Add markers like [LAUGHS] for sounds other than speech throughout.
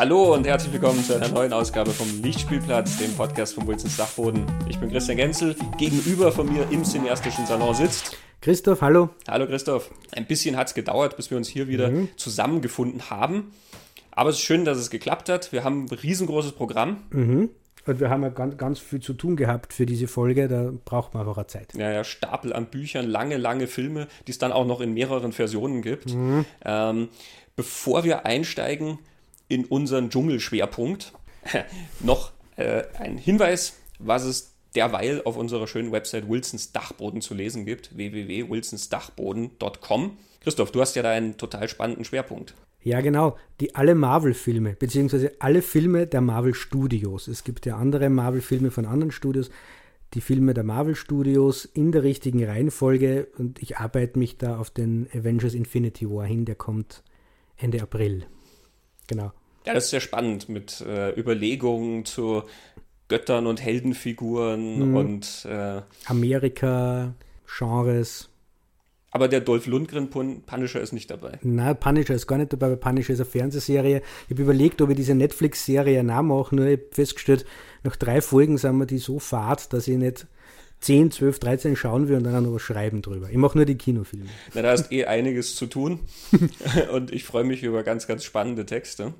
Hallo und herzlich willkommen zu einer neuen Ausgabe vom Lichtspielplatz, dem Podcast vom Wilsons Dachboden. Ich bin Christian Genzel. Gegenüber von mir im cineastischen Salon sitzt Christoph, hallo. Hallo Christoph. Ein bisschen hat es gedauert, bis wir uns hier wieder mhm. zusammengefunden haben. Aber es ist schön, dass es geklappt hat. Wir haben ein riesengroßes Programm. Mhm. Und wir haben ja ganz, ganz viel zu tun gehabt für diese Folge, da braucht man einfach Zeit. Ja, ja, Stapel an Büchern, lange, lange Filme, die es dann auch noch in mehreren Versionen gibt. Mhm. Ähm, bevor wir einsteigen in unseren Dschungelschwerpunkt, [LAUGHS] noch äh, ein Hinweis, was es derweil auf unserer schönen Website Wilsons Dachboden zu lesen gibt, www.wilsonsdachboden.com. Christoph, du hast ja da einen total spannenden Schwerpunkt. Ja, genau. Die alle Marvel-Filme, beziehungsweise alle Filme der Marvel-Studios. Es gibt ja andere Marvel-Filme von anderen Studios. Die Filme der Marvel-Studios in der richtigen Reihenfolge und ich arbeite mich da auf den Avengers Infinity War hin, der kommt Ende April. Genau. Ja, das ist sehr spannend mit äh, Überlegungen zu Göttern und Heldenfiguren mhm. und äh, Amerika, Genres. Aber der Dolph Lundgren Punisher ist nicht dabei. Nein, Punisher ist gar nicht dabei, weil Punisher ist eine Fernsehserie. Ich habe überlegt, ob ich diese Netflix-Serie nachmache, nur ich habe festgestellt, nach drei Folgen sind wir die so fad, dass ich nicht 10, 12, 13 schauen will und dann noch was schreiben drüber. Ich mache nur die Kinofilme. Na, da hast eh einiges zu tun [LAUGHS] und ich freue mich über ganz, ganz spannende Texte.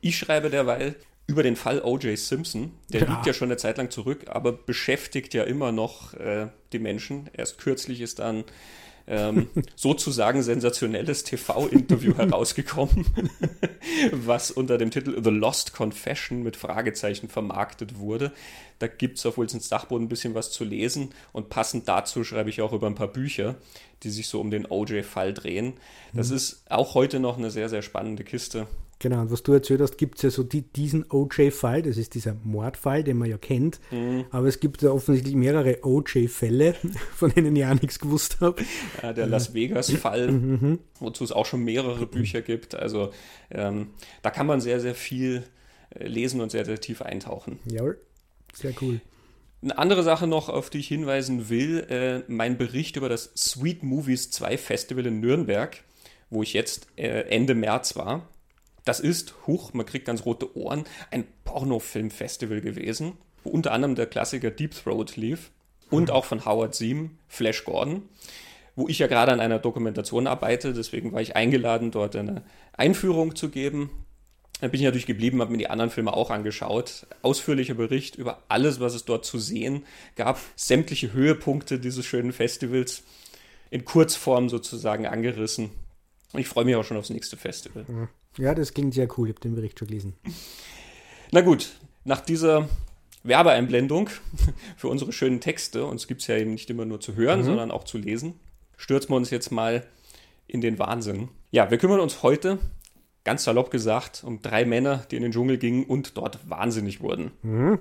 Ich schreibe derweil über den Fall O.J. Simpson. Der ja. liegt ja schon eine Zeit lang zurück, aber beschäftigt ja immer noch äh, die Menschen. Erst kürzlich ist dann ähm, [LAUGHS] sozusagen sensationelles TV-Interview [LAUGHS] herausgekommen, [LAUGHS] was unter dem Titel The Lost Confession mit Fragezeichen vermarktet wurde. Da gibt es auf Wilsons Dachboden ein bisschen was zu lesen und passend dazu schreibe ich auch über ein paar Bücher, die sich so um den OJ-Fall drehen. Das mhm. ist auch heute noch eine sehr, sehr spannende Kiste. Genau, und was du erzählt hast, gibt es ja so die, diesen OJ-Fall, das ist dieser Mordfall, den man ja kennt, mhm. aber es gibt ja offensichtlich mehrere OJ-Fälle, [LAUGHS] von denen ich auch nichts gewusst habe. Ja, der Las Vegas-Fall, mhm, mhm. wozu es auch schon mehrere Bücher gibt. Also ähm, da kann man sehr, sehr viel äh, lesen und sehr, sehr tief eintauchen. Jawohl, sehr cool. Eine andere Sache noch, auf die ich hinweisen will, äh, mein Bericht über das Sweet Movies 2 Festival in Nürnberg, wo ich jetzt äh, Ende März war. Das ist, huch, man kriegt ganz rote Ohren, ein Pornofilmfestival gewesen, wo unter anderem der Klassiker Deep Throat lief und auch von Howard Seam, Flash Gordon, wo ich ja gerade an einer Dokumentation arbeite, deswegen war ich eingeladen, dort eine Einführung zu geben. Da bin ich natürlich geblieben, habe mir die anderen Filme auch angeschaut. Ausführlicher Bericht über alles, was es dort zu sehen gab, sämtliche Höhepunkte dieses schönen Festivals in Kurzform sozusagen angerissen. Und ich freue mich auch schon aufs nächste Festival. Ja, das klingt sehr cool. Ich habe den Bericht schon gelesen. Na gut, nach dieser Werbeeinblendung für unsere schönen Texte, uns gibt es ja eben nicht immer nur zu hören, mhm. sondern auch zu lesen, stürzen wir uns jetzt mal in den Wahnsinn. Ja, wir kümmern uns heute, ganz salopp gesagt, um drei Männer, die in den Dschungel gingen und dort wahnsinnig wurden. Mhm.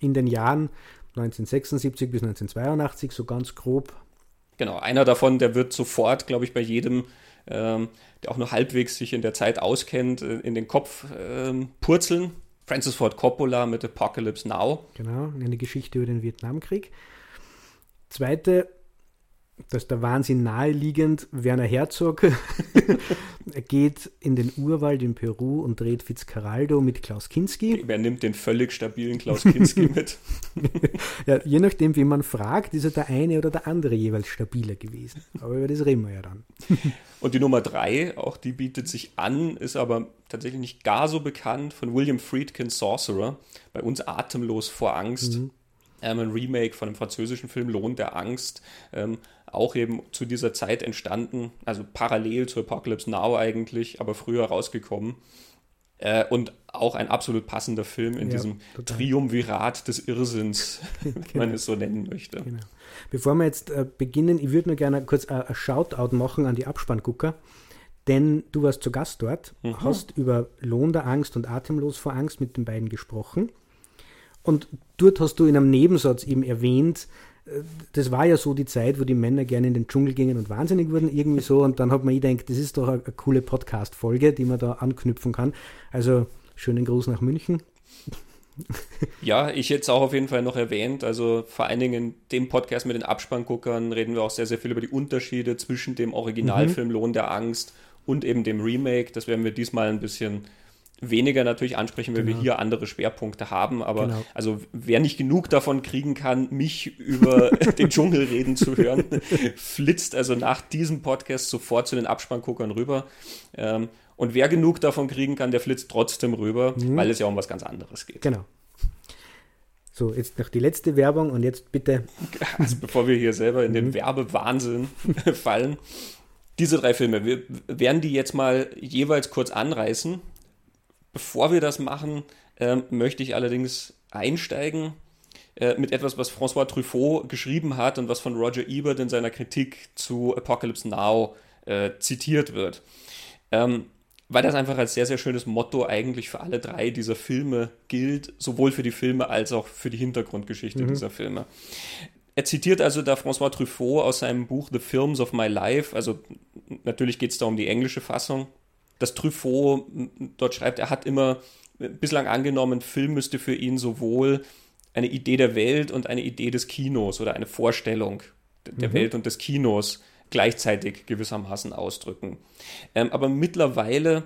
In den Jahren 1976 bis 1982, so ganz grob. Genau, einer davon, der wird sofort, glaube ich, bei jedem ähm, der auch nur halbwegs sich in der Zeit auskennt, äh, in den Kopf ähm, purzeln. Francis Ford Coppola mit Apocalypse Now. Genau, eine Geschichte über den Vietnamkrieg. Zweite das ist der Wahnsinn naheliegend. Werner Herzog [LAUGHS] geht in den Urwald in Peru und dreht Fitzcarraldo mit Klaus Kinski. Wer nimmt den völlig stabilen Klaus Kinski mit? [LAUGHS] ja, je nachdem, wie man fragt, ist er der eine oder der andere jeweils stabiler gewesen. Aber über das reden wir ja dann. [LAUGHS] und die Nummer drei, auch die bietet sich an, ist aber tatsächlich nicht gar so bekannt, von William Friedkin Sorcerer. Bei uns atemlos vor Angst. Mhm. Ähm, ein Remake von einem französischen Film Lohn der Angst. Ähm, auch eben zu dieser Zeit entstanden, also parallel zu Apocalypse Now eigentlich, aber früher rausgekommen. Äh, und auch ein absolut passender Film in ja, diesem total. Triumvirat des Irrsinns, [LAUGHS] genau. wenn man es so nennen möchte. Genau. Bevor wir jetzt äh, beginnen, ich würde nur gerne kurz äh, ein Shoutout machen an die Abspanngucker. Denn du warst zu Gast dort, mhm. hast über Lohn der Angst und Atemlos vor Angst mit den beiden gesprochen. Und dort hast du in einem Nebensatz eben erwähnt, das war ja so die Zeit, wo die Männer gerne in den Dschungel gingen und wahnsinnig wurden, irgendwie so. Und dann hat man gedacht, das ist doch eine, eine coole Podcast-Folge, die man da anknüpfen kann. Also schönen Gruß nach München. [LAUGHS] Ja, ich hätte es auch auf jeden Fall noch erwähnt. Also vor allen Dingen in dem Podcast mit den Abspannguckern reden wir auch sehr, sehr viel über die Unterschiede zwischen dem Originalfilm mhm. Lohn der Angst und eben dem Remake. Das werden wir diesmal ein bisschen weniger natürlich ansprechen, weil genau. wir hier andere Schwerpunkte haben. Aber genau. also wer nicht genug davon kriegen kann, mich über [LAUGHS] den Dschungel reden zu hören, flitzt also nach diesem Podcast sofort zu den Abspannguckern rüber. Ähm, und wer genug davon kriegen kann, der flitzt trotzdem rüber, mhm. weil es ja um was ganz anderes geht. Genau. So, jetzt noch die letzte Werbung und jetzt bitte. [LAUGHS] Also bevor wir hier selber in den mhm. Werbewahnsinn [LAUGHS] fallen. Diese drei Filme, wir werden die jetzt mal jeweils kurz anreißen. Bevor wir das machen, äh, möchte ich allerdings einsteigen äh, mit etwas, was François Truffaut geschrieben hat und was von Roger Ebert in seiner Kritik zu Apocalypse Now äh, zitiert wird. Ähm, weil das einfach als sehr, sehr schönes Motto eigentlich für alle drei dieser Filme gilt, sowohl für die Filme als auch für die Hintergrundgeschichte mhm. dieser Filme. Er zitiert also da François Truffaut aus seinem Buch The Films of My Life, also natürlich geht es da um die englische Fassung, dass Truffaut dort schreibt, er hat immer bislang angenommen, Film müsste für ihn sowohl eine Idee der Welt und eine Idee des Kinos oder eine Vorstellung der mhm. Welt und des Kinos gleichzeitig gewissermaßen ausdrücken. Ähm, aber mittlerweile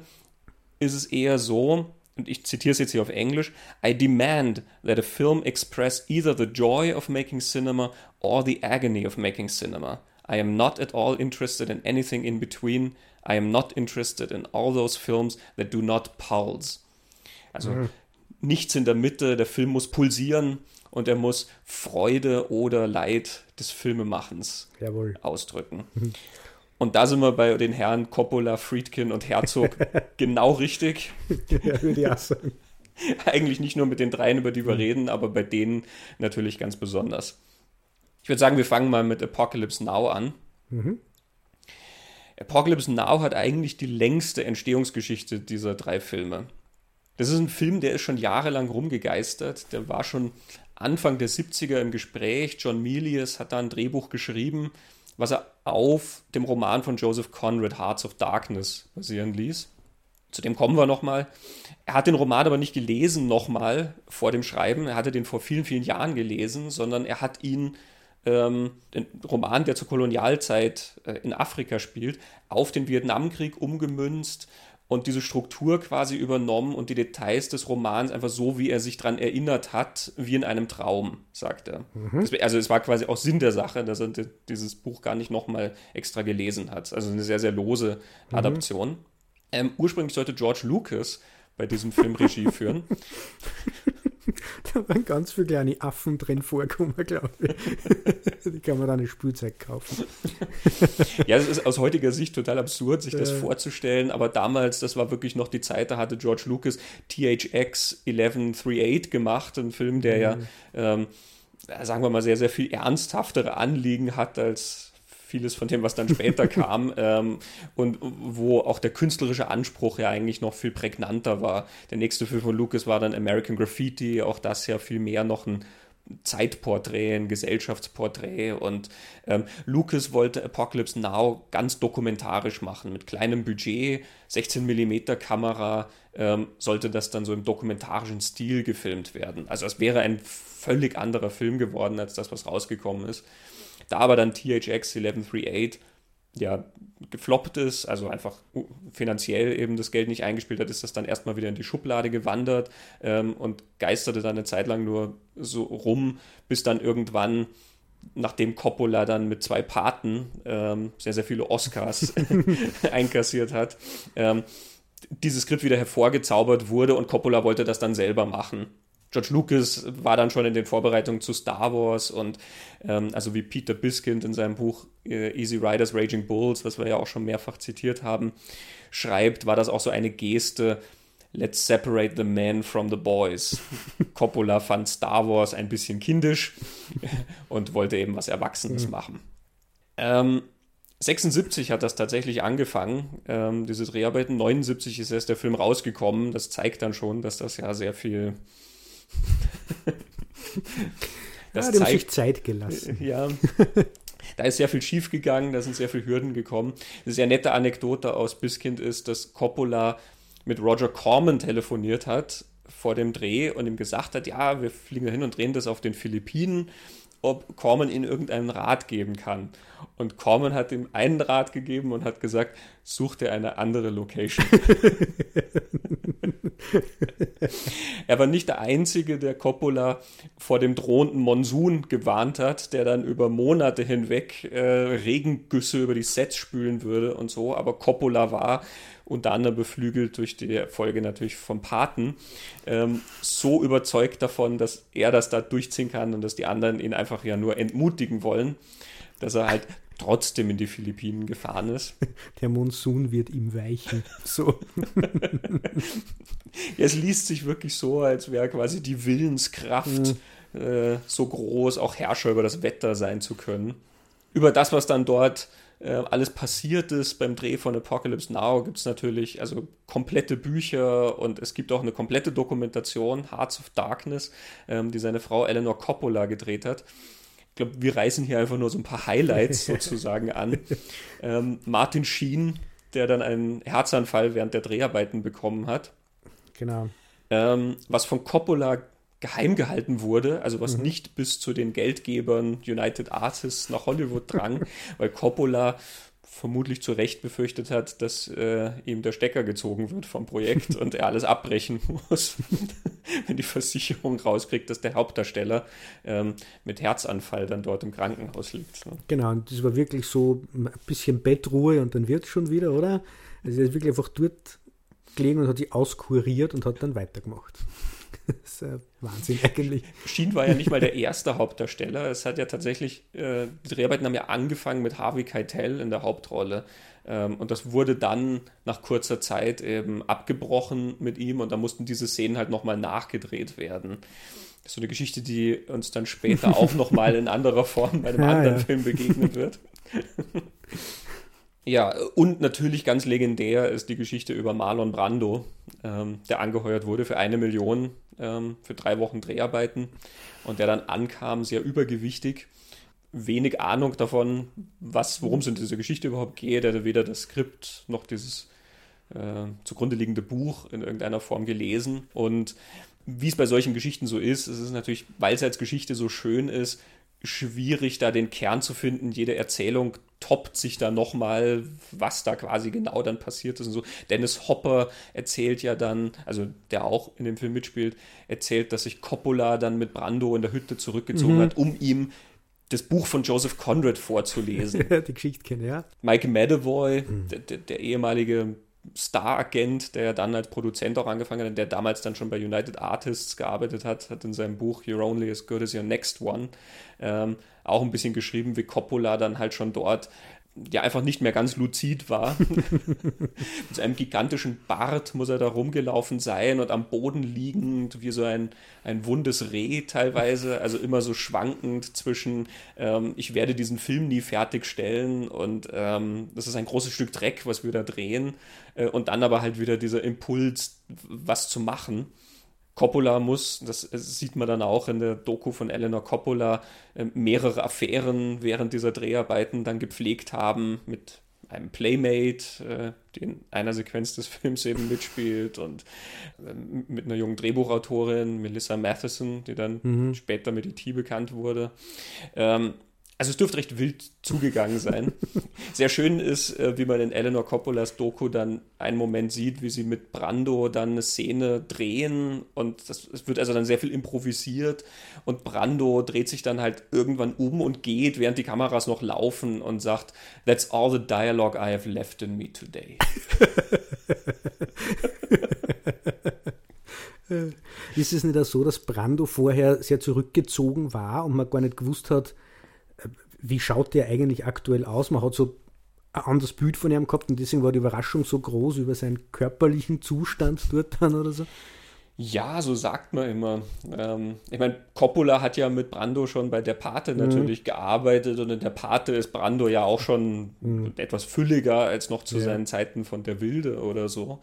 ist es eher so, und ich zitiere es jetzt hier auf Englisch, I demand that a film express either the joy of making cinema or the agony of making cinema. I am not at all interested in anything in between. I am not interested in all those films that do not pulse. Also mhm. nichts in der Mitte, der Film muss pulsieren und er muss Freude oder Leid des Filmemachens Jawohl. ausdrücken. Mhm. Und da sind wir bei den Herren Coppola, Friedkin und Herzog [LAUGHS] genau richtig. Ja, würde ich auch sagen. [LAUGHS] Eigentlich nicht nur mit den dreien, über die wir mhm. reden, aber bei denen natürlich ganz besonders. Ich würde sagen, wir fangen mal mit Apocalypse Now an. Mhm. Apocalypse Now hat eigentlich die längste Entstehungsgeschichte dieser drei Filme. Das ist ein Film, der ist schon jahrelang rumgegeistert. Der war schon Anfang der 70er im Gespräch. John Milius hat da ein Drehbuch geschrieben, was er auf dem Roman von Joseph Conrad, Hearts of Darkness, basieren ließ. Zu dem kommen wir nochmal. Er hat den Roman aber nicht gelesen nochmal vor dem Schreiben. Er hatte den vor vielen, vielen Jahren gelesen, sondern er hat ihn, ähm, den Roman, der zur Kolonialzeit äh, in Afrika spielt, auf den Vietnamkrieg umgemünzt und diese Struktur quasi übernommen und die Details des Romans einfach so, wie er sich daran erinnert hat, wie in einem Traum, sagt er. Mhm. Das, also es war quasi auch Sinn der Sache, dass er dieses Buch gar nicht nochmal extra gelesen hat. Also eine sehr, sehr lose mhm. Adaption. Mhm. Ähm, ursprünglich sollte George Lucas bei diesem Film Regie führen. [LAUGHS] [LAUGHS] da waren ganz viele kleine Affen drin vorkommen, glaube ich. [LAUGHS] Die kann man dann eine Spielzeug kaufen. [LAUGHS] ja, es ist aus heutiger Sicht total absurd, sich das äh. vorzustellen, aber damals, das war wirklich noch die Zeit, da hatte George Lucas THX 1138 gemacht, ein Film, der mhm. ja, ähm, sagen wir mal, sehr, sehr viel ernsthaftere Anliegen hat als vieles von dem, was dann später [LAUGHS] kam ähm, und wo auch der künstlerische Anspruch ja eigentlich noch viel prägnanter war. Der nächste Film von Lucas war dann American Graffiti, auch das ja viel mehr noch ein Zeitporträt, ein Gesellschaftsporträt und ähm, Lucas wollte Apocalypse Now ganz dokumentarisch machen, mit kleinem Budget, 16 mm Kamera ähm, sollte das dann so im dokumentarischen Stil gefilmt werden. Also es wäre ein völlig anderer Film geworden als das, was rausgekommen ist. Da aber dann THX 1138 ja gefloppt ist, also einfach finanziell eben das Geld nicht eingespielt hat, ist das dann erstmal wieder in die Schublade gewandert ähm, und geisterte dann eine Zeit lang nur so rum, bis dann irgendwann nachdem Coppola dann mit zwei Paten ähm, sehr, sehr viele Oscars [LAUGHS] [LAUGHS] einkassiert hat, ähm, dieses Skript wieder hervorgezaubert wurde und Coppola wollte das dann selber machen. George Lucas war dann schon in den Vorbereitungen zu Star Wars und ähm, also wie Peter Biskind in seinem Buch äh, Easy Riders Raging Bulls, was wir ja auch schon mehrfach zitiert haben, schreibt, war das auch so eine Geste, Let's separate the men from the boys. [LAUGHS] Coppola fand Star Wars ein bisschen kindisch und wollte eben was Erwachsenes mhm. machen. Ähm, 76 hat das tatsächlich angefangen, ähm, diese Dreharbeiten. 79 ist erst der Film rausgekommen. Das zeigt dann schon, dass das ja sehr viel [LAUGHS] das ja, die zeigt, sich Zeit gelassen. [LAUGHS] Ja. Da ist sehr viel schief gegangen, da sind sehr viele Hürden gekommen. Eine sehr nette Anekdote aus Biskind ist, dass Coppola mit Roger Corman telefoniert hat vor dem Dreh und ihm gesagt hat, ja, wir fliegen da hin und drehen das auf den Philippinen ob Corman ihnen irgendeinen Rat geben kann. Und Corman hat ihm einen Rat gegeben und hat gesagt, such dir eine andere Location. [LAUGHS] er war nicht der Einzige, der Coppola vor dem drohenden Monsun gewarnt hat, der dann über Monate hinweg äh, Regengüsse über die Sets spülen würde und so. Aber Coppola war unter anderem beflügelt durch die Erfolge natürlich vom Paten, ähm, so überzeugt davon, dass er das da durchziehen kann und dass die anderen ihn einfach ja nur entmutigen wollen, dass er halt trotzdem in die Philippinen gefahren ist. [LAUGHS] Der Monsun wird ihm weichen. [LAUGHS] So. [LAUGHS] es liest sich wirklich so, als wäre quasi die Willenskraft mhm. äh, so groß, auch Herrscher über das Wetter sein zu können. Über das, was dann dort äh, alles passiert ist beim Dreh von Apocalypse Now, gibt es natürlich also komplette Bücher und es gibt auch eine komplette Dokumentation, Hearts of Darkness, ähm, die seine Frau Eleanor Coppola gedreht hat. Ich glaube, wir reißen hier einfach nur so ein paar Highlights [LAUGHS] sozusagen an. Ähm, Martin Sheen, der dann einen Herzanfall während der Dreharbeiten bekommen hat. Genau. Ähm, was von Coppola geheim gehalten wurde, also was mhm. nicht bis zu den Geldgebern United Artists nach Hollywood drang, [LAUGHS] weil Coppola vermutlich zu Recht befürchtet hat, dass äh, ihm der Stecker gezogen wird vom Projekt [LAUGHS] und er alles abbrechen muss, [LAUGHS] wenn die Versicherung rauskriegt, dass der Hauptdarsteller ähm, mit Herzanfall dann dort im Krankenhaus liegt. Ne? Genau, und das war wirklich so ein bisschen Bettruhe und dann wird es schon wieder, oder? Also er ist wirklich einfach dort gelegen und hat sich auskuriert und hat dann weitergemacht. [LAUGHS] das ist ja Wahnsinn eigentlich. Sheen war ja nicht mal der erste Hauptdarsteller. Es hat ja tatsächlich, äh, die Dreharbeiten haben ja angefangen mit Harvey Keitel in der Hauptrolle. Ähm, und das wurde dann nach kurzer Zeit eben abgebrochen mit ihm und da mussten diese Szenen halt nochmal nachgedreht werden. Das ist so eine Geschichte, die uns dann später auch [LAUGHS] nochmal in anderer Form bei einem ja, anderen ja. Film begegnen wird. [LAUGHS] Ja, und natürlich ganz legendär ist die Geschichte über Marlon Brando, ähm, der angeheuert wurde für eine Million ähm, für drei Wochen Dreharbeiten und der dann ankam, sehr übergewichtig. Wenig Ahnung davon, was, worum es in dieser Geschichte überhaupt geht. Er hatte weder das Skript noch dieses äh, zugrunde liegende Buch in irgendeiner Form gelesen. Und wie es bei solchen Geschichten so ist, es ist natürlich, weil es als Geschichte so schön ist, schwierig, da den Kern zu finden. Jede Erzählung toppt sich da nochmal, was da quasi genau dann passiert ist und so. Dennis Hopper erzählt ja dann, also der auch in dem Film mitspielt, erzählt, dass sich Coppola dann mit Brando in der Hütte zurückgezogen mhm. hat, um ihm das Buch von Joseph Conrad vorzulesen. [LAUGHS] Die Geschichte kenne, ja. Mike Medavoy, mhm. der, der, der ehemalige Star-Agent, der dann als Produzent auch angefangen hat, der damals dann schon bei United Artists gearbeitet hat, hat in seinem Buch You're Only as Good as Your Next One ähm, auch ein bisschen geschrieben, wie Coppola dann halt schon dort ja einfach nicht mehr ganz luzid war. [LAUGHS] Mit so einem gigantischen Bart muss er da rumgelaufen sein und am Boden liegend, wie so ein, ein wundes Reh teilweise, also immer so schwankend zwischen, ähm, ich werde diesen Film nie fertigstellen und ähm, das ist ein großes Stück Dreck, was wir da drehen äh, und dann aber halt wieder dieser Impuls, was zu machen. Coppola muss, das sieht man dann auch in der Doku von Eleanor Coppola, ähm, mehrere Affären während dieser Dreharbeiten dann gepflegt haben mit einem Playmate, äh, in einer Sequenz des Films eben mitspielt und ähm, mit einer jungen Drehbuchautorin, Melissa Matheson, die dann mhm. später mit E.T. bekannt wurde. Ähm, also es dürfte recht wild zugegangen sein. [LAUGHS] Sehr schön ist, äh, wie man in Eleanor Coppolas Doku dann einen Moment sieht, wie sie mit Brando dann eine Szene drehen und das, es wird also dann sehr viel improvisiert und Brando dreht sich dann halt irgendwann um und geht, während die Kameras noch laufen und sagt, That's all the dialogue I have left in me today. [LAUGHS] Ist es nicht so, dass Brando vorher sehr zurückgezogen war und man gar nicht gewusst hat, wie schaut der eigentlich aktuell aus? Man hat so ein anderes Bild von ihm gehabt und deswegen war die Überraschung so groß über seinen körperlichen Zustand dort dann oder so. Ja, so sagt man immer. Ähm, ich meine, Coppola hat ja mit Brando schon bei der Pate mhm. natürlich gearbeitet und in der Pate ist Brando ja auch schon mhm. etwas fülliger als noch zu ja. seinen Zeiten von der Wilde oder so.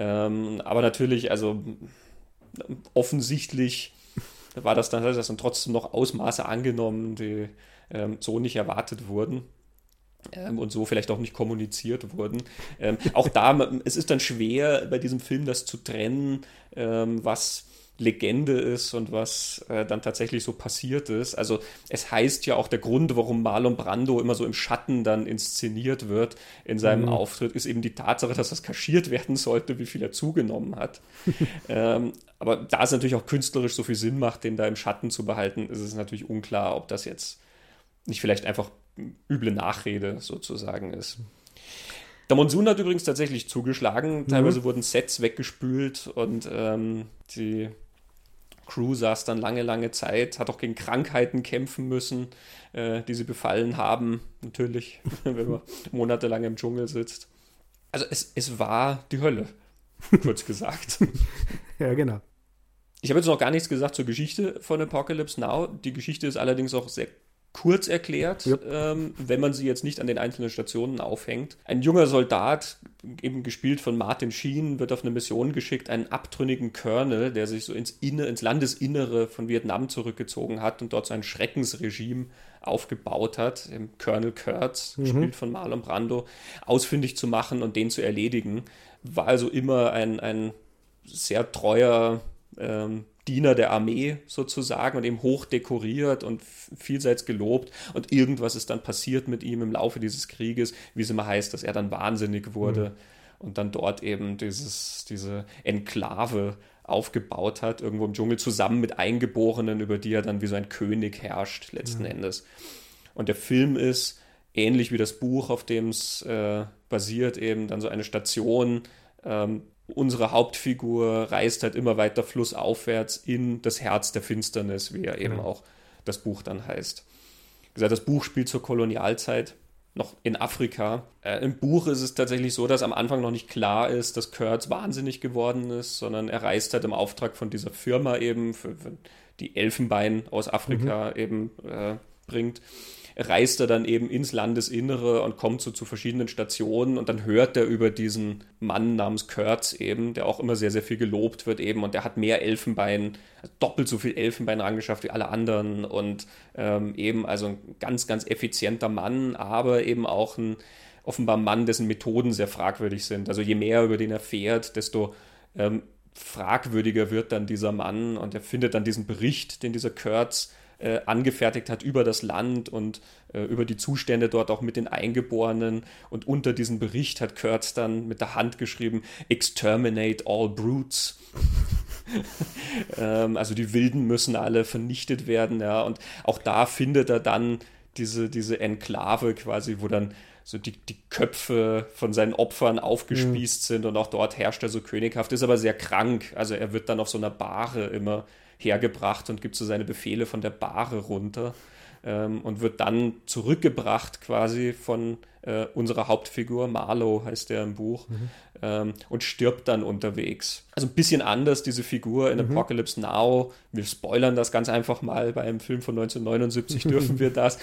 Ähm, aber natürlich, also offensichtlich war das dann, hat das dann trotzdem noch Ausmaße angenommen, die ähm, so nicht erwartet wurden. Ähm, und so vielleicht auch nicht kommuniziert wurden. Ähm, auch da, es ist dann schwer bei diesem Film das zu trennen, ähm, was Legende ist und was äh, dann tatsächlich so passiert ist. Also es heißt ja auch, der Grund, warum Marlon Brando immer so im Schatten dann inszeniert wird in seinem mhm. Auftritt, ist eben die Tatsache, dass das kaschiert werden sollte, wie viel er zugenommen hat. [LAUGHS] ähm, aber da es natürlich auch künstlerisch so viel Sinn macht, den da im Schatten zu behalten, ist es natürlich unklar, ob das jetzt nicht vielleicht einfach üble Nachrede sozusagen ist. Der Monsun hat übrigens tatsächlich zugeschlagen. Teilweise mhm. wurden Sets weggespült und ähm, die Crew saß dann lange, lange Zeit, hat auch gegen Krankheiten kämpfen müssen, äh, die sie befallen haben, natürlich, [LAUGHS] wenn man monatelang im Dschungel sitzt. Also es, es war die Hölle, kurz [LAUGHS] gesagt. ja, genau. Ich habe jetzt noch gar nichts gesagt zur Geschichte von Apocalypse Now. Die Geschichte ist allerdings auch sehr kurz erklärt, yep. ähm, wenn man sie jetzt nicht an den einzelnen Stationen aufhängt. Ein junger Soldat, eben gespielt von Martin Sheen, wird auf eine Mission geschickt, einen abtrünnigen Colonel, der sich so ins, Inne, ins Landesinnere von Vietnam zurückgezogen hat und dort so ein Schreckensregime aufgebaut hat, im Colonel Kurtz, mhm. gespielt von Marlon Brando, ausfindig zu machen und den zu erledigen. War also immer ein, ein sehr treuer ähm, Diener der Armee sozusagen und eben hoch dekoriert und vielseits gelobt. Und irgendwas ist dann passiert mit ihm im Laufe dieses Krieges, wie es immer heißt, dass er dann wahnsinnig wurde mhm. und dann dort eben dieses, diese Enklave aufgebaut hat, irgendwo im Dschungel zusammen mit Eingeborenen, über die er dann wie so ein König herrscht, letzten mhm. Endes. Und der Film ist ähnlich wie das Buch, auf dem es äh, basiert, eben dann so eine Station, ähm, unsere Hauptfigur reist halt immer weiter flussaufwärts in das Herz der Finsternis, wie ja eben auch das Buch dann heißt. Wie gesagt, das Buch spielt zur Kolonialzeit noch in Afrika. Äh, Im Buch ist es tatsächlich so, dass am Anfang noch nicht klar ist, dass Kurtz wahnsinnig geworden ist, sondern er reist halt im Auftrag von dieser Firma eben, für, für die Elfenbein aus Afrika mhm. eben äh, bringt reist er dann eben ins Landesinnere und kommt so zu verschiedenen Stationen und dann hört er über diesen Mann namens Kurtz eben, der auch immer sehr, sehr viel gelobt wird eben und der hat mehr Elfenbein, doppelt so viel Elfenbein rangeschafft wie alle anderen und ähm, eben also ein ganz, ganz effizienter Mann, aber eben auch ein offenbar Mann, dessen Methoden sehr fragwürdig sind. Also je mehr über den er fährt, desto ähm, fragwürdiger wird dann dieser Mann und er findet dann diesen Bericht, den dieser Kurtz äh, angefertigt hat über das Land und äh, über die Zustände dort auch mit den Eingeborenen. Und unter diesem Bericht hat Kurtz dann mit der Hand geschrieben, Exterminate all brutes. [LAUGHS] ähm, also die Wilden müssen alle vernichtet werden, ja. Und auch da findet er dann diese, diese Enklave quasi, wo dann so die, die Köpfe von seinen Opfern aufgespießt mhm. sind und auch dort herrscht er so könighaft, ist aber sehr krank. Also er wird dann auf so einer Bahre immer hergebracht und gibt so seine Befehle von der Bahre runter ähm, und wird dann zurückgebracht quasi von äh, unserer Hauptfigur, Marlow heißt der im Buch, mhm. ähm, und stirbt dann unterwegs. Also ein bisschen anders diese Figur in mhm. Apocalypse Now. Wir spoilern das ganz einfach mal, bei einem Film von 1979 [LAUGHS] dürfen wir das.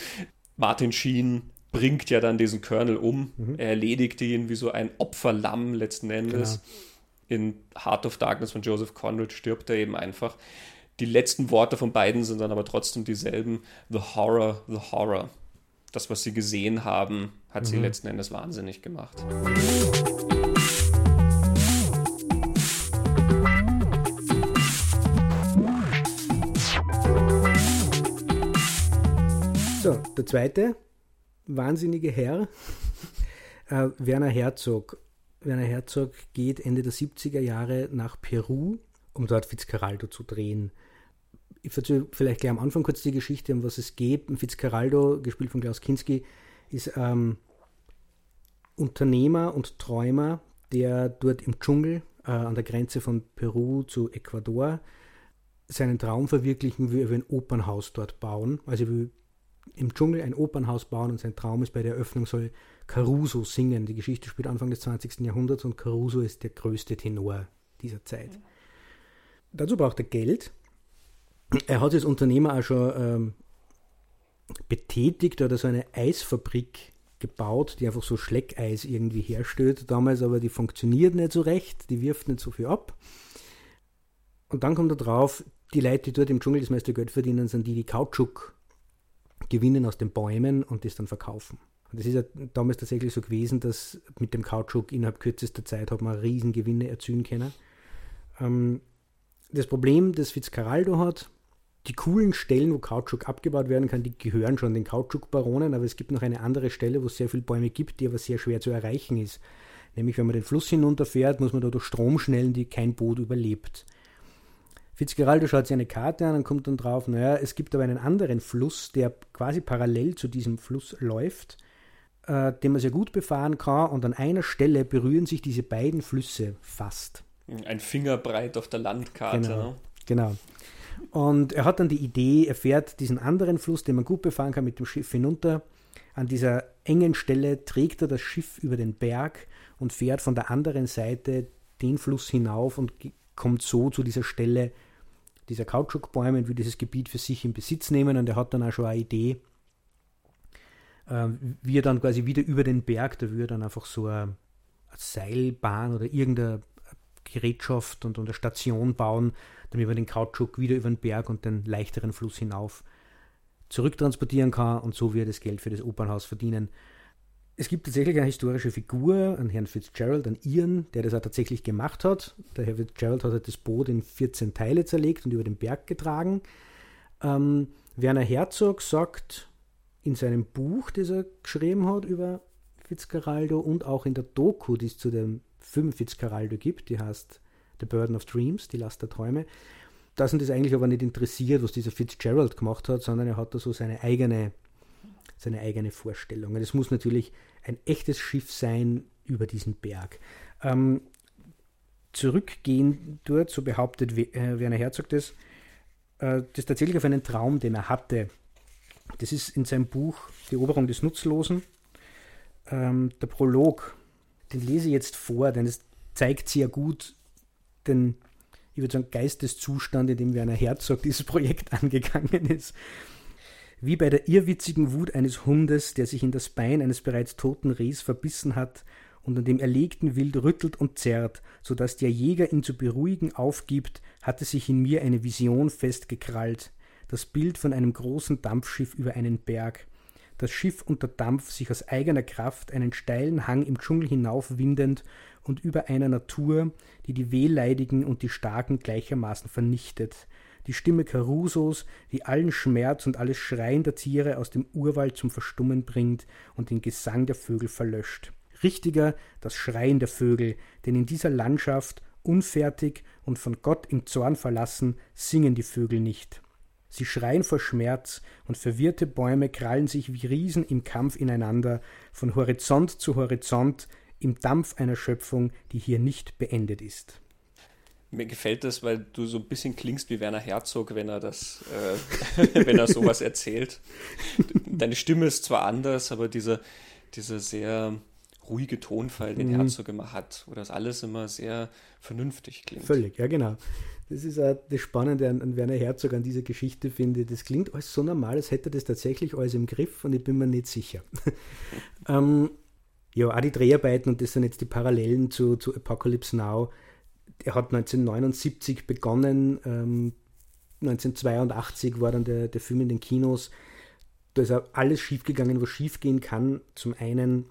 Martin Sheen bringt ja dann diesen Colonel um, mhm. er erledigt ihn wie so ein Opferlamm letzten Endes. Genau. In Heart of Darkness von Joseph Conrad stirbt er eben einfach. Die letzten Worte von beiden sind dann aber trotzdem dieselben. The horror, the horror. Das, was sie gesehen haben, hat mhm. sie letzten Endes wahnsinnig gemacht. So, der zweite wahnsinnige Herr, [LAUGHS] äh, Werner Herzog. Werner Herzog geht Ende der 70er Jahre nach Peru um dort Fitzcarraldo zu drehen. Ich erzähle vielleicht gleich am Anfang kurz die Geschichte, um was es geht. Fitzcarraldo, gespielt von Klaus Kinski, ist ähm, Unternehmer und Träumer, der dort im Dschungel äh, an der Grenze von Peru zu Ecuador seinen Traum verwirklichen will, er will ein Opernhaus dort bauen. Also er will im Dschungel ein Opernhaus bauen und sein Traum ist, bei der Eröffnung soll Caruso singen. Die Geschichte spielt Anfang des 20. Jahrhunderts und Caruso ist der größte Tenor dieser Zeit. Mhm. Dazu braucht er Geld. Er hat als Unternehmer auch schon ähm, betätigt oder so eine Eisfabrik gebaut, die einfach so Schleckeis irgendwie herstellt. Damals aber die funktioniert nicht so recht, die wirft nicht so viel ab. Und dann kommt er drauf, die Leute, die dort im Dschungel das meiste Geld verdienen, sind die, die Kautschuk gewinnen aus den Bäumen und das dann verkaufen. Und das ist ja damals tatsächlich so gewesen, dass mit dem Kautschuk innerhalb kürzester Zeit hat man Riesengewinne erzielen können. Ähm, Das Problem, das Fitzcarraldo hat, die coolen Stellen, wo Kautschuk abgebaut werden kann, die gehören schon den Kautschukbaronen, aber es gibt noch eine andere Stelle, wo es sehr viele Bäume gibt, die aber sehr schwer zu erreichen ist. Nämlich, wenn man den Fluss hinunterfährt, muss man da durch Stromschnellen, die kein Boot überlebt. Fitzgeraldo schaut sich eine Karte an und kommt dann drauf, naja, es gibt aber einen anderen Fluss, der quasi parallel zu diesem Fluss läuft, äh, den man sehr gut befahren kann und an einer Stelle berühren sich diese beiden Flüsse fast. Ein Fingerbreit auf der Landkarte. Genau. Ne? genau. Und er hat dann die Idee, er fährt diesen anderen Fluss, den man gut befahren kann, mit dem Schiff hinunter. An dieser engen Stelle trägt er das Schiff über den Berg und fährt von der anderen Seite den Fluss hinauf und kommt so zu dieser Stelle dieser Kautschukbäume und will dieses Gebiet für sich in Besitz nehmen. Und er hat dann auch schon eine Idee, äh, wie er dann quasi wieder über den Berg, da würde dann einfach so eine Seilbahn oder irgendeine Gerätschaft und, und eine Station bauen, damit man den Kautschuk wieder über den Berg und den leichteren Fluss hinauf zurücktransportieren kann und so wird das Geld für das Opernhaus verdienen. Es gibt tatsächlich eine historische Figur, einen Herrn Fitzgerald, einen Iren, der das auch tatsächlich gemacht hat. Der Herr Fitzgerald hat halt das Boot in 14 Teile zerlegt und über den Berg getragen. Ähm, Werner Herzog sagt in seinem Buch, das er geschrieben hat über Fitzgeraldo und auch in der Doku, die es zu dem Film Fitzgeraldo gibt, die heißt The Burden of Dreams, die Last der Träume. Da sind es eigentlich aber nicht interessiert, was dieser Fitzgerald gemacht hat, sondern er hat da so seine eigene, seine eigene Vorstellung. Es muss natürlich ein echtes Schiff sein über diesen Berg. Ähm, zurückgehen dort, so behauptet äh, Werner Herzog das, äh, das tatsächlich auf einen Traum, den er hatte. Das ist in seinem Buch Die Eroberung des Nutzlosen. Ähm, der Prolog, den lese ich jetzt vor, denn es zeigt sehr gut den, ich würde sagen, Geisteszustand, in dem Werner Herzog dieses Projekt [LAUGHS] angegangen ist. Wie bei der irrwitzigen Wut eines Hundes, der sich in das Bein eines bereits toten Rehs verbissen hat und an dem erlegten Wild rüttelt und zerrt, so dass der Jäger ihn zu beruhigen aufgibt, hatte sich in mir eine Vision festgekrallt, das Bild von einem großen Dampfschiff über einen Berg, das Schiff unter Dampf sich aus eigener Kraft einen steilen Hang im Dschungel hinaufwindend und über einer Natur, die die Wehleidigen und die Starken gleichermaßen vernichtet. Die Stimme Carusos, die allen Schmerz und alles Schreien der Tiere aus dem Urwald zum Verstummen bringt und den Gesang der Vögel verlöscht. Richtiger das Schreien der Vögel, denn in dieser Landschaft, unfertig und von Gott im Zorn verlassen, singen die Vögel nicht. Sie schreien vor Schmerz, und verwirrte Bäume krallen sich wie Riesen im Kampf ineinander, von Horizont zu Horizont, im Dampf einer Schöpfung, die hier nicht beendet ist. Mir gefällt das, weil du so ein bisschen klingst wie Werner Herzog, wenn er das, äh, [LAUGHS] wenn er sowas erzählt. Deine Stimme ist zwar anders, aber dieser, dieser sehr ruhige Tonfall, den mhm. Herzog immer hat, wo das alles immer sehr vernünftig klingt. Völlig, ja genau. Das ist auch das Spannende an, an Werner Herzog an dieser Geschichte, finde ich. Das klingt alles so normal, als hätte er das tatsächlich alles im Griff und ich bin mir nicht sicher. [LAUGHS] ähm, ja, auch die Dreharbeiten und das sind jetzt die Parallelen zu, zu Apocalypse Now. Er hat 1979 begonnen, ähm, 1982 war dann der, der Film in den Kinos. Da ist auch alles schiefgegangen, was schiefgehen kann. Zum einen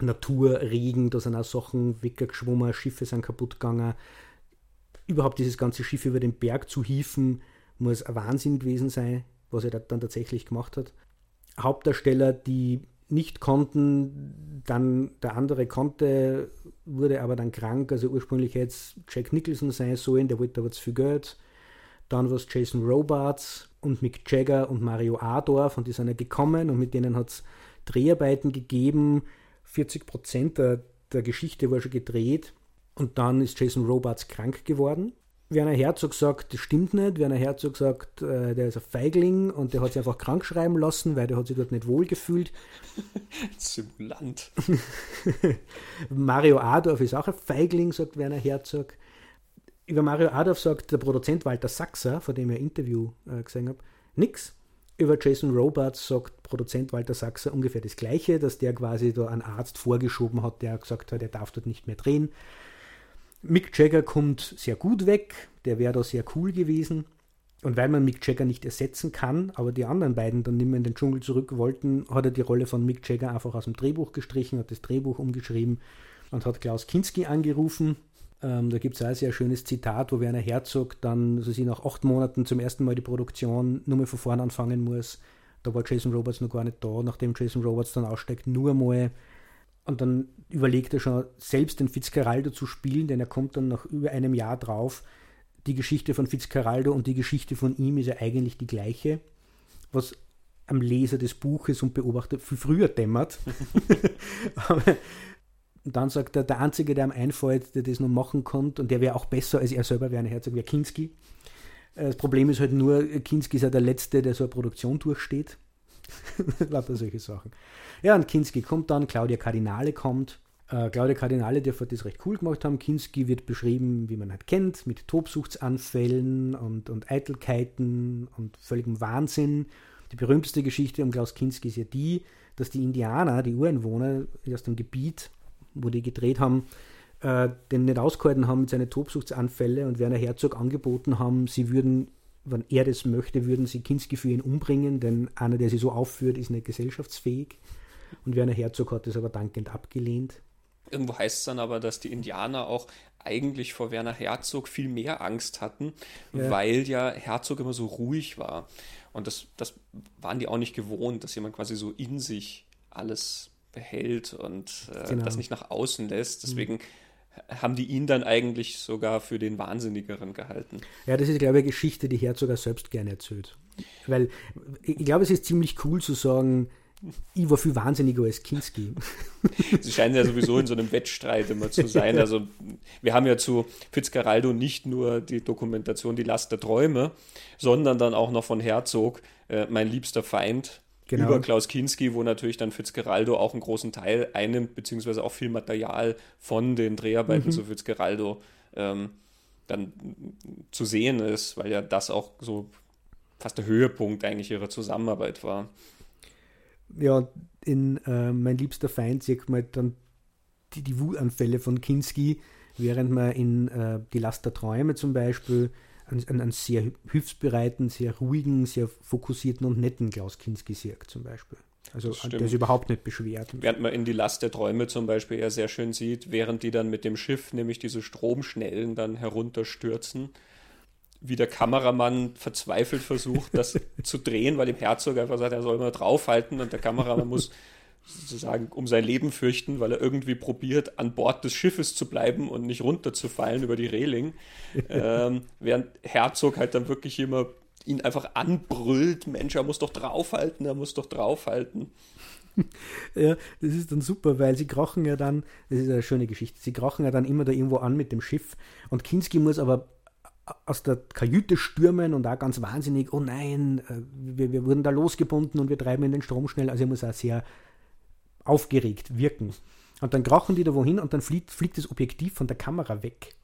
Natur, Regen, da sind auch Sachen weggeschwommen, Schiffe sind kaputt gegangen. Überhaupt dieses ganze Schiff über den Berg zu hieven, muss ein Wahnsinn gewesen sein, was er dann tatsächlich gemacht hat. Hauptdarsteller, die nicht konnten, dann der andere konnte, wurde aber dann krank. Also ursprünglich hätte es Jack Nicholson sein sollen, der wollte aber zu viel Geld. Dann war es Jason Robards und Mick Jagger und Mario Adorf und die sind ja gekommen und mit denen hat es Dreharbeiten gegeben. 40 Prozent der, der Geschichte war schon gedreht und dann ist Jason Robards krank geworden Werner Herzog sagt, das stimmt nicht. Werner Herzog sagt, äh, der ist ein Feigling und der hat sich einfach krank schreiben lassen, weil der hat sich dort nicht wohl gefühlt. [LAUGHS] Simulant. [LAUGHS] Mario Adorf ist auch ein Feigling, sagt Werner Herzog. Über Mario Adorf sagt der Produzent Walter Sachser, von dem ich ein Interview äh, gesehen habe, nichts. Über Jason Robards sagt Produzent Walter Sachser ungefähr das Gleiche, dass der quasi da einen Arzt vorgeschoben hat, der gesagt hat, er darf dort nicht mehr drehen. Mick Jagger kommt sehr gut weg, der wäre da sehr cool gewesen. Und weil man Mick Jagger nicht ersetzen kann, aber die anderen beiden dann nicht mehr in den Dschungel zurück wollten, hat er die Rolle von Mick Jagger einfach aus dem Drehbuch gestrichen, hat das Drehbuch umgeschrieben und hat Klaus Kinski angerufen. Ähm, da gibt es ein sehr schönes Zitat, wo Werner Herzog dann, also sie nach acht Monaten zum ersten Mal die Produktion nur mal von vorn anfangen muss. Da war Jason Roberts noch gar nicht da, nachdem Jason Roberts dann aussteigt, nur mal. Und dann überlegt er schon, selbst den Fitzcarraldo zu spielen, denn er kommt dann nach über einem Jahr drauf. Die Geschichte von Fitzcarraldo und die Geschichte von ihm ist ja eigentlich die gleiche, was am Leser des Buches und Beobachter viel früher dämmert. [LAUGHS] [LAUGHS] Aber und dann sagt er, der Einzige, der ihm einfällt, der das noch machen konnte, und der wäre auch besser als er selber, wäre ein Herzog, wäre Kinski. Äh, das Problem ist halt nur, Kinski ist ja der Letzte, der so eine Produktion durchsteht. [LAUGHS] Lauter solche Sachen. Ja, und Kinski kommt dann, Claudia Cardinale kommt. Äh, Claudia Cardinale dürfte das recht cool gemacht haben. Kinski wird beschrieben, wie man halt kennt, mit Tobsuchtsanfällen und, und Eitelkeiten und völligem Wahnsinn. Die berühmteste Geschichte um Klaus Kinski ist ja die, dass die Indianer, die Ureinwohner aus dem Gebiet, wo die gedreht haben, äh, den nicht ausgehalten haben mit seinen Tobsuchtsanfälle und Werner Herzog angeboten haben, sie würden, wenn er das möchte, würden sie Kinski für ihn umbringen, denn einer, der sie so aufführt, ist nicht gesellschaftsfähig. Und Werner Herzog hat das aber dankend abgelehnt. Irgendwo heißt es dann aber, dass die Indianer auch eigentlich vor Werner Herzog viel mehr Angst hatten, ja. weil ja Herzog immer so ruhig war. Und das, das waren die auch nicht gewohnt, dass jemand quasi so in sich alles behält und äh, genau. das nicht nach außen lässt. Mhm. Deswegen mhm. Haben die ihn dann eigentlich sogar für den Wahnsinnigeren gehalten. Ja, das ist, glaube ich, eine Geschichte, die Herzog selbst gerne erzählt. Weil ich glaube, es ist ziemlich cool zu sagen, ich war viel wahnsinniger als Kinski. [LAUGHS] Sie scheinen ja sowieso in so einem Wettstreit immer zu sein. [LAUGHS] Also wir haben ja zu Fitzcarraldo nicht nur die Dokumentation Die Last der Träume, sondern dann auch noch von Herzog, äh, mein liebster Feind, Genau. Über Klaus Kinski, wo natürlich dann Fitzgeraldo auch einen großen Teil einnimmt, beziehungsweise auch viel Material von den Dreharbeiten mhm. zu Fitzgeraldo ähm, dann zu sehen ist, weil ja das auch so fast der Höhepunkt eigentlich ihrer Zusammenarbeit war. Ja, in äh, Mein liebster Feind sieht man dann die, die Wutanfälle von Kinski, während man in äh, Die Last der Träume zum Beispiel einen, einen sehr hilfsbereiten, sehr ruhigen, sehr fokussierten und netten Klaus Kinski sieht zum Beispiel. Also der ist überhaupt nicht beschwert. Während man in die Last der Träume zum Beispiel ja sehr schön sieht, während die dann mit dem Schiff, nämlich diese Stromschnellen, dann herunterstürzen, wie der Kameramann verzweifelt versucht, das [LAUGHS] zu drehen, weil dem Herzog einfach sagt, er soll mal draufhalten und der Kameramann muss sozusagen um sein Leben fürchten, weil er irgendwie probiert, an Bord des Schiffes zu bleiben und nicht runterzufallen über die Reling. [LAUGHS] ähm, während Herzog halt dann wirklich immer ihn einfach anbrüllt, Mensch, er muss doch draufhalten, er muss doch draufhalten. [LAUGHS] Ja, das ist dann super, weil sie krachen ja dann, das ist eine schöne Geschichte, sie krachen ja dann immer da irgendwo an mit dem Schiff und Kinski muss aber aus der Kajüte stürmen und auch ganz wahnsinnig, oh nein, äh, wir, wir wurden da losgebunden und wir treiben in den Strom schnell. Also er muss auch sehr aufgeregt wirken. Und dann krachen die da wohin und dann fliegt, fliegt das Objektiv von der Kamera weg.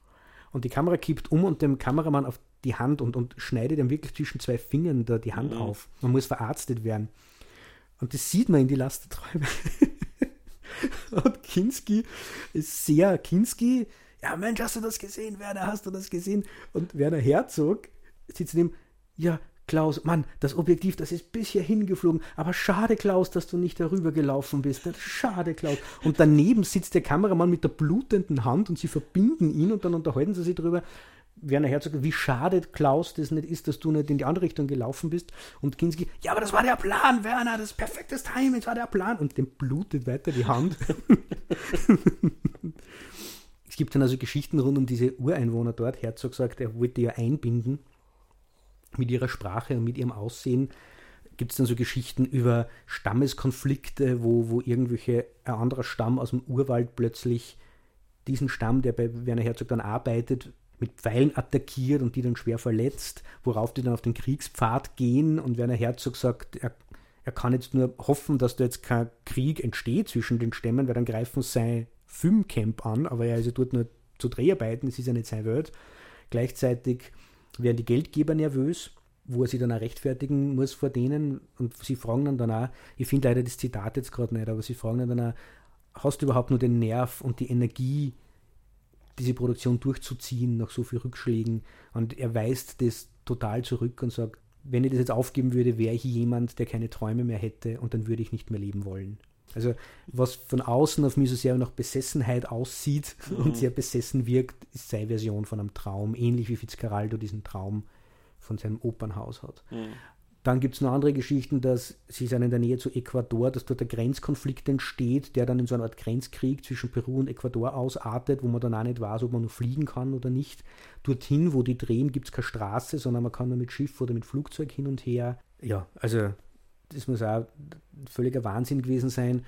Und die Kamera kippt um und dem Kameramann auf die Hand und, und schneidet ihm wirklich zwischen zwei Fingern da die Hand mhm. auf. Man muss verarztet werden. Und das sieht man in die Lasterträume. [LAUGHS] und Kinski ist sehr Kinski. Ja, Mensch, hast du das gesehen? Werner, hast du das gesehen? Und Werner Herzog sitzt neben, ja, Klaus, Mann, das Objektiv, das ist bis hier hingeflogen. Aber schade, Klaus, dass du nicht darüber gelaufen bist. Schade, Klaus. Und daneben sitzt der Kameramann mit der blutenden Hand und sie verbinden ihn und dann unterhalten sie sich darüber. Werner Herzog, wie schade, Klaus, das nicht ist, dass du nicht in die andere Richtung gelaufen bist. Und Kinski, ja, aber das war der Plan, Werner, das ist perfektes Timing, das war der Plan. Und dem blutet weiter die Hand. [LAUGHS] es gibt dann also Geschichten rund um diese Ureinwohner dort. Herzog sagt, er wollte ja einbinden mit ihrer Sprache und mit ihrem Aussehen gibt es dann so Geschichten über Stammeskonflikte, wo, wo irgendwelche ein anderer Stamm aus dem Urwald plötzlich diesen Stamm, der bei Werner Herzog dann arbeitet, mit Pfeilen attackiert und die dann schwer verletzt, worauf die dann auf den Kriegspfad gehen und Werner Herzog sagt, er, er kann jetzt nur hoffen, dass da jetzt kein Krieg entsteht zwischen den Stämmen, weil dann greifen sein Filmcamp an, aber er ist ja dort nur zu Dreharbeiten, das ist ja nicht seine Welt. Gleichzeitig werden die Geldgeber nervös, wo er sich dann auch rechtfertigen muss vor denen und sie fragen dann danach, ich finde leider das Zitat jetzt gerade nicht, aber sie fragen dann danach, hast du überhaupt nur den Nerv und die Energie, diese Produktion durchzuziehen nach so vielen Rückschlägen? Und er weist das total zurück und sagt, wenn ich das jetzt aufgeben würde, wäre ich jemand, der keine Träume mehr hätte und dann würde ich nicht mehr leben wollen. Also was von außen auf mich so sehr nach Besessenheit aussieht mhm. und sehr besessen wirkt, ist seine Version von einem Traum, ähnlich wie Fitzcarraldo diesen Traum von seinem Opernhaus hat. Mhm. Dann gibt es noch andere Geschichten, dass sie sind in der Nähe zu Ecuador, dass dort der Grenzkonflikt entsteht, der dann in so einer Art Grenzkrieg zwischen Peru und Ecuador ausartet, wo man dann auch nicht weiß, ob man nur fliegen kann oder nicht. Dorthin, wo die drehen, gibt es keine Straße, sondern man kann nur mit Schiff oder mit Flugzeug hin und her. Ja, also das muss auch völliger Wahnsinn gewesen sein.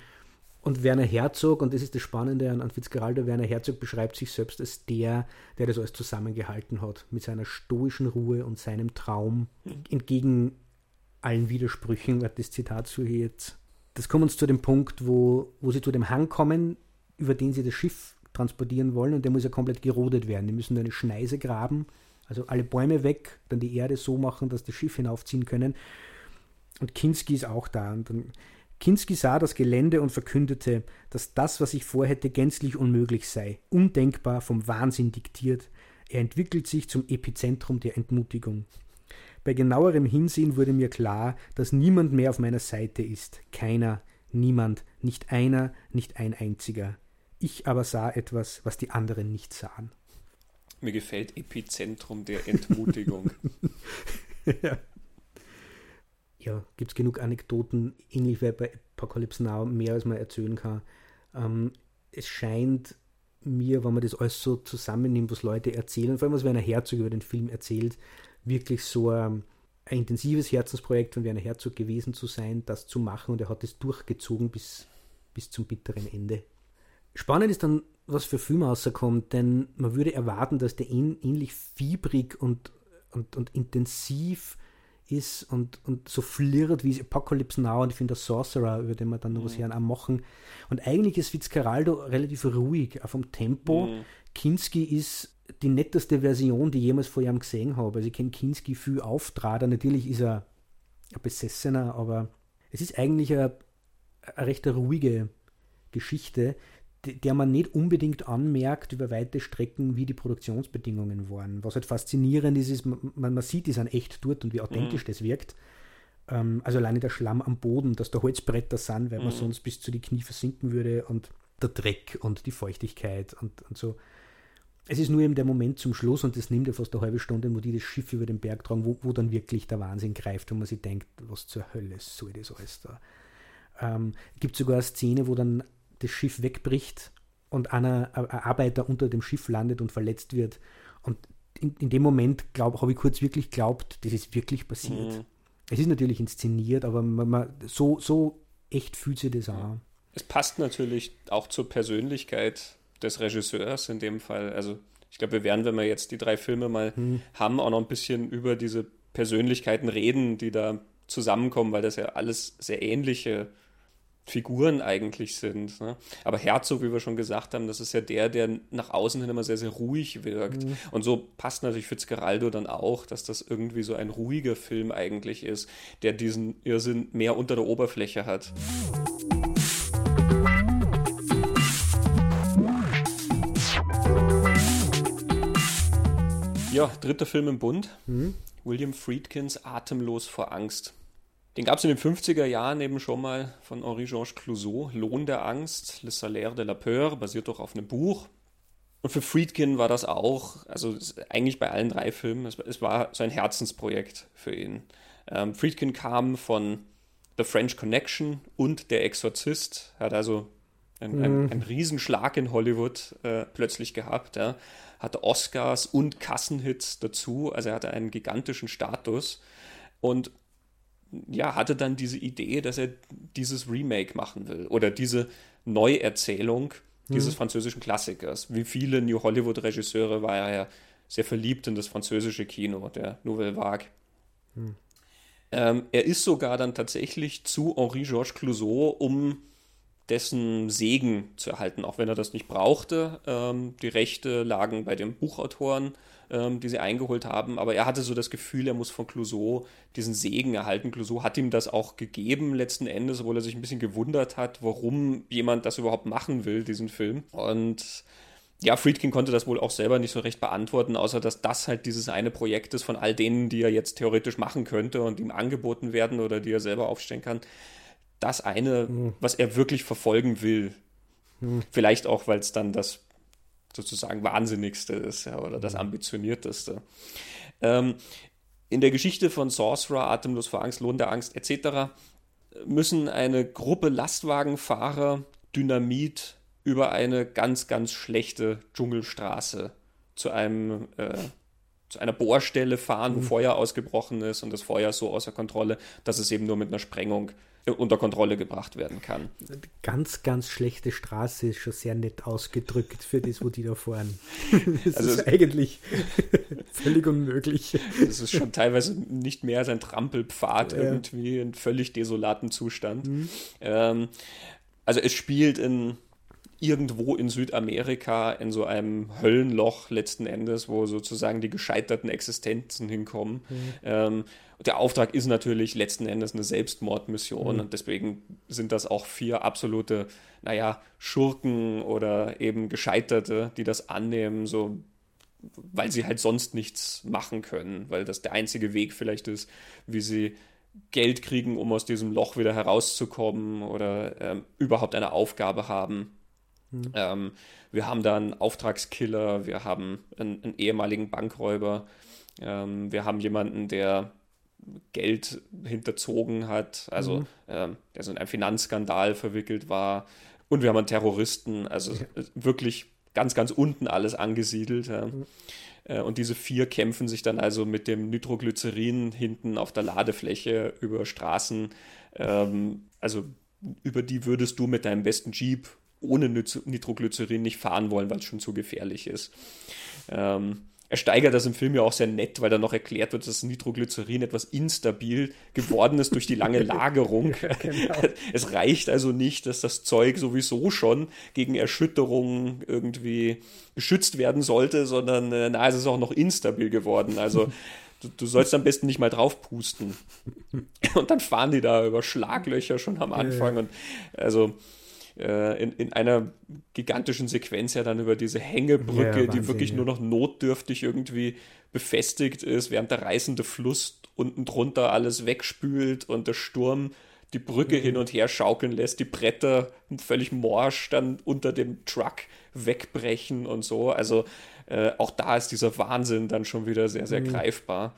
Und Werner Herzog, und das ist das Spannende an, an Fitzgeraldo, Werner Herzog beschreibt sich selbst als der, der das alles zusammengehalten hat, mit seiner stoischen Ruhe und seinem Traum, entgegen allen Widersprüchen, das Zitat so hier jetzt. Das kommt uns zu dem Punkt, wo, wo sie zu dem Hang kommen, über den sie das Schiff transportieren wollen, und der muss ja komplett gerodet werden. Die müssen eine Schneise graben, also alle Bäume weg, dann die Erde so machen, dass das Schiff hinaufziehen können. Und Kinski ist auch da. Und dann, Kinski sah das Gelände und verkündete, dass das, was ich vorhätte, gänzlich unmöglich sei, undenkbar vom Wahnsinn diktiert. Er entwickelt sich zum Epizentrum der Entmutigung. Bei genauerem Hinsehen wurde mir klar, dass niemand mehr auf meiner Seite ist. Keiner, niemand, nicht einer, nicht ein einziger. Ich aber sah etwas, was die anderen nicht sahen. Mir gefällt Epizentrum der Entmutigung. [LAUGHS] [LAUGHS] ja ja, gibt es genug Anekdoten, ähnlich wie bei Apocalypse Now, mehr als man erzählen kann. Ähm, es scheint mir, wenn man das alles so zusammennimmt, was Leute erzählen, vor allem was Werner Herzog über den Film erzählt, wirklich so ein, ein intensives Herzensprojekt von Werner Herzog gewesen zu sein, das zu machen und er hat es durchgezogen bis, bis zum bitteren Ende. Spannend ist dann, was für Filme rauskommt, denn man würde erwarten, dass der ähnlich fiebrig und, und, und intensiv ist und, und so flirrt wie Apocalypse Now und ich finde der Sorcerer, über den wir dann noch mhm. was hören, auch machen. Und eigentlich ist Fitzcarraldo relativ ruhig, auch vom Tempo. Mhm. Kinski ist die netteste Version, die ich jemals vor ihm gesehen habe. Also ich kenne Kinski viel Auftrater. Natürlich ist er ein Besessener, aber es ist eigentlich eine, eine recht ruhige Geschichte, der man nicht unbedingt anmerkt über weite Strecken, wie die Produktionsbedingungen waren. Was halt faszinierend ist, ist, man, man sieht, die sind echt dort und wie authentisch mhm. das wirkt. Ähm, also alleine der Schlamm am Boden, dass da Holzbretter sind, weil man mhm. sonst bis zu die Knie versinken würde und der Dreck und die Feuchtigkeit und, und so. Es ist nur eben der Moment zum Schluss und das nimmt ja fast eine halbe Stunde, wo die das Schiff über den Berg tragen, wo, wo dann wirklich der Wahnsinn greift und man sich denkt, was zur Hölle soll das alles da? Ähm, gibt sogar eine Szene, wo dann das Schiff wegbricht und einer ein Arbeiter unter dem Schiff landet und verletzt wird. Und in, in dem Moment habe ich kurz wirklich glaubt, das ist wirklich passiert. Mhm. Es ist natürlich inszeniert, aber man, man, so, so echt fühlt sich das an. Es passt natürlich auch zur Persönlichkeit des Regisseurs in dem Fall. Also ich glaube, wir werden, wenn wir jetzt die drei Filme mal hm. haben, auch noch ein bisschen über diese Persönlichkeiten reden, die da zusammenkommen, weil das ja alles sehr ähnliche Figuren eigentlich sind. Ne? Aber Herzog, wie wir schon gesagt haben, das ist ja der, der nach außen hin immer sehr, sehr ruhig wirkt. Mhm. Und so passt natürlich Fitzgeraldo dann auch, dass das irgendwie so ein ruhiger Film eigentlich ist, der diesen Irrsinn mehr unter der Oberfläche hat. Ja, dritter Film im Bund. Mhm. William Friedkins Atemlos vor Angst. Den gab es in den 50er Jahren eben schon mal von Henri-Georges Clouseau, Lohn der Angst, Le Salaire de la Peur, basiert doch auf einem Buch. Und für Friedkin war das auch, also eigentlich bei allen drei Filmen, es, es war so ein Herzensprojekt für ihn. Ähm, Friedkin kam von The French Connection und Der Exorzist, hat also einen, mhm. einen, einen Riesenschlag in Hollywood äh, plötzlich gehabt. Ja. Hatte Oscars und Kassenhits dazu, also er hatte einen gigantischen Status. Und ja, hatte dann diese Idee, dass er dieses Remake machen will oder diese Neuerzählung dieses mhm. französischen Klassikers. Wie viele New Hollywood-Regisseure war er ja sehr verliebt in das französische Kino, der Nouvelle Vague. Mhm. Ähm, er ist sogar dann tatsächlich zu Henri-Georges Clouseau, um dessen Segen zu erhalten, auch wenn er das nicht brauchte. Ähm, die Rechte lagen bei den Buchautoren ähm, die sie eingeholt haben. Aber er hatte so das Gefühl, er muss von Clouseau diesen Segen erhalten. Clouseau hat ihm das auch gegeben letzten Endes, obwohl er sich ein bisschen gewundert hat, warum jemand das überhaupt machen will, diesen Film. Und ja, Friedkin konnte das wohl auch selber nicht so recht beantworten, außer dass das halt dieses eine Projekt ist von all denen, die er jetzt theoretisch machen könnte und ihm angeboten werden oder die er selber aufstellen kann das eine, mhm. was er wirklich verfolgen will. Mhm. Vielleicht auch, weil es dann das sozusagen Wahnsinnigste ist ja, oder das hm. Ambitionierteste. Ähm, in der Geschichte von Sorcerer, Atemlos vor Angst, Lohn der Angst etc. müssen eine Gruppe Lastwagenfahrer Dynamit über eine ganz, ganz schlechte Dschungelstraße zu einem äh, zu einer Bohrstelle fahren, wo mhm. Feuer ausgebrochen ist und das Feuer so außer Kontrolle, dass es eben nur mit einer Sprengung unter Kontrolle gebracht werden kann. Ganz, ganz schlechte Straße ist schon sehr nett ausgedrückt für das, wo die da fahren. [LAUGHS] Das also ist eigentlich [LAUGHS] völlig unmöglich. Das ist schon teilweise nicht mehr als ein Trampelpfad ja. irgendwie in völlig desolaten Zustand. Mhm. Ähm, also es spielt in irgendwo in Südamerika in so einem Höllenloch letzten Endes, wo sozusagen die gescheiterten Existenzen hinkommen. Mhm. Ähm, der Auftrag ist natürlich letzten Endes eine Selbstmordmission mhm. und deswegen sind das auch vier absolute, naja, Schurken oder eben Gescheiterte, die das annehmen, so weil sie halt sonst nichts machen können, weil das der einzige Weg vielleicht ist, wie sie Geld kriegen, um aus diesem Loch wieder herauszukommen oder ähm, überhaupt eine Aufgabe haben. Mhm. Ähm, wir haben da einen Auftragskiller, wir haben einen, einen ehemaligen Bankräuber, ähm, wir haben jemanden, der Geld hinterzogen hat, also mhm. ähm, der so in einen Finanzskandal verwickelt war. Und wir haben einen Terroristen, also ja. wirklich ganz, ganz unten alles angesiedelt. Ja. Mhm. Äh, und diese vier kämpfen sich dann also mit dem Nitroglycerin hinten auf der Ladefläche über Straßen. Ähm, also über die würdest du mit deinem besten Jeep ohne Nitroglycerin nicht fahren wollen, weil es schon zu gefährlich ist. Ähm, er steigert das im Film ja auch sehr nett, weil da noch erklärt wird, dass Nitroglycerin etwas instabil geworden ist durch die lange [LAUGHS] Lagerung. ja, genau. [LAUGHS] Es reicht also nicht, dass das Zeug sowieso schon gegen Erschütterungen irgendwie geschützt werden sollte, sondern äh, na, es ist auch noch instabil geworden. Also du, du, sollst am besten nicht mal drauf pusten. [LAUGHS] Und dann fahren die da über Schlaglöcher schon am Anfang. Und also äh, in, in einer gigantischen Sequenz ja dann über diese Hängebrücke, ja, die wirklich ja. nur noch notdürftig irgendwie befestigt ist, während der reißende Fluss unten drunter alles wegspült und der Sturm die Brücke mhm. hin und her schaukeln lässt, die Bretter völlig morsch dann unter dem Truck wegbrechen und so. Also äh, auch da ist dieser Wahnsinn dann schon wieder sehr, sehr mhm. greifbar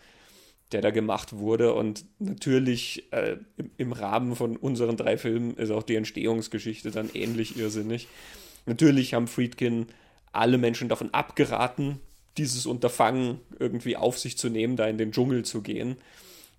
der da gemacht wurde. Und natürlich äh, im, im, Rahmen von unseren drei Filmen ist auch die Entstehungsgeschichte dann ähnlich irrsinnig. Natürlich haben Friedkin alle Menschen davon abgeraten, dieses Unterfangen irgendwie auf sich zu nehmen, da in den Dschungel zu gehen.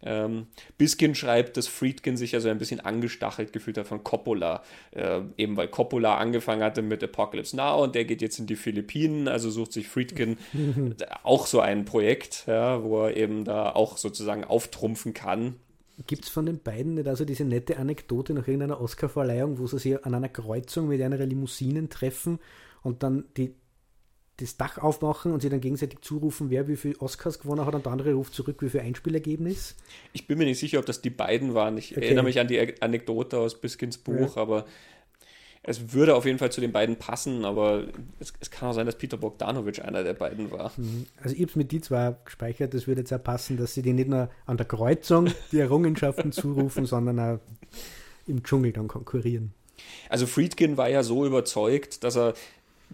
Ähm, Biskin schreibt, dass Friedkin sich also ein bisschen angestachelt gefühlt hat von Coppola, äh, eben weil Coppola angefangen hatte mit Apocalypse Now und der geht jetzt in die Philippinen, also sucht sich Friedkin [LAUGHS] auch so ein Projekt, ja, wo er eben da auch sozusagen auftrumpfen kann. Gibt es von den beiden nicht also diese nette Anekdote nach irgendeiner Oscarverleihung, wo sie sich an einer Kreuzung mit einer Limousinen treffen und dann die das Dach aufmachen und sie dann gegenseitig zurufen, wer wie viele Oscars gewonnen hat und der andere ruft zurück, wie viel Einspielergebnis? Ich bin mir nicht sicher, ob das die beiden waren. Ich okay. erinnere mich an die Anekdote aus Biskins Buch, ja. aber es würde auf jeden Fall zu den beiden passen, aber es, es kann auch sein, dass Peter Bogdanovich einer der beiden war. Mhm. Also ich habe es mit die zwei gespeichert, das würde jetzt auch passen, dass sie die nicht nur an der Kreuzung die Errungenschaften zurufen, [LAUGHS] sondern auch im Dschungel dann konkurrieren. Also Friedkin war ja so überzeugt, dass er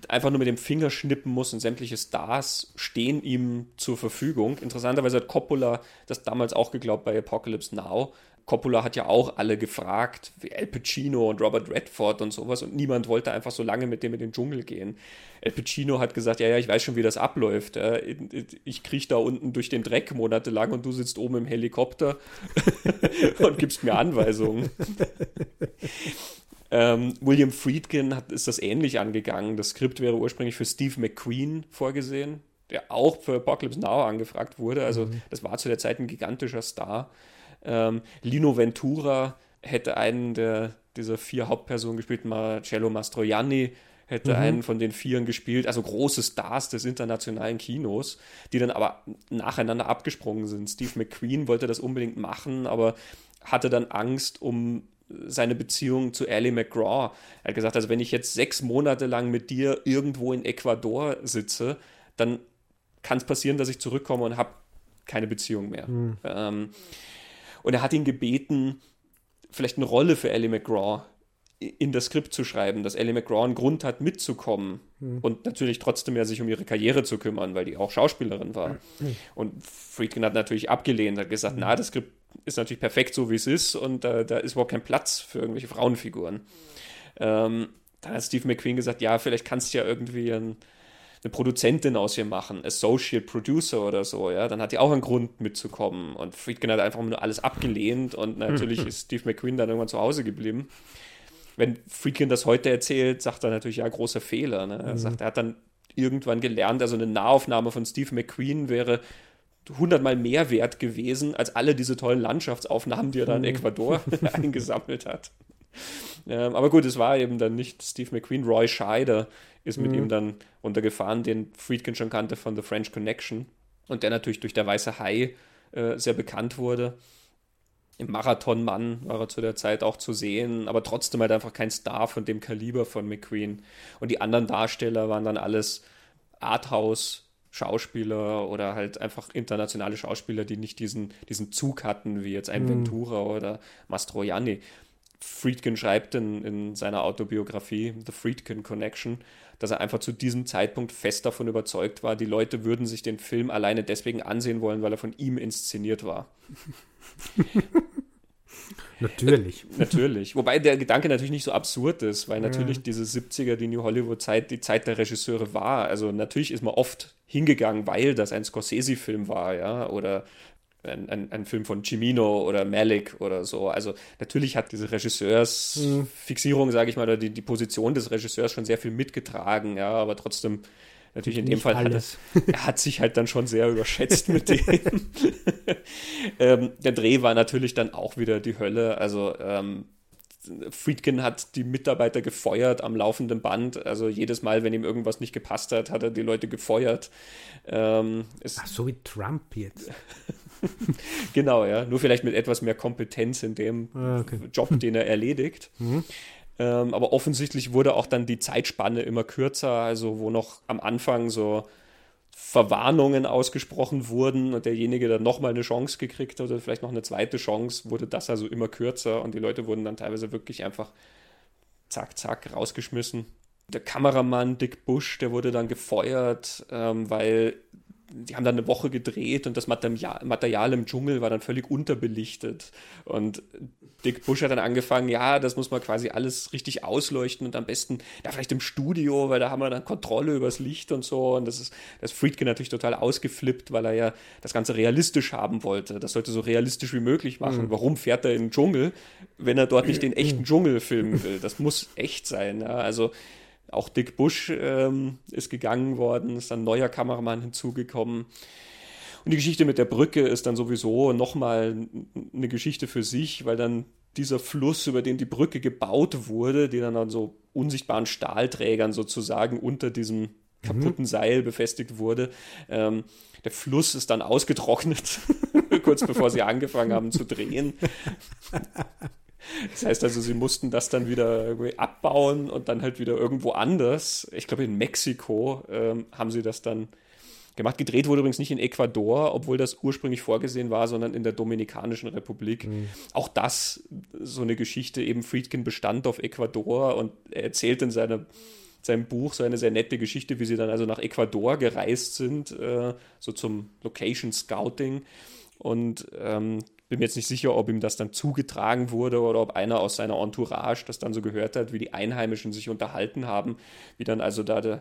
einfach nur mit dem Finger schnippen muss und sämtliche Stars stehen ihm zur Verfügung. Interessanterweise hat Coppola das damals auch geglaubt bei Apocalypse Now. Coppola hat ja auch alle gefragt, wie Al Pacino und Robert Redford und sowas, und niemand wollte einfach so lange mit dem in den Dschungel gehen. Al Pacino hat gesagt, ja, ja, ich weiß schon, wie das abläuft. Ich kriech da unten durch den Dreck monatelang und du sitzt oben im Helikopter [LAUGHS] und gibst mir Anweisungen. Ähm, William Friedkin hat, ist das ähnlich angegangen. Das Skript wäre ursprünglich für Steve McQueen vorgesehen, der auch für Apocalypse Now angefragt wurde. Also mhm. das war zu der Zeit ein gigantischer Star. Ähm, Lino Ventura hätte einen der, dieser vier Hauptpersonen gespielt, Marcello Mastroianni hätte mhm. einen von den Vieren gespielt, also große Stars des internationalen Kinos, die dann aber nacheinander abgesprungen sind. Steve McQueen wollte das unbedingt machen, aber hatte dann Angst um seine Beziehung zu Ellie McGraw. Er hat gesagt, also wenn ich jetzt sechs Monate lang mit dir irgendwo in Ecuador sitze, dann kann es passieren, dass ich zurückkomme und habe keine Beziehung mehr. Mhm. Ähm, und er hat ihn gebeten, vielleicht eine Rolle für Ellie McGraw in das Skript zu schreiben, dass Ellie McGraw einen Grund hat, mitzukommen mhm. und natürlich trotzdem ja sich um ihre Karriere zu kümmern, weil die auch Schauspielerin war. Mhm. Und Friedkin hat natürlich abgelehnt, hat gesagt, mhm. na, das Skript ist natürlich perfekt so, wie es ist und äh, da ist überhaupt kein Platz für irgendwelche Frauenfiguren. Ähm, dann hat Steve McQueen gesagt, ja, vielleicht kannst du ja irgendwie ein, eine Produzentin aus ihr machen, Associate Producer oder so, ja, dann hat die auch einen Grund mitzukommen und Friedkin hat einfach nur alles abgelehnt und [LAUGHS] natürlich ist Steve McQueen dann irgendwann zu Hause geblieben. Wenn Friedkin das heute erzählt, sagt er natürlich, ja, großer Fehler. Ne? Er mhm. sagt, er hat dann irgendwann gelernt, also eine Nahaufnahme von Steve McQueen wäre hundertmal mehr wert gewesen als alle diese tollen Landschaftsaufnahmen, die er da in mhm. Ecuador [LAUGHS] [LAUGHS] eingesammelt hat. Ähm, aber gut, es war eben dann nicht Steve McQueen, Roy Scheider ist mit mhm. ihm dann runtergefahren, den Friedkin schon kannte von The French Connection und der natürlich durch der Weiße Hai äh, sehr bekannt wurde. Im Marathonmann war er zu der Zeit auch zu sehen, aber trotzdem halt einfach kein Star von dem Kaliber von McQueen. Und die anderen Darsteller waren dann alles Arthouse Schauspieler oder halt einfach internationale Schauspieler, die nicht diesen, diesen Zug hatten, wie jetzt ein mhm. Ventura oder Mastroianni. Friedkin schreibt in, in seiner Autobiografie The Friedkin Connection, dass er einfach zu diesem Zeitpunkt fest davon überzeugt war, die Leute würden sich den Film alleine deswegen ansehen wollen, weil er von ihm inszeniert war. [LAUGHS] Natürlich. [LAUGHS] Natürlich. Wobei der Gedanke natürlich nicht so absurd ist, weil natürlich ja. diese 70er, die New Hollywood-Zeit, die Zeit der Regisseure war. Also natürlich ist man oft hingegangen, weil das ein Scorsese-Film war, ja, oder ein, ein, ein, Film von Cimino oder Malik oder so. Also natürlich hat diese Regisseursfixierung, mhm. sage ich mal, oder die, die Position des Regisseurs schon sehr viel mitgetragen, ja, aber trotzdem natürlich in dem Fall hat er, er hat sich halt dann schon sehr überschätzt mit dem. [LAUGHS] ähm, der Dreh war natürlich dann auch wieder die Hölle. Also ähm, Friedkin hat die Mitarbeiter gefeuert am laufenden Band. Also jedes Mal, wenn ihm irgendwas nicht gepasst hat, hat er die Leute gefeuert. Ähm, Ach, so wie Trump jetzt. [LAUGHS] genau, ja. Nur vielleicht mit etwas mehr Kompetenz in dem ah, okay. Job, den er erledigt. Mhm. Ähm, aber offensichtlich wurde auch dann die Zeitspanne immer kürzer, also wo noch am Anfang so Verwarnungen ausgesprochen wurden und derjenige dann nochmal eine Chance gekriegt hat oder vielleicht noch eine zweite Chance, wurde das also immer kürzer und die Leute wurden dann teilweise wirklich einfach zack, zack rausgeschmissen. Der Kameramann Dick Bush, der wurde dann gefeuert, ähm, weil die haben dann eine Woche gedreht und das Material im Dschungel war dann völlig unterbelichtet. Und Dick Bush hat dann angefangen, ja, das muss man quasi alles richtig ausleuchten und am besten, ja, vielleicht im Studio, weil da haben wir dann Kontrolle übers Licht und so. Und das ist, das Friedkin natürlich total ausgeflippt, weil er ja das Ganze realistisch haben wollte. Das sollte so realistisch wie möglich machen. Mhm. Warum fährt er in den Dschungel, wenn er dort nicht den echten [CLEARS THROAT] Dschungel filmen will? Das muss echt sein. Ja? Also, auch Dick Bush ähm, ist gegangen worden, ist dann ein neuer Kameramann hinzugekommen. Und die Geschichte mit der Brücke ist dann sowieso nochmal eine Geschichte für sich, weil dann dieser Fluss, über den die Brücke gebaut wurde, die dann an so unsichtbaren Stahlträgern sozusagen unter diesem kaputten mhm. Seil befestigt wurde. Ähm, der Fluss ist dann ausgetrocknet, [LAUGHS] kurz bevor sie angefangen haben zu drehen. [LAUGHS] Das heißt also, sie mussten das dann wieder irgendwie abbauen und dann halt wieder irgendwo anders. Ich glaube, in Mexiko ähm, haben sie das dann gemacht. Gedreht wurde übrigens nicht in Ecuador, obwohl das ursprünglich vorgesehen war, sondern in der Dominikanischen Republik. Mhm. Auch das, so eine Geschichte, eben Friedkin bestand auf Ecuador und er erzählt in seiner, seinem Buch so eine sehr nette Geschichte, wie sie dann also nach Ecuador gereist sind, äh, so zum Location Scouting. Und ähm, bin mir jetzt nicht sicher, ob ihm das dann zugetragen wurde oder ob einer aus seiner Entourage das dann so gehört hat, wie die Einheimischen sich unterhalten haben, wie dann also da der,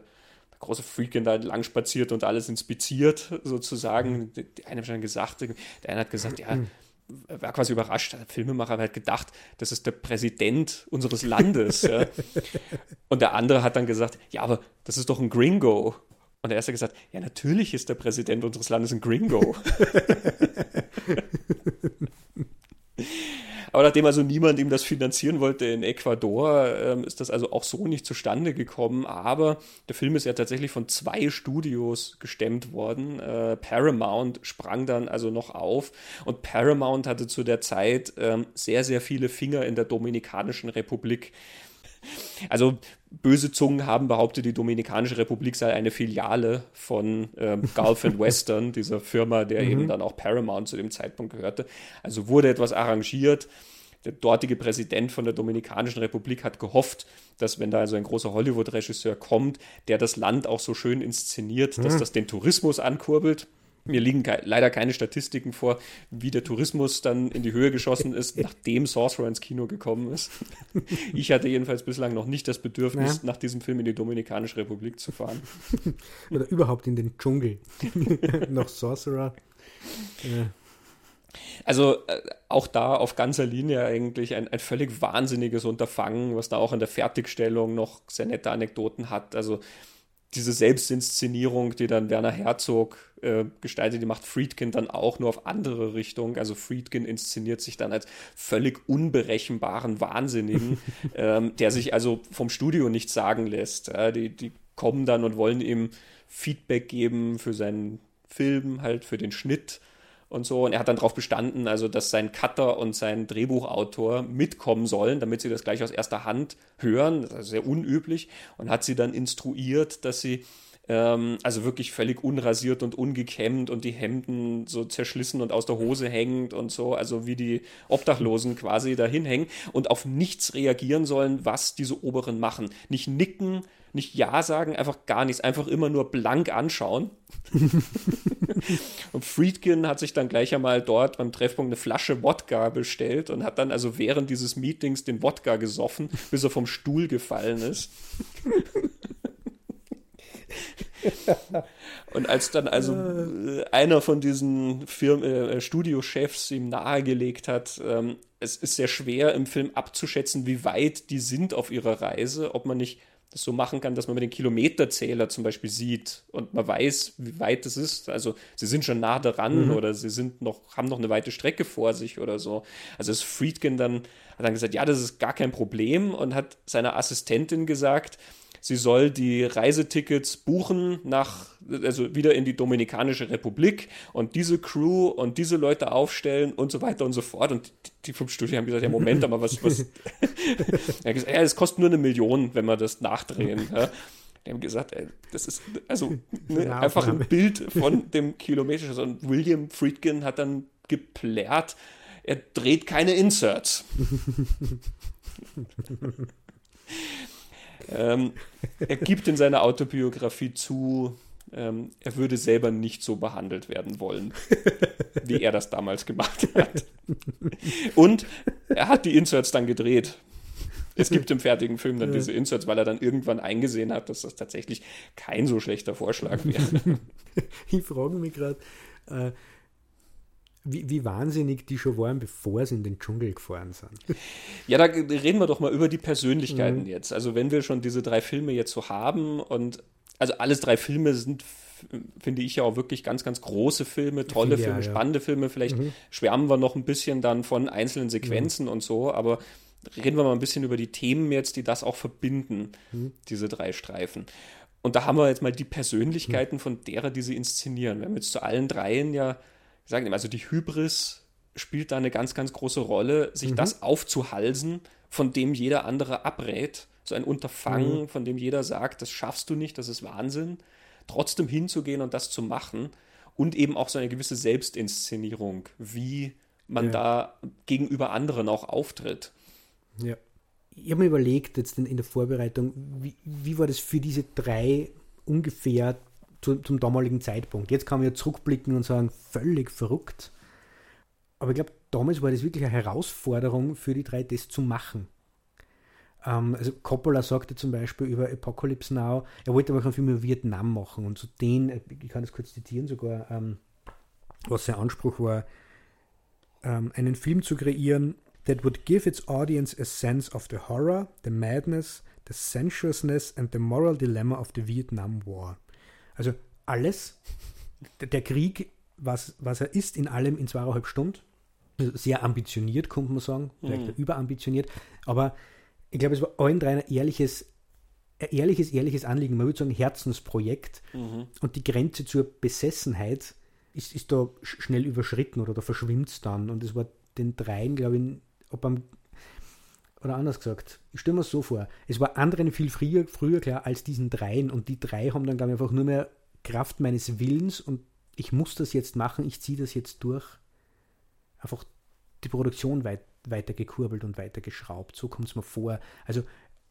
der große Freakin da lang spaziert und alles inspiziert, sozusagen. Der eine hat schon gesagt, der eine hat gesagt, ja, war quasi überrascht. Der Filmemacher hat gedacht, das ist der Präsident unseres Landes. ja. [LAUGHS] Und der andere hat dann gesagt, ja, aber das ist doch ein Gringo. Und der erste hat gesagt, ja, natürlich ist der Präsident unseres Landes ein Gringo. [LAUGHS] Aber nachdem also niemand ihm das finanzieren wollte in Ecuador, ähm, ist das also auch so nicht zustande gekommen. Aber der Film ist ja tatsächlich von zwei Studios gestemmt worden. Äh, Paramount sprang dann also noch auf und Paramount hatte zu der Zeit ähm, sehr, sehr viele Finger in der Dominikanischen Republik. Also böse Zungen haben behauptet, die Dominikanische Republik sei eine Filiale von ähm, Gulf and Western, [LAUGHS] dieser Firma, der mhm. eben dann auch Paramount zu dem Zeitpunkt gehörte. Also wurde etwas arrangiert. der dortige Präsident von der Dominikanischen Republik hat gehofft, dass wenn da also ein großer Hollywood-Regisseur kommt, der das Land auch so schön inszeniert, dass hm. das den Tourismus ankurbelt. Mir liegen ke leider keine Statistiken vor, wie der Tourismus dann in die Höhe geschossen ist, [LAUGHS] nachdem Sorcerer ins Kino gekommen ist. [LAUGHS] Ich hatte jedenfalls bislang noch nicht das Bedürfnis, ja. nach diesem Film in die Dominikanische Republik zu fahren. [LAUGHS] Oder überhaupt in den Dschungel. noch Sorcerer. Ja. Also äh, auch da auf ganzer Linie eigentlich ein, ein völlig wahnsinniges Unterfangen, was da auch in der Fertigstellung noch sehr nette Anekdoten hat. Also diese Selbstinszenierung, die dann Werner Herzog äh, gestaltet, die macht Friedkin dann auch nur auf andere Richtung. Also Friedkin inszeniert sich dann als völlig unberechenbaren Wahnsinnigen, [LAUGHS] ähm, der sich also vom Studio nichts sagen lässt. Ja, die, die kommen dann und wollen ihm Feedback geben für seinen Film, halt für den Schnitt und so. Und er hat dann darauf bestanden, also dass sein Cutter und sein Drehbuchautor mitkommen sollen, damit sie das gleich aus erster Hand hören. Das ist sehr unüblich. Und hat sie dann instruiert, dass sie ähm, also wirklich völlig unrasiert und ungekämmt und die Hemden so zerschlissen und aus der Hose hängend und so, also wie die Obdachlosen quasi dahin hängen und auf nichts reagieren sollen, was diese Oberen machen. Nicht nicken, nicht Ja sagen, einfach gar nichts, einfach immer nur blank anschauen. [LAUGHS] und Friedkin hat sich dann gleich einmal dort beim Treffpunkt eine Flasche Wodka bestellt und hat dann also während dieses Meetings den Wodka gesoffen, bis er vom Stuhl gefallen ist. [LAUGHS] [LAUGHS] Und als dann also äh, einer von diesen Firmen, äh, Studiochefs ihm nahegelegt hat, ähm, es ist sehr schwer im Film abzuschätzen, wie weit die sind auf ihrer Reise, ob man nicht das so machen kann, dass man mit den Kilometerzähler zum Beispiel sieht und man weiß, wie weit es ist. Also sie sind schon nah daran mhm. oder sie sind noch, haben noch eine weite Strecke vor sich oder so. Also das Friedkin dann hat dann gesagt, ja, das ist gar kein Problem und hat seiner Assistentin gesagt, sie soll die Reisetickets buchen nach, also wieder in die Dominikanische Republik und diese Crew und diese Leute aufstellen und so weiter und so fort. Und die vom Studio haben gesagt, ja, Moment, aber was, was, [LAUGHS] er gesagt, ja, es kostet nur eine Million, wenn wir das nachdrehen. Ja. Die haben gesagt, ey, das ist also ne, einfach ein Bild [LAUGHS] von dem Kilometer. Und William Friedkin hat dann geplärt, er dreht keine Inserts. [LAUGHS] Ähm, er gibt in seiner Autobiografie zu, ähm, er würde selber nicht so behandelt werden wollen, wie er das damals gemacht hat. Und er hat die Inserts dann gedreht. Es gibt im fertigen Film dann diese Inserts, weil er dann irgendwann eingesehen hat, dass das tatsächlich kein so schlechter Vorschlag wäre. [LAUGHS] Ich frage mich gerade, äh, wie, wie, wahnsinnig die schon waren, bevor sie in den Dschungel gefahren sind. [LAUGHS] Ja, da reden wir doch mal über die Persönlichkeiten mhm. jetzt. Also wenn wir schon diese drei Filme jetzt so haben und also alles drei Filme sind, finde ich ja auch wirklich ganz, ganz große Filme, tolle ja, Filme, ja. spannende Filme. Vielleicht mhm. schwärmen wir noch ein bisschen dann von einzelnen Sequenzen mhm. und so, aber reden wir mal ein bisschen über die Themen jetzt, die das auch verbinden, mhm. diese drei Streifen. Und da haben wir jetzt mal die Persönlichkeiten mhm. von derer, die sie inszenieren. Wir haben jetzt zu allen dreien ja sagen ihm, also die Hybris spielt da eine ganz, ganz große Rolle, sich mhm. das aufzuhalsen, von dem jeder andere abrät. So ein Unterfangen, mhm. von dem jeder sagt, das schaffst du nicht, das ist Wahnsinn. Trotzdem hinzugehen und das zu machen. Und eben auch so eine gewisse Selbstinszenierung, wie man ja. da gegenüber anderen auch auftritt. Ja. Ich habe mir überlegt, jetzt in, in der Vorbereitung, wie, wie war das für diese drei ungefähr zu, zum damaligen Zeitpunkt. Jetzt kann man ja zurückblicken und sagen, völlig verrückt. Aber ich glaube, damals war das wirklich eine Herausforderung für die drei, das zu machen. Ähm, also Coppola sagte zum Beispiel über Apocalypse Now, er wollte aber einen Film über Vietnam machen und zu so den, ich kann das kurz zitieren sogar, ähm, was sein Anspruch war, ähm, einen Film zu kreieren, that would give its audience a sense of the horror, the madness, the sensuousness and the moral dilemma of the Vietnam War. Also alles, der Krieg, was, was er ist, in allem in zweieinhalb Stunden. Also sehr ambitioniert, könnte man sagen, vielleicht mhm. überambitioniert. Aber ich glaube, es war allen drei ein ehrliches, ein ehrliches, ehrliches Anliegen. Man würde sagen, Herzensprojekt. Mhm. Und die Grenze zur Besessenheit ist, ist da schnell überschritten oder da verschwimmt es dann. Und es war den dreien, glaube ich, ob am oder anders gesagt, ich stelle mir es so vor, es war anderen viel früher, früher klar als diesen dreien und die drei haben dann, glaube ich, einfach nur mehr Kraft meines Willens und ich muss das jetzt machen, ich ziehe das jetzt durch, einfach die Produktion weit, weiter gekurbelt und weiter geschraubt. So kommt es mir vor. Also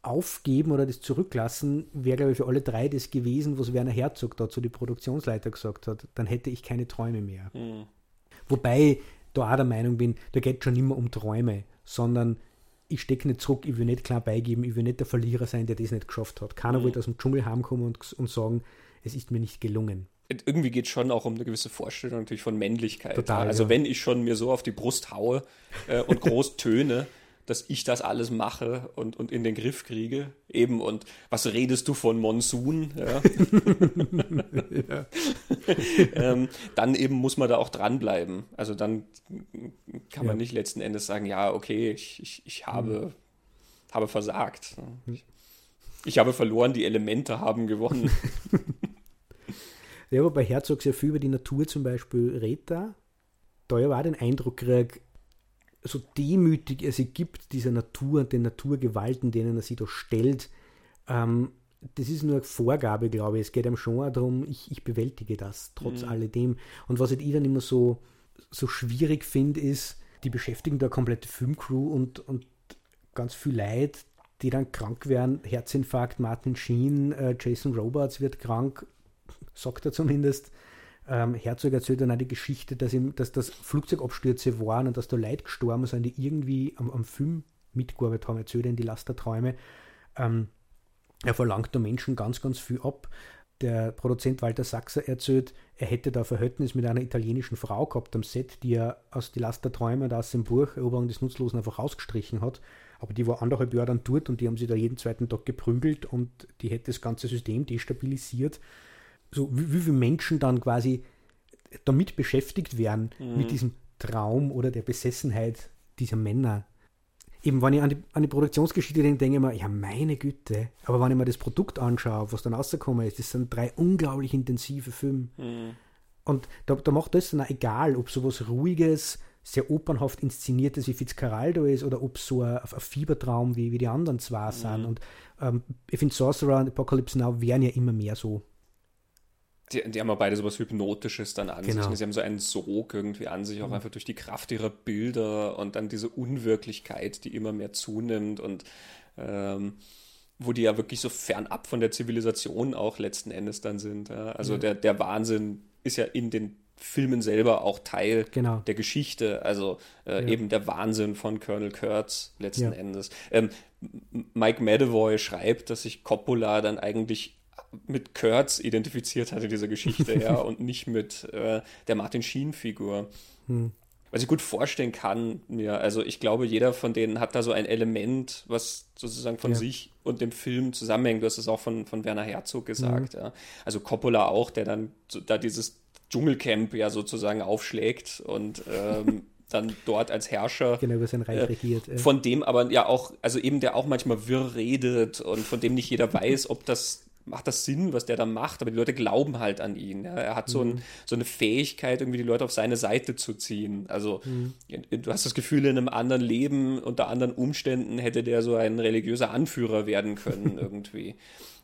aufgeben oder das zurücklassen wäre, glaube ich, für alle drei das gewesen, was Werner Herzog dazu die Produktionsleiter gesagt hat. Dann hätte ich keine Träume mehr. Mhm. Wobei da auch der Meinung bin, da geht schon immer um Träume, sondern ich stecke nicht zurück, ich will nicht klar beigeben, ich will nicht der Verlierer sein, der das nicht geschafft hat. Keiner mhm. wird aus dem Dschungel heimkommen und, und sagen, es ist mir nicht gelungen irgendwie geht es schon auch um eine gewisse Vorstellung natürlich von Männlichkeit. Total, also ja. wenn ich schon mir so auf die Brust haue äh, und groß [LAUGHS] töne, dass ich das alles mache und, und in den Griff kriege. Eben, und was redest du von Monsun? [LAUGHS] [LAUGHS] Ja. ähm, dann eben muss man da auch dranbleiben. Also dann kann man ja. nicht letzten Endes sagen, ja, okay, ich, ich, ich habe, mhm. habe versagt. Ich, ich habe verloren, die Elemente haben gewonnen. [LAUGHS] ja, aber bei Herzog sehr viel über die Natur zum Beispiel redet da. Da war den Eindruck gekriegt, so demütig er sie gibt, dieser Natur und den Naturgewalten, denen er sie da stellt, ähm, das ist nur eine Vorgabe, glaube ich. Es geht ihm schon auch darum, ich, ich bewältige das, trotz mhm. alledem. Und was halt ich dann immer so, so schwierig finde, ist, die beschäftigen da komplette Filmcrew und, und ganz viel Leid, die dann krank werden. Herzinfarkt, Martin Sheen, äh, Jason Robards wird krank, sagt er zumindest. Ähm, Herzog erzählt dann auch die Geschichte, dass, ihm, dass das Flugzeugabstürze waren und dass da Leute gestorben sind, die irgendwie am, am Film mitgearbeitet haben. Erzählt er in die Last der Träume. Ähm, er verlangt da Menschen ganz, ganz viel ab. Der Produzent Walter Sachser erzählt, er hätte da Verhältnis mit einer italienischen Frau gehabt am Set, die er aus Die Last der und aus dem Buch Eroberung des Nutzlosen einfach rausgestrichen hat. Aber die war anderthalb Jahre dann dort und die haben sie da jeden zweiten Tag geprügelt und die hätte das ganze System destabilisiert so wie, wie viele Menschen dann quasi damit beschäftigt werden, mhm. mit diesem Traum oder der Besessenheit dieser Männer. Eben, wenn ich an die, an die Produktionsgeschichte denke, denke ich mir, ja, meine Güte. Aber wenn ich mir das Produkt anschaue, was dann rausgekommen ist, das sind drei unglaublich intensive Filme. Mhm. Und da, da macht das dann auch egal, ob sowas Ruhiges, sehr opernhaft inszeniertes wie Fitzcarraldo ist oder ob so ein, ein Fiebertraum wie, wie die anderen zwei mhm. sind. Und ähm, ich finde, Sorcerer und Apocalypse Now werden ja immer mehr so. Die, die haben ja beide so was Hypnotisches dann an genau. sich. Sie haben so einen Sog irgendwie an sich, auch mhm. einfach durch die Kraft ihrer Bilder und dann diese Unwirklichkeit, die immer mehr zunimmt und ähm, wo die ja wirklich so fernab von der Zivilisation auch letzten Endes dann sind. Ja? Also mhm. der, der Wahnsinn ist ja in den Filmen selber auch Teil genau. der Geschichte, also äh, ja. eben der Wahnsinn von Colonel Kurtz letzten ja. Endes. Ähm, Mike Medavoy schreibt, dass sich Coppola dann eigentlich mit Kurtz identifiziert hatte, diese Geschichte, ja, [LAUGHS] und nicht mit äh, der Martin Sheen-Figur. Hm. Was ich gut vorstellen kann, mir, also ich glaube, jeder von denen hat da so ein Element, was sozusagen von ja. sich und dem Film zusammenhängt. Du hast es auch von, von Werner Herzog gesagt, mhm. ja. Also Coppola auch, der dann so, da dieses Dschungelcamp ja sozusagen aufschlägt und ähm, [LAUGHS] dann dort als Herrscher. Genau, über sein Reich äh, regiert. Äh. Von dem aber ja auch, also eben der auch manchmal wirr redet und von dem nicht jeder [LAUGHS] weiß, ob das macht das Sinn, was der da macht, aber die Leute glauben halt an ihn. Ja. Er hat so, ein, mhm. so, eine Fähigkeit, irgendwie die Leute auf seine Seite zu ziehen. Also mhm. du hast das Gefühl, in einem anderen Leben, unter anderen Umständen hätte der so ein religiöser Anführer werden können [LAUGHS] irgendwie.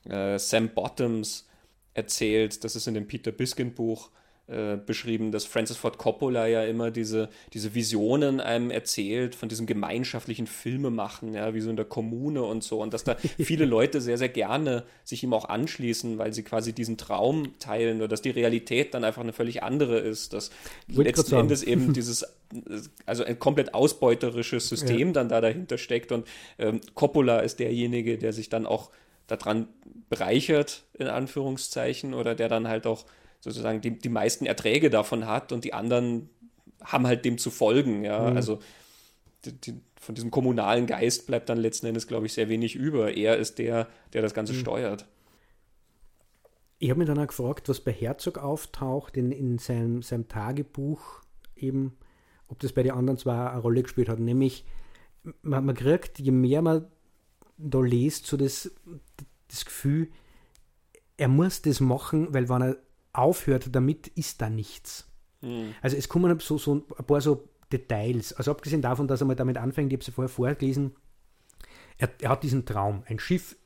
äh, Sam Bottoms erzählt, das ist in dem Peter Biskind Buch, äh, beschrieben, dass Francis Ford Coppola ja immer diese, diese Visionen einem erzählt von diesem gemeinschaftlichen Filmemachen, ja, wie so in der Kommune und so. Und dass da [LAUGHS] viele Leute sehr, sehr gerne sich ihm auch anschließen, weil sie quasi diesen Traum teilen oder dass die Realität dann einfach eine völlig andere ist. Dass letzten Endes eben [LAUGHS] dieses, also ein komplett ausbeuterisches System ja. dann da dahinter steckt. Und ähm, Coppola ist derjenige, der sich dann auch daran bereichert, in Anführungszeichen, oder der dann halt auch sozusagen die, die meisten Erträge davon hat und die anderen haben halt dem zu folgen. Ja, mhm. also die, die, von diesem kommunalen Geist bleibt dann letzten Endes, glaube ich, sehr wenig über. Er ist der, der das Ganze mhm. steuert. Ich habe mich dann auch gefragt, was bei Herzog auftaucht in, in seinem, seinem Tagebuch eben, ob das bei den anderen zwar eine Rolle gespielt hat. Nämlich, man, man kriegt, je mehr man da liest, so das, das Gefühl, er muss das machen, weil wenn er aufhört damit, ist da nichts. Mhm. Also es kommen so, so ein paar so Details. Also abgesehen davon, dass er mal damit anfängt, ich habe es ja vorher vorgelesen, er, er, hat diesen Traum, ein Schiff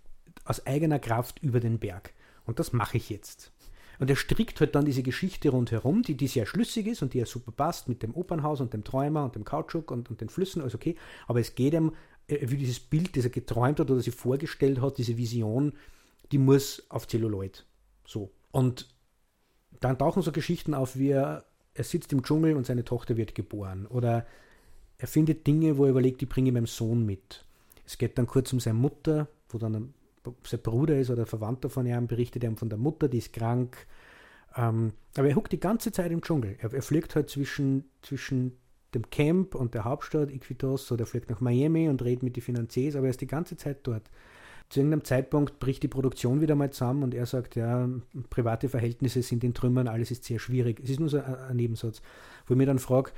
aus eigener Kraft über den Berg. Und das mache ich jetzt. Und er strickt halt dann diese Geschichte rundherum, die, die sehr schlüssig ist und die ja super passt mit dem Opernhaus und dem Träumer und dem Kautschuk und, und den Flüssen, alles okay. Aber es geht ihm, will dieses Bild, das er geträumt hat oder sich vorgestellt hat, diese Vision, die muss auf Zelluloid. So. Und dann tauchen so Geschichten auf, wie er, er sitzt im Dschungel und seine Tochter wird geboren. Oder er findet Dinge, wo er überlegt, die bringe ich meinem Sohn mit. Es geht dann kurz um seine Mutter, wo dann sein Bruder ist oder ein Verwandter von ihm, berichtet er von der Mutter, die ist krank. Ähm, aber er huckt die ganze Zeit im Dschungel. Er, er fliegt halt zwischen, zwischen dem Camp und der Hauptstadt Iquitos oder fliegt nach Miami und redet mit den Finanziers, aber er ist die ganze Zeit dort. Zu irgendeinem Zeitpunkt bricht die Produktion wieder mal zusammen und er sagt, ja, private Verhältnisse sind in Trümmern, alles ist sehr schwierig. Es ist nur so ein, ein Nebensatz, wo ich mir dann frage,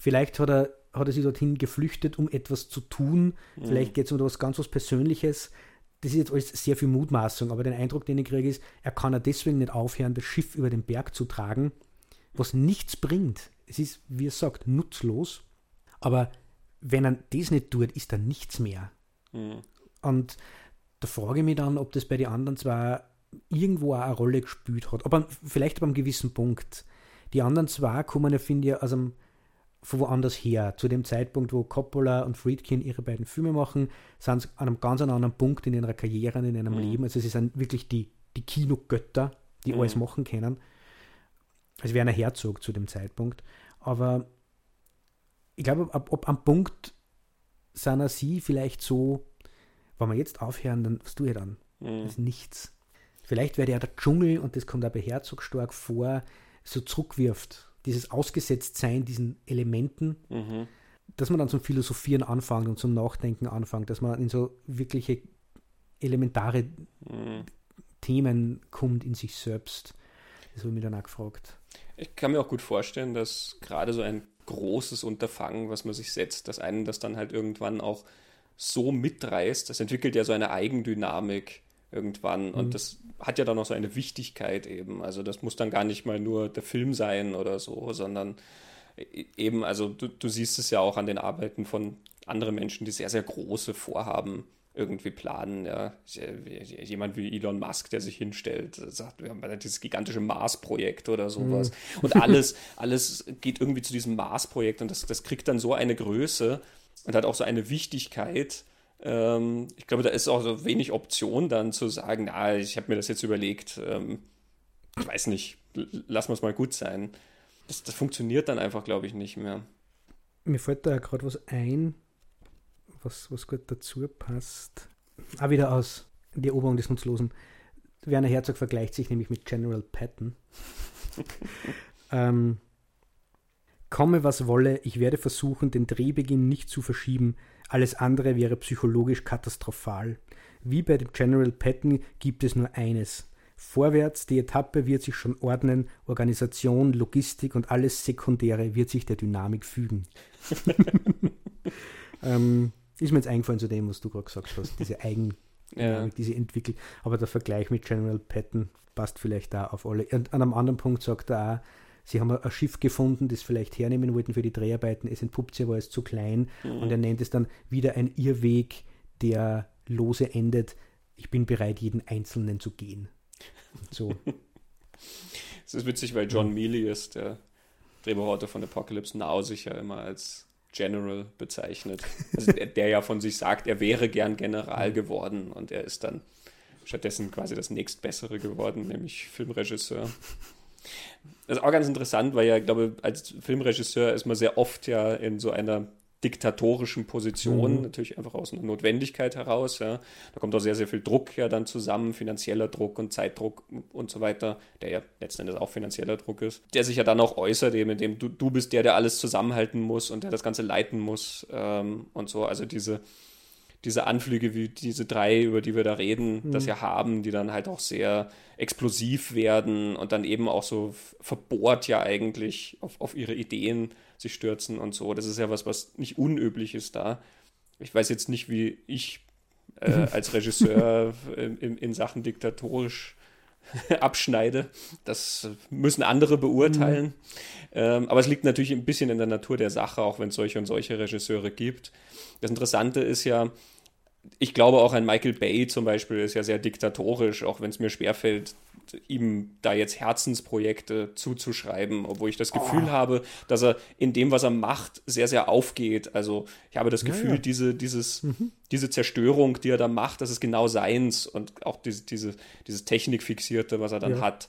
vielleicht hat er, hat er sich dorthin geflüchtet, um etwas zu tun, mhm. vielleicht geht es um etwas ganz was Persönliches, das ist jetzt alles sehr viel Mutmaßung, aber den Eindruck, den ich kriege, ist, er kann ja deswegen nicht aufhören, das Schiff über den Berg zu tragen, was nichts bringt. Es ist, wie er sagt, nutzlos. Aber wenn er das nicht tut, ist da nichts mehr. Mhm. Und da frage ich mich dann, ob das bei den anderen zwar irgendwo auch eine Rolle gespielt hat, aber vielleicht ab einem gewissen Punkt. Die anderen zwei kommen ja, finde ich, aus einem von woanders her. Zu dem Zeitpunkt, wo Coppola und Friedkin ihre beiden Filme machen, sind sie an einem ganz anderen Punkt in ihrer Karriere, in ihrem mhm. Leben. Also sie sind wirklich die, die Kinogötter, die mhm. alles machen können. Also Werner Herzog zu dem Zeitpunkt. Aber ich glaube, ab, ab am Punkt sind sie vielleicht so, wenn wir jetzt aufhören, dann was tue ich dann? Mhm. Das ist nichts. Vielleicht wäre ja der Dschungel, und das kommt auch bei Herzog stark vor, so zurückwirft dieses Ausgesetztsein diesen Elementen, mhm. dass man dann zum Philosophieren anfängt und zum Nachdenken anfängt, dass man in so wirkliche elementare mhm. Themen kommt in sich selbst. Das habe ich mich dann auch gefragt. Ich kann mir auch gut vorstellen, dass gerade so ein großes Unterfangen, was man sich setzt, dass einen das dann halt irgendwann auch so mitreißt, das entwickelt ja so eine Eigendynamik, irgendwann. Und mhm. das hat ja dann noch so eine Wichtigkeit eben. Also das muss dann gar nicht mal nur der Film sein oder so, sondern e-, eben, also du, du siehst es ja auch an den Arbeiten von anderen Menschen, die sehr, sehr große Vorhaben irgendwie planen. Ja. Jemand wie Elon Musk, der sich hinstellt, sagt, wir haben dieses gigantische Mars-Projekt oder sowas. Mhm. Und alles, [LAUGHS] alles geht irgendwie zu diesem Mars-Projekt und das, das kriegt dann so eine Größe und hat auch so eine Wichtigkeit, ähm, ich glaube, da ist auch so wenig Option dann zu sagen, na, ich habe mir das jetzt überlegt, ähm, ich weiß nicht, lassen wir es mal gut sein. Das, das funktioniert dann einfach, glaube ich, nicht mehr. Mir fällt da gerade was ein, was, was gut dazu passt. Auch wieder aus die Eroberung des Nutzlosen. Werner Herzog vergleicht sich nämlich mit General Patton. [LAUGHS] ähm, komme was wolle, ich werde versuchen, den Drehbeginn nicht zu verschieben, alles andere wäre psychologisch katastrophal. Wie bei dem General Patton gibt es nur eines. Vorwärts, die Etappe wird sich schon ordnen, Organisation, Logistik und alles Sekundäre wird sich der Dynamik fügen. [LAUGHS] ähm, ist mir jetzt eingefallen zu dem, was du gerade gesagt hast, diese Eigendynamik, [LAUGHS] ja. die sie entwickelt. Aber der Vergleich mit General Patton passt vielleicht da auf alle. Und an einem anderen Punkt sagt er auch, sie haben ein Schiff gefunden, das vielleicht hernehmen wollten für die Dreharbeiten, es entpuppt sich aber als zu klein mhm. und er nennt es dann wieder ein Irrweg, der lose endet. Ich bin bereit, jeden Einzelnen zu gehen. So. [LAUGHS] Es ist witzig, weil John Mealy ist der Drehbuchautor von Apocalypse Now sich ja immer als General bezeichnet. Also der, der, ja von sich sagt, er wäre gern General geworden und er ist dann stattdessen quasi das nächstbessere geworden, nämlich Filmregisseur. Das ist auch ganz interessant, weil ja, ich glaube, als Filmregisseur ist man sehr oft ja in so einer diktatorischen Position, mhm. natürlich einfach aus einer Notwendigkeit heraus. Ja. Da kommt auch sehr, sehr viel Druck ja dann zusammen, finanzieller Druck und Zeitdruck und so weiter, der ja letzten Endes auch finanzieller Druck ist, der sich ja dann auch äußert, eben indem du, du bist der, der alles zusammenhalten muss und der das Ganze leiten muss ähm, und so. Also diese diese Anflüge wie diese drei, über die wir da reden, mhm. das ja haben, die dann halt auch sehr explosiv werden und dann eben auch so verbohrt ja eigentlich auf, auf ihre Ideen sich stürzen und so. Das ist ja was, was nicht unüblich ist da. Ich weiß jetzt nicht, wie ich äh, [LAUGHS] als Regisseur in, in, Sachen diktatorisch [LAUGHS] abschneide. Das müssen andere beurteilen. Mhm. Ähm, aber es liegt natürlich ein bisschen in der Natur der Sache, auch wenn es solche und solche Regisseure gibt. Das Interessante ist ja, ich glaube auch ein Michael Bay zum Beispiel ist ja sehr diktatorisch, auch wenn es mir schwerfällt, ihm da jetzt Herzensprojekte zuzuschreiben, obwohl ich das Gefühl oh. habe, dass er in dem, was er macht, sehr, sehr aufgeht. Also ich habe das Gefühl, ja, ja. Diese, dieses, mhm. diese Zerstörung, die er da macht, das ist genau seins und auch diese, diese, dieses Technikfixierte, was er dann ja. hat.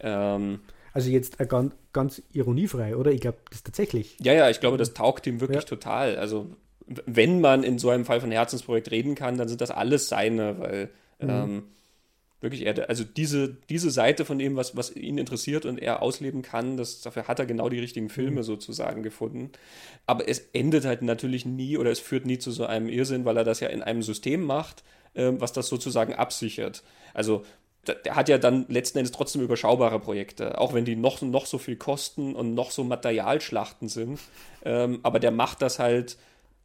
Ähm, also jetzt ganz, ganz ironiefrei, oder? Ich glaube, das tatsächlich. Ja, ja, ich glaube, das taugt ihm wirklich total. Also wenn man in so einem Fall von Herzensprojekt reden kann, dann sind das alles seine, weil mhm. ähm, wirklich er, also diese, diese Seite von dem, was, was ihn interessiert und er ausleben kann, das, dafür hat er genau die richtigen Filme mhm. sozusagen gefunden. Aber es endet halt natürlich nie oder es führt nie zu so einem Irrsinn, weil er das ja in einem System macht, äh, was das sozusagen absichert. Also der hat ja dann letzten Endes trotzdem überschaubare Projekte, auch wenn die noch, noch so viel kosten und noch so Materialschlachten sind. Ähm, aber der macht das halt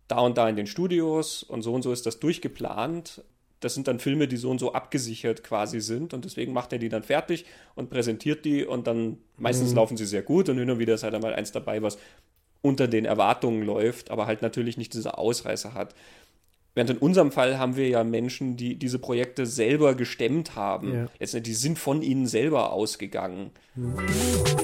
da und da in den Studios und so und so ist das durchgeplant. Das sind dann Filme, die so und so abgesichert quasi sind und deswegen macht er die dann fertig und präsentiert die und dann meistens mhm. laufen sie sehr gut und hin und wieder ist halt einmal eins dabei, was unter den Erwartungen läuft, aber halt natürlich nicht diese Ausreißer hat. Während in unserem Fall haben wir ja Menschen, die diese Projekte selber gestemmt haben. Ja. Jetzt, die sind von ihnen selber ausgegangen. Mhm.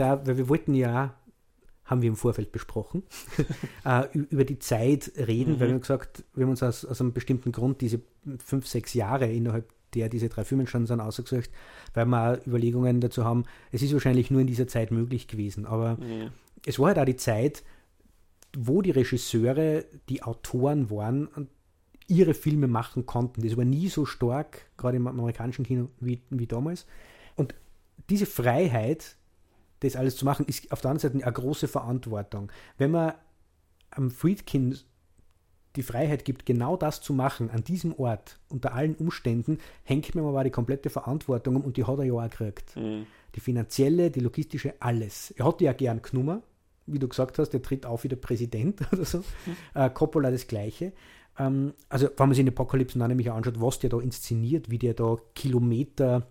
Da, weil wir wollten ja, haben wir im Vorfeld besprochen, [LAUGHS] äh, über die Zeit reden, mhm. weil wir haben gesagt, wir haben uns aus, aus einem bestimmten Grund diese fünf, sechs Jahre innerhalb der diese drei Filme schon sind ausgesucht, weil wir auch Überlegungen dazu haben, es ist wahrscheinlich nur in dieser Zeit möglich gewesen, aber mhm. es war halt auch die Zeit, wo die Regisseure die Autoren waren und ihre Filme machen konnten. Das war nie so stark, gerade im amerikanischen Kino, wie, wie damals. Und diese Freiheit, das alles zu machen, ist auf der anderen Seite eine große Verantwortung. Wenn man am Friedkin die Freiheit gibt, genau das zu machen, an diesem Ort, unter allen Umständen, hängt mir aber die komplette Verantwortung um und die hat er ja auch gekriegt. Mhm. Die finanzielle, die logistische, alles. Er hat die ja gern genommen, wie du gesagt hast, der tritt auf wie der Präsident [LAUGHS] oder so. Mhm. Äh, Coppola das Gleiche. Ähm, also, wenn man sich in Apocalypse Now nämlich anschaut, was der da inszeniert, wie der da Kilometer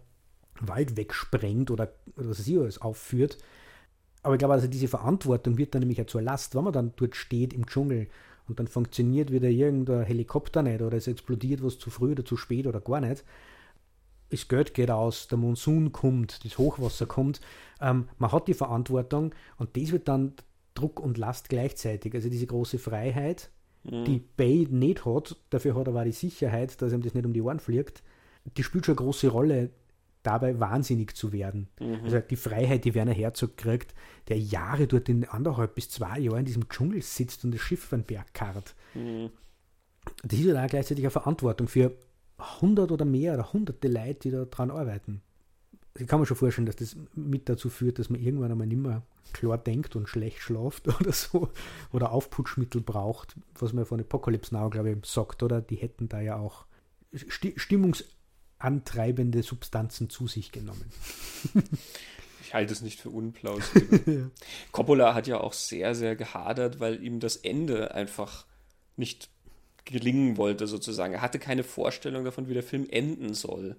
Wald wegsprengt oder, oder was sie alles aufführt. Aber ich glaube, also diese Verantwortung wird dann nämlich ja zur Last, wenn man dann dort steht im Dschungel und dann funktioniert wieder irgendein Helikopter nicht oder es explodiert was zu früh oder zu spät oder gar nicht. Das Geld geht aus, der Monsun kommt, das Hochwasser kommt. Ähm, man hat die Verantwortung und das wird dann Druck und Last gleichzeitig. Also diese große Freiheit, mhm. die Bay nicht hat, dafür hat er aber die Sicherheit, dass ihm das nicht um die Ohren fliegt, die spielt schon eine große Rolle dabei wahnsinnig zu werden. Mhm. Also die Freiheit, die Werner Herzog kriegt, der Jahre dort in anderthalb bis zwei Jahren in diesem Dschungel sitzt und das Schiff von Berg karrt. Mhm. Das ist ja gleichzeitig eine Verantwortung für hundert oder mehr oder hunderte Leute, die da dran arbeiten. Ich kann mir schon vorstellen, dass das mit dazu führt, dass man irgendwann einmal nicht mehr klar denkt und schlecht schlaft [LAUGHS] oder so oder Aufputschmittel braucht, was man von Apocalypse Now, glaube ich, sagt, oder? Die hätten da ja auch Stimmungs antreibende Substanzen zu sich genommen. [LAUGHS] ich halte es nicht für unplausibel. [LAUGHS] ja. Coppola hat ja auch sehr, sehr gehadert, weil ihm das Ende einfach nicht gelingen wollte, sozusagen. Er hatte keine Vorstellung davon, wie der Film enden soll.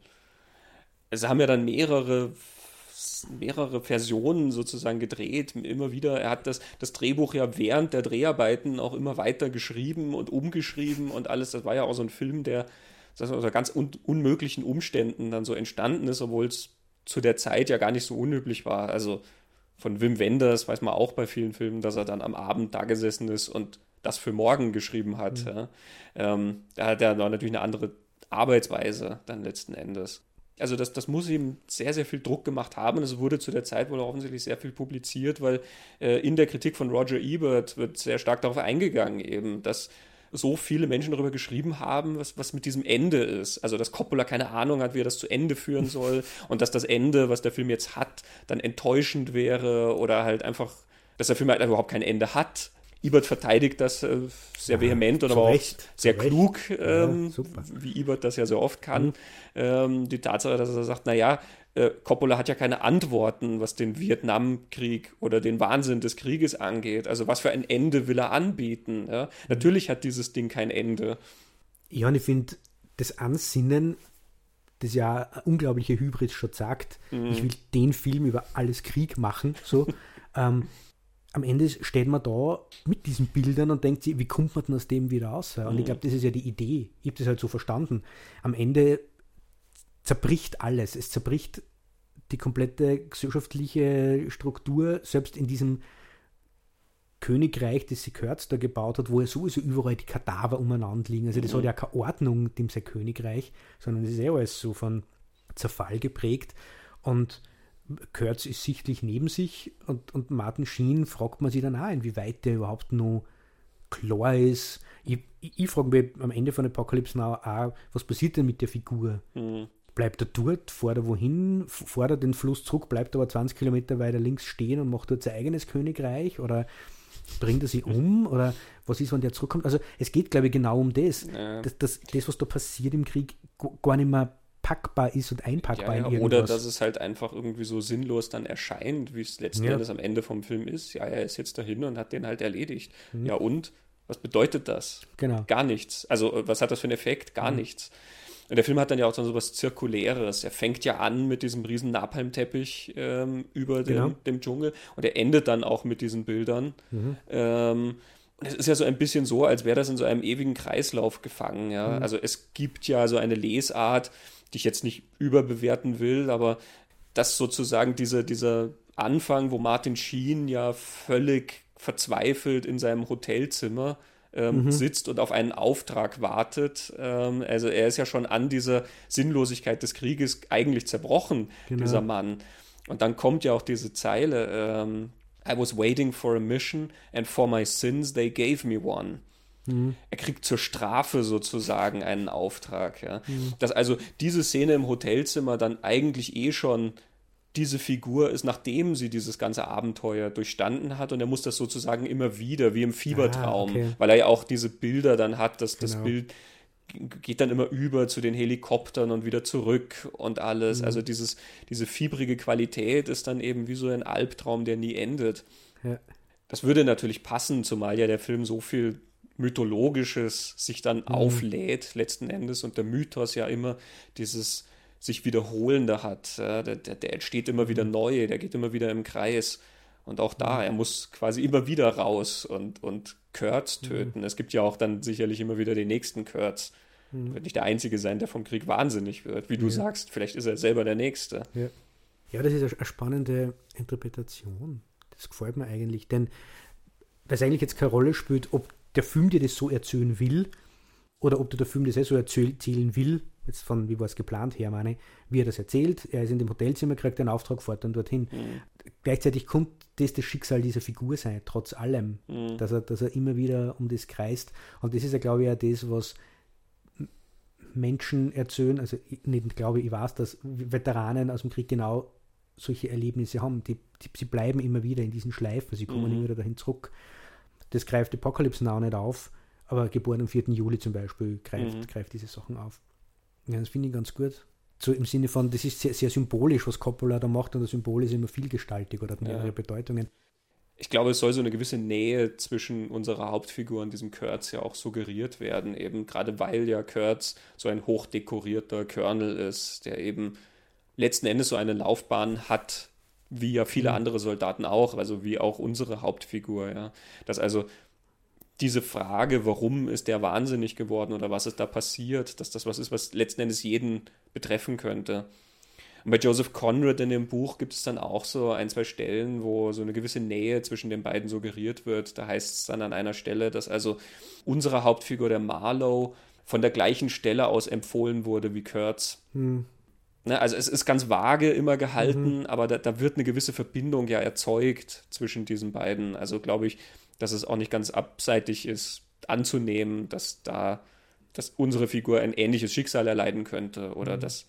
Also haben ja dann mehrere mehrere Versionen sozusagen gedreht, immer wieder. Er hat das, das Drehbuch ja während der Dreharbeiten auch immer weiter geschrieben und umgeschrieben und alles. Das war ja auch so ein Film, der das unter ganz un unmöglichen Umständen dann so entstanden ist, obwohl es zu der Zeit ja gar nicht so unüblich war. Also von Wim Wenders weiß man auch bei vielen Filmen, dass er dann am Abend da gesessen ist und das für morgen geschrieben hat. Mhm. Ja. Ähm, da hat er natürlich eine andere Arbeitsweise dann letzten Endes. Also das, das muss ihm sehr, sehr viel Druck gemacht haben. Es wurde zu der Zeit wohl offensichtlich sehr viel publiziert, weil äh, in der Kritik von Roger Ebert wird sehr stark darauf eingegangen, eben, dass so viele Menschen darüber geschrieben haben, was, was mit diesem Ende ist. Also, dass Coppola keine Ahnung hat, wie er das zu Ende führen [LAUGHS] soll und dass das Ende, was der Film jetzt hat, dann enttäuschend wäre oder halt einfach, dass der Film halt überhaupt kein Ende hat. Ebert verteidigt das äh, sehr ja, vehement und aber auch sehr klug, ähm, ja, wie Ebert das ja so oft kann. Mhm. Ähm, die Tatsache, dass er sagt, naja, äh, Coppola hat ja keine Antworten, was den Vietnamkrieg oder den Wahnsinn des Krieges angeht. Also was für ein Ende will er anbieten? Ja? Mhm. Natürlich hat dieses Ding kein Ende. Ja, und ich finde, das Ansinnen das ja unglaubliche Hybris schon sagt, mhm. ich will den Film über alles Krieg machen, so. [LAUGHS] ähm, am Ende steht man da mit diesen Bildern und denkt sich, wie kommt man denn aus dem wieder raus? Und mhm. ich glaube, das ist ja die Idee. Ich habe das halt so verstanden. Am Ende zerbricht alles. Es zerbricht die komplette gesellschaftliche Struktur, selbst in diesem Königreich, das sie Kurz da gebaut hat, wo ja sowieso überall die Kadaver umeinander liegen. Also das mhm. hat ja keine Ordnung, dem sein Königreich, sondern das ist ja alles so von Zerfall geprägt. Und Kurtz ist sichtlich neben sich und, und Martin Sheen fragt man sich dann auch, inwieweit der überhaupt noch klar ist. Ich, ich, ich frage mich am Ende von Apocalypse Now auch, was passiert denn mit der Figur? Mhm. Bleibt er dort, fährt er wohin, fährt er den Fluss zurück, bleibt aber 20 Kilometer weiter links stehen und macht dort sein eigenes Königreich oder bringt er sie um oder was ist, wenn der zurückkommt? Also es geht, glaube ich, genau um das. Ja. Das, das, das, was da passiert im Krieg, gar nicht mehr packbar ist und einpackbar ja, ja, in. Oder dass es halt einfach irgendwie so sinnlos dann erscheint, wie es letzten ja. Endes am Ende vom Film ist. Ja, er ist jetzt dahin und hat den halt erledigt. Mhm. Ja und? Was bedeutet das? Genau. Gar nichts. Also was hat das für einen Effekt? Gar mhm. nichts. Und der Film hat dann ja auch so was Zirkuläres. Er fängt ja an mit diesem riesen Napalmteppich ähm, über dem, genau. dem, Dschungel und er endet dann auch mit diesen Bildern. Mhm. Ähm, es ist ja so ein bisschen so, als wäre das in so einem ewigen Kreislauf gefangen. Ja? Mhm. Also es gibt ja so eine Lesart, die ich jetzt nicht überbewerten will, aber dass sozusagen diese, dieser Anfang, wo Martin Sheen ja völlig verzweifelt in seinem Hotelzimmer ähm, mhm. sitzt und auf einen Auftrag wartet. Ähm, also er ist ja schon an dieser Sinnlosigkeit des Krieges eigentlich zerbrochen, genau. dieser Mann. Und dann kommt ja auch diese Zeile, ähm, I was waiting for a mission and for my sins they gave me one. Mhm. Er kriegt zur Strafe sozusagen einen Auftrag. Ja. Mhm. Dass also diese Szene im Hotelzimmer dann eigentlich eh schon diese Figur ist, nachdem sie dieses ganze Abenteuer durchstanden hat. Und er muss das sozusagen immer wieder, wie im Fiebertraum, ah, okay. weil er ja auch diese Bilder dann hat, dass genau. das Bild geht dann immer über zu den Helikoptern und wieder zurück und alles. Mhm. Also dieses, diese fiebrige Qualität ist dann eben wie so ein Albtraum, der nie endet. Ja. Das würde natürlich passen, zumal ja der Film so viel Mythologisches sich dann mhm. auflädt, letzten Endes, und der Mythos ja immer dieses sich wiederholende hat. Der, der, der, entsteht immer wieder mhm. neu, der geht immer wieder im Kreis. Und auch da, mhm. er muss quasi immer wieder raus und, und Kurtz mhm. töten. Mhm. Es gibt ja auch dann sicherlich immer wieder den nächsten Kurtz. Mhm. Wird nicht der Einzige sein, der vom Krieg wahnsinnig wird. Wie du ja. sagst, vielleicht ist er selber der Nächste. Ja. ja, das ist eine spannende Interpretation. Das gefällt mir eigentlich, denn was eigentlich jetzt keine Rolle spielt, ob der Film dir das so erzählen will oder ob der Film das eh so erzählen will, jetzt von wie war es geplant her, meine, wie er das erzählt. Er ist in dem Hotelzimmer, kriegt einen Auftrag, fährt dann dorthin. Mhm. Gleichzeitig kommt das das Schicksal dieser Figur sein, trotz allem, mhm. dass, er, dass er immer wieder um das kreist. Und das ist ja, glaube ich, auch das, was Menschen erzählen, also nicht glaube ich, ich weiß, dass Veteranen aus dem Krieg genau solche Erlebnisse haben. Die, die, sie bleiben immer wieder in diesen Schleifen, sie kommen mhm. immer wieder dahin zurück. Das greift Apocalypse Now nicht auf, aber geboren am 4. Juli zum Beispiel greift, mhm. greift diese Sachen auf. Ja, das finde ich ganz gut. So im Sinne von, das ist sehr, sehr symbolisch, was Coppola da macht, und das Symbol ist immer vielgestaltig oder hat mehrere ja. Bedeutungen. Ich glaube, es soll so eine gewisse Nähe zwischen unserer Hauptfigur und diesem Kurtz ja auch suggeriert werden, eben gerade weil ja Kurtz so ein hochdekorierter Colonel ist, der eben letzten Endes so eine Laufbahn hat, wie ja viele mhm. andere Soldaten auch, also wie auch unsere Hauptfigur, ja. Dass also diese Frage, warum ist der wahnsinnig geworden oder was ist da passiert, dass das was ist, was letzten Endes jeden betreffen könnte. Und bei Joseph Conrad in dem Buch gibt es dann auch so ein, zwei Stellen, wo so eine gewisse Nähe zwischen den beiden suggeriert wird. Da heißt es dann an einer Stelle, dass also unsere Hauptfigur, der Marlow, von der gleichen Stelle aus empfohlen wurde wie Kurtz. Hm. Ne, also es ist ganz vage immer gehalten, mhm. aber da, da, wird eine gewisse Verbindung ja erzeugt zwischen diesen beiden. Also glaube ich, dass es auch nicht ganz abseitig ist, anzunehmen, dass da, dass unsere Figur ein ähnliches Schicksal erleiden könnte oder mhm. dass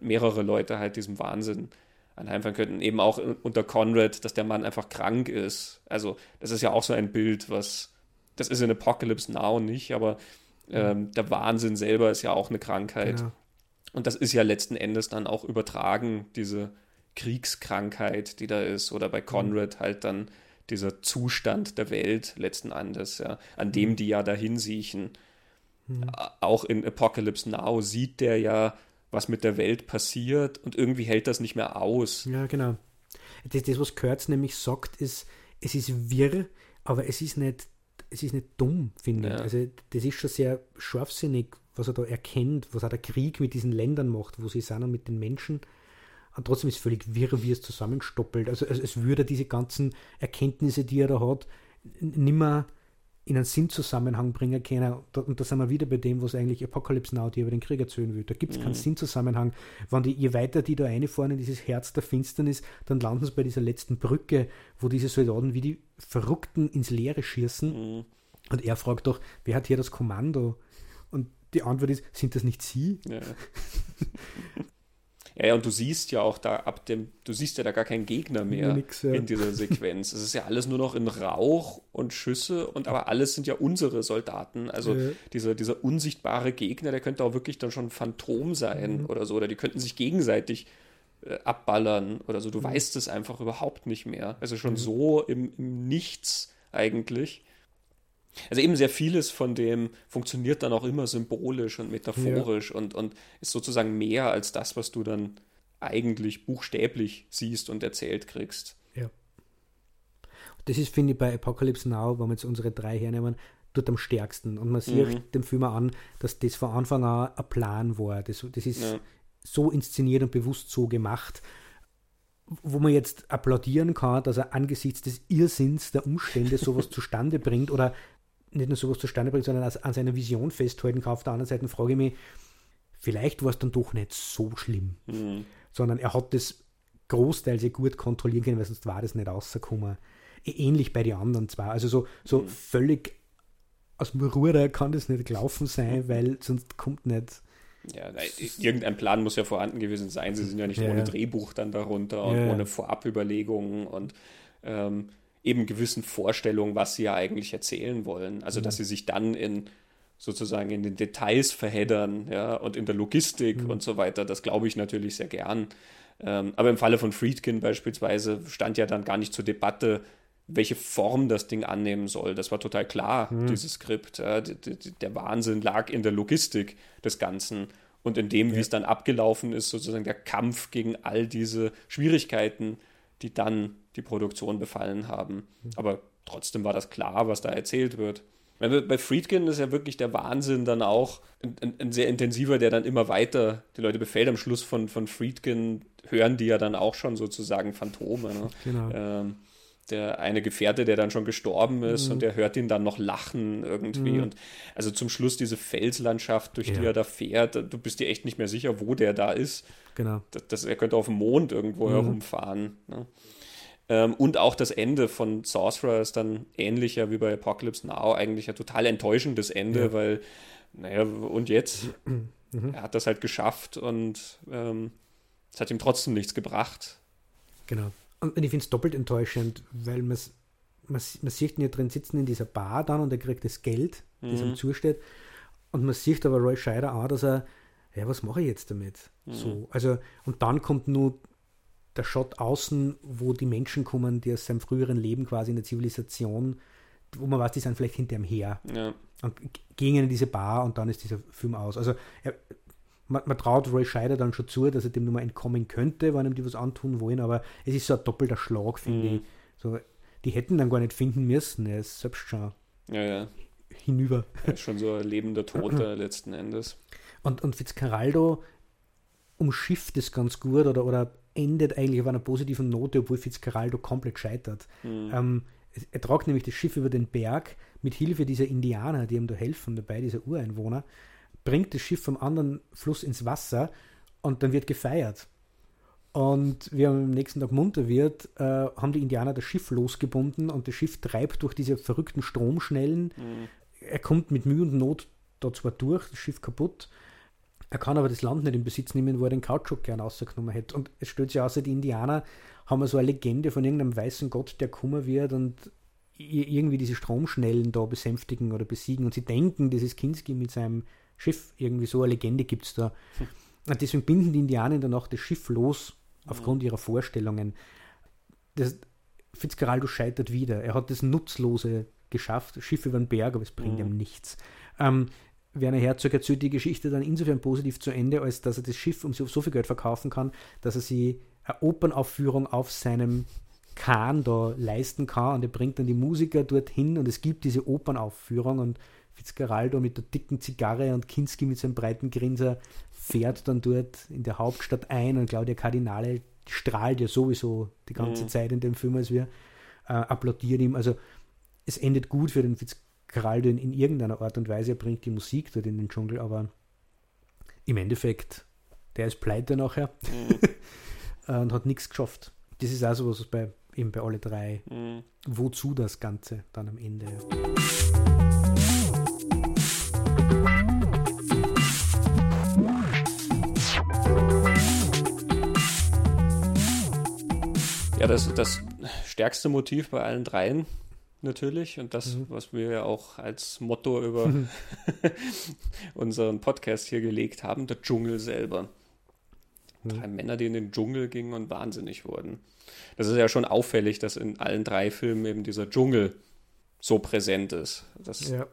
mehrere Leute halt diesem Wahnsinn anheimfallen könnten. Eben auch unter Conrad, dass der Mann einfach krank ist. Also, das ist ja auch so ein Bild, was, das ist in Apocalypse Now nicht, aber mhm. ähm, der Wahnsinn selber ist ja auch eine Krankheit. Genau. Und das ist ja letzten Endes dann auch übertragen, diese Kriegskrankheit, die da ist, oder bei mhm. Conrad halt dann dieser Zustand der Welt letzten Endes, ja, an dem mhm. die ja dahin siechen. Mhm. Auch in Apocalypse Now sieht der ja was mit der Welt passiert und irgendwie hält das nicht mehr aus. Ja, genau. Das, das was Kurtz nämlich sagt, ist, es ist wirr, aber es ist nicht, es ist nicht dumm, finde ich. Ja. Also das ist schon sehr scharfsinnig, was er da erkennt, was auch der Krieg mit diesen Ländern macht, wo sie sind und mit den Menschen. Und trotzdem ist es völlig wirr, wie es zusammenstoppelt. Also, also es würde diese ganzen Erkenntnisse, die er da hat, nimmer in einen Sinnzusammenhang bringen können. Und da- sind wir wieder bei dem, was eigentlich Apocalypse Now dir über den Krieg erzählen will. Da gibt es keinen Sinnzusammenhang. Wenn die, je weiter die da reinfahren in dieses Herz der Finsternis, dann landen sie bei dieser letzten Brücke, wo diese Soldaten wie die Verrückten ins Leere schießen. Und er fragt doch, wer hat hier das Kommando? Und die Antwort ist, sind das nicht Sie? Ja. [LAUGHS] ja, ja, und du siehst ja auch da ab dem, du siehst ja da gar keinen Gegner mehr nix, ja. in dieser Sequenz. es ist ja alles nur noch in Rauch und Schüsse und aber alles sind ja unsere Soldaten. Also Ja. dieser, dieser unsichtbare Gegner, der könnte auch wirklich dann schon ein Phantom sein Mhm. oder so. Oder die könnten sich gegenseitig äh, abballern oder Mhm. so. Du weißt es einfach überhaupt nicht mehr. Also schon so im, im Nichts eigentlich. Also eben sehr vieles von dem funktioniert dann auch immer symbolisch und metaphorisch und, und ist sozusagen mehr als das, was du dann eigentlich buchstäblich siehst und erzählt kriegst. Ja. Das ist, finde ich, bei Apocalypse Now, wenn wir jetzt unsere drei hernehmen, dort am stärksten. Und man sieht Mhm. dem Film an, dass das von Anfang an ein Plan war. Das, das ist Ja. so inszeniert und bewusst so gemacht, wo man jetzt applaudieren kann, dass er angesichts des Irrsinns der Umstände sowas [LAUGHS] zustande bringt oder nicht nur sowas zustande bringt, sondern an seiner Vision festhalten kann. Auf der anderen Seite frage ich mich, vielleicht war es dann doch nicht so schlimm, Mhm. sondern er hat das großteils sehr gut kontrollieren können, weil sonst war das nicht rausgekommen. Ä- Ähnlich bei den anderen zwar. Also so, so völlig aus dem Ruder kann das nicht gelaufen sein, weil sonst kommt nicht. Ja, nein, irgendein Plan muss ja vorhanden gewesen sein. Sie sind ja nicht Ja, ohne ja. Drehbuch dann darunter und ja. ohne Vorabüberlegungen und ähm, eben gewissen Vorstellungen, was sie ja eigentlich erzählen wollen. Also, dass sie sich dann in sozusagen in den Details verheddern, ja, und in der Logistik und so weiter, das glaube ich natürlich sehr gern. Ähm, aber im Falle von Friedkin beispielsweise stand ja dann gar nicht zur Debatte, welche Form das Ding annehmen soll. Das war total klar, dieses Skript. Ja, der Wahnsinn lag in der Logistik des Ganzen und in dem, wie es dann abgelaufen ist, sozusagen der Kampf gegen all diese Schwierigkeiten, die dann die Produktion befallen haben. Aber trotzdem war das klar, was da erzählt wird. Bei- Bei Friedkin ist ja wirklich der Wahnsinn dann auch ein, ein, ein sehr intensiver, der dann immer weiter die Leute befällt. Am Schluss von, von Friedkin hören die ja dann auch schon sozusagen Phantome. Ne? Genau. Ähm, der eine Gefährte, der dann schon gestorben ist und der hört ihn dann noch lachen irgendwie. Und also zum Schluss diese Felslandschaft, durch die Ja. er da fährt, du bist dir echt nicht mehr sicher, wo der da ist. Genau. Das, das, er könnte auf dem Mond irgendwo herumfahren. Ne? Ähm, und auch das Ende von Sorcerer ist dann ähnlicher wie bei Apocalypse Now, eigentlich ein total enttäuschendes Ende, Ja. weil, naja, und jetzt? [CLEARS THROAT] Er hat das halt geschafft und ähm, es hat ihm trotzdem nichts gebracht. Genau. Und ich finde es doppelt enttäuschend, weil man, man sieht ihn ja drin sitzen in dieser Bar dann und er kriegt das Geld, das ihm zusteht. Und man sieht aber Roy Scheider auch, dass er, ja, was mache ich jetzt damit? So, also, und dann kommt nur der Shot außen, wo die Menschen kommen, die aus seinem früheren Leben quasi in der Zivilisation, wo man weiß, die sind vielleicht hinter ihm her Ja. und g- gehen in diese Bar und dann ist dieser Film aus. Also er, man, man traut Roy Scheider dann schon zu, dass er dem nur mal entkommen könnte, wenn ihm die was antun wollen, aber es ist so ein doppelter Schlag, finde Mhm. ich. So, die hätten dann gar nicht finden müssen, er ist selbst schon Ja, ja. hinüber. Er ist schon so ein lebender Toter [LAUGHS] letzten Endes. Und, und Fitzcarraldo umschifft es ganz gut oder, oder endet eigentlich auf einer positiven Note, obwohl Fitzcarraldo komplett scheitert. Ähm, es- er tragt nämlich das Schiff über den Berg mit Hilfe dieser Indianer, die ihm da helfen dabei, dieser Ureinwohner, bringt das Schiff vom anderen Fluss ins Wasser und dann wird gefeiert. Und wie er am nächsten Tag munter wird, äh, haben die Indianer das Schiff losgebunden und das Schiff treibt durch diese verrückten Stromschnellen. Er kommt mit Mühe und Not da zwar durch, das Schiff kaputt, er kann aber das Land nicht in Besitz nehmen, wo er den Kautschuk gern rausgenommen hätte. Und es stellt sich außer die Indianer haben so eine Legende von irgendeinem weißen Gott, der kummer wird und irgendwie diese Stromschnellen da besänftigen oder besiegen. Und sie denken, das ist Kinski mit seinem Schiff. Irgendwie so eine Legende gibt es da. Und deswegen binden die Indianer in der Nacht das Schiff los, aufgrund ihrer Vorstellungen. Das, Fitzcarraldo scheitert wieder. Er hat das Nutzlose geschafft, Schiff über den Berg, aber es bringt ihm nichts. Ähm, Werner Herzog erzählt die Geschichte dann insofern positiv zu Ende, als dass er das Schiff um so viel Geld verkaufen kann, dass er sie eine Opernaufführung auf seinem Kahn da leisten kann und er bringt dann die Musiker dorthin und es gibt diese Opernaufführung und Fitzgeraldo mit der dicken Zigarre und Kinski mit seinem breiten Grinser fährt dann dort in der Hauptstadt ein und Claudia Cardinale strahlt ja sowieso die ganze mhm. Zeit in dem Film, als wir äh, applaudieren ihm. Also es endet gut für den Fitzgeraldo in, in irgendeiner Art und Weise. Er bringt die Musik dort in den Dschungel, aber im Endeffekt, der ist pleite nachher mhm. [LAUGHS] und hat nichts geschafft. Das ist also was bei eben bei alle drei. Mhm. Wozu das Ganze dann am Ende? Ja, das, das stärkste Motiv bei allen dreien natürlich und das, mhm. was wir ja auch als Motto über [LAUGHS] unseren Podcast hier gelegt haben, der Dschungel selber. Mhm. Drei Männer, die in den Dschungel gingen und wahnsinnig wurden. Das ist ja schon auffällig, dass in allen drei Filmen eben dieser Dschungel so präsent ist. Dass ja.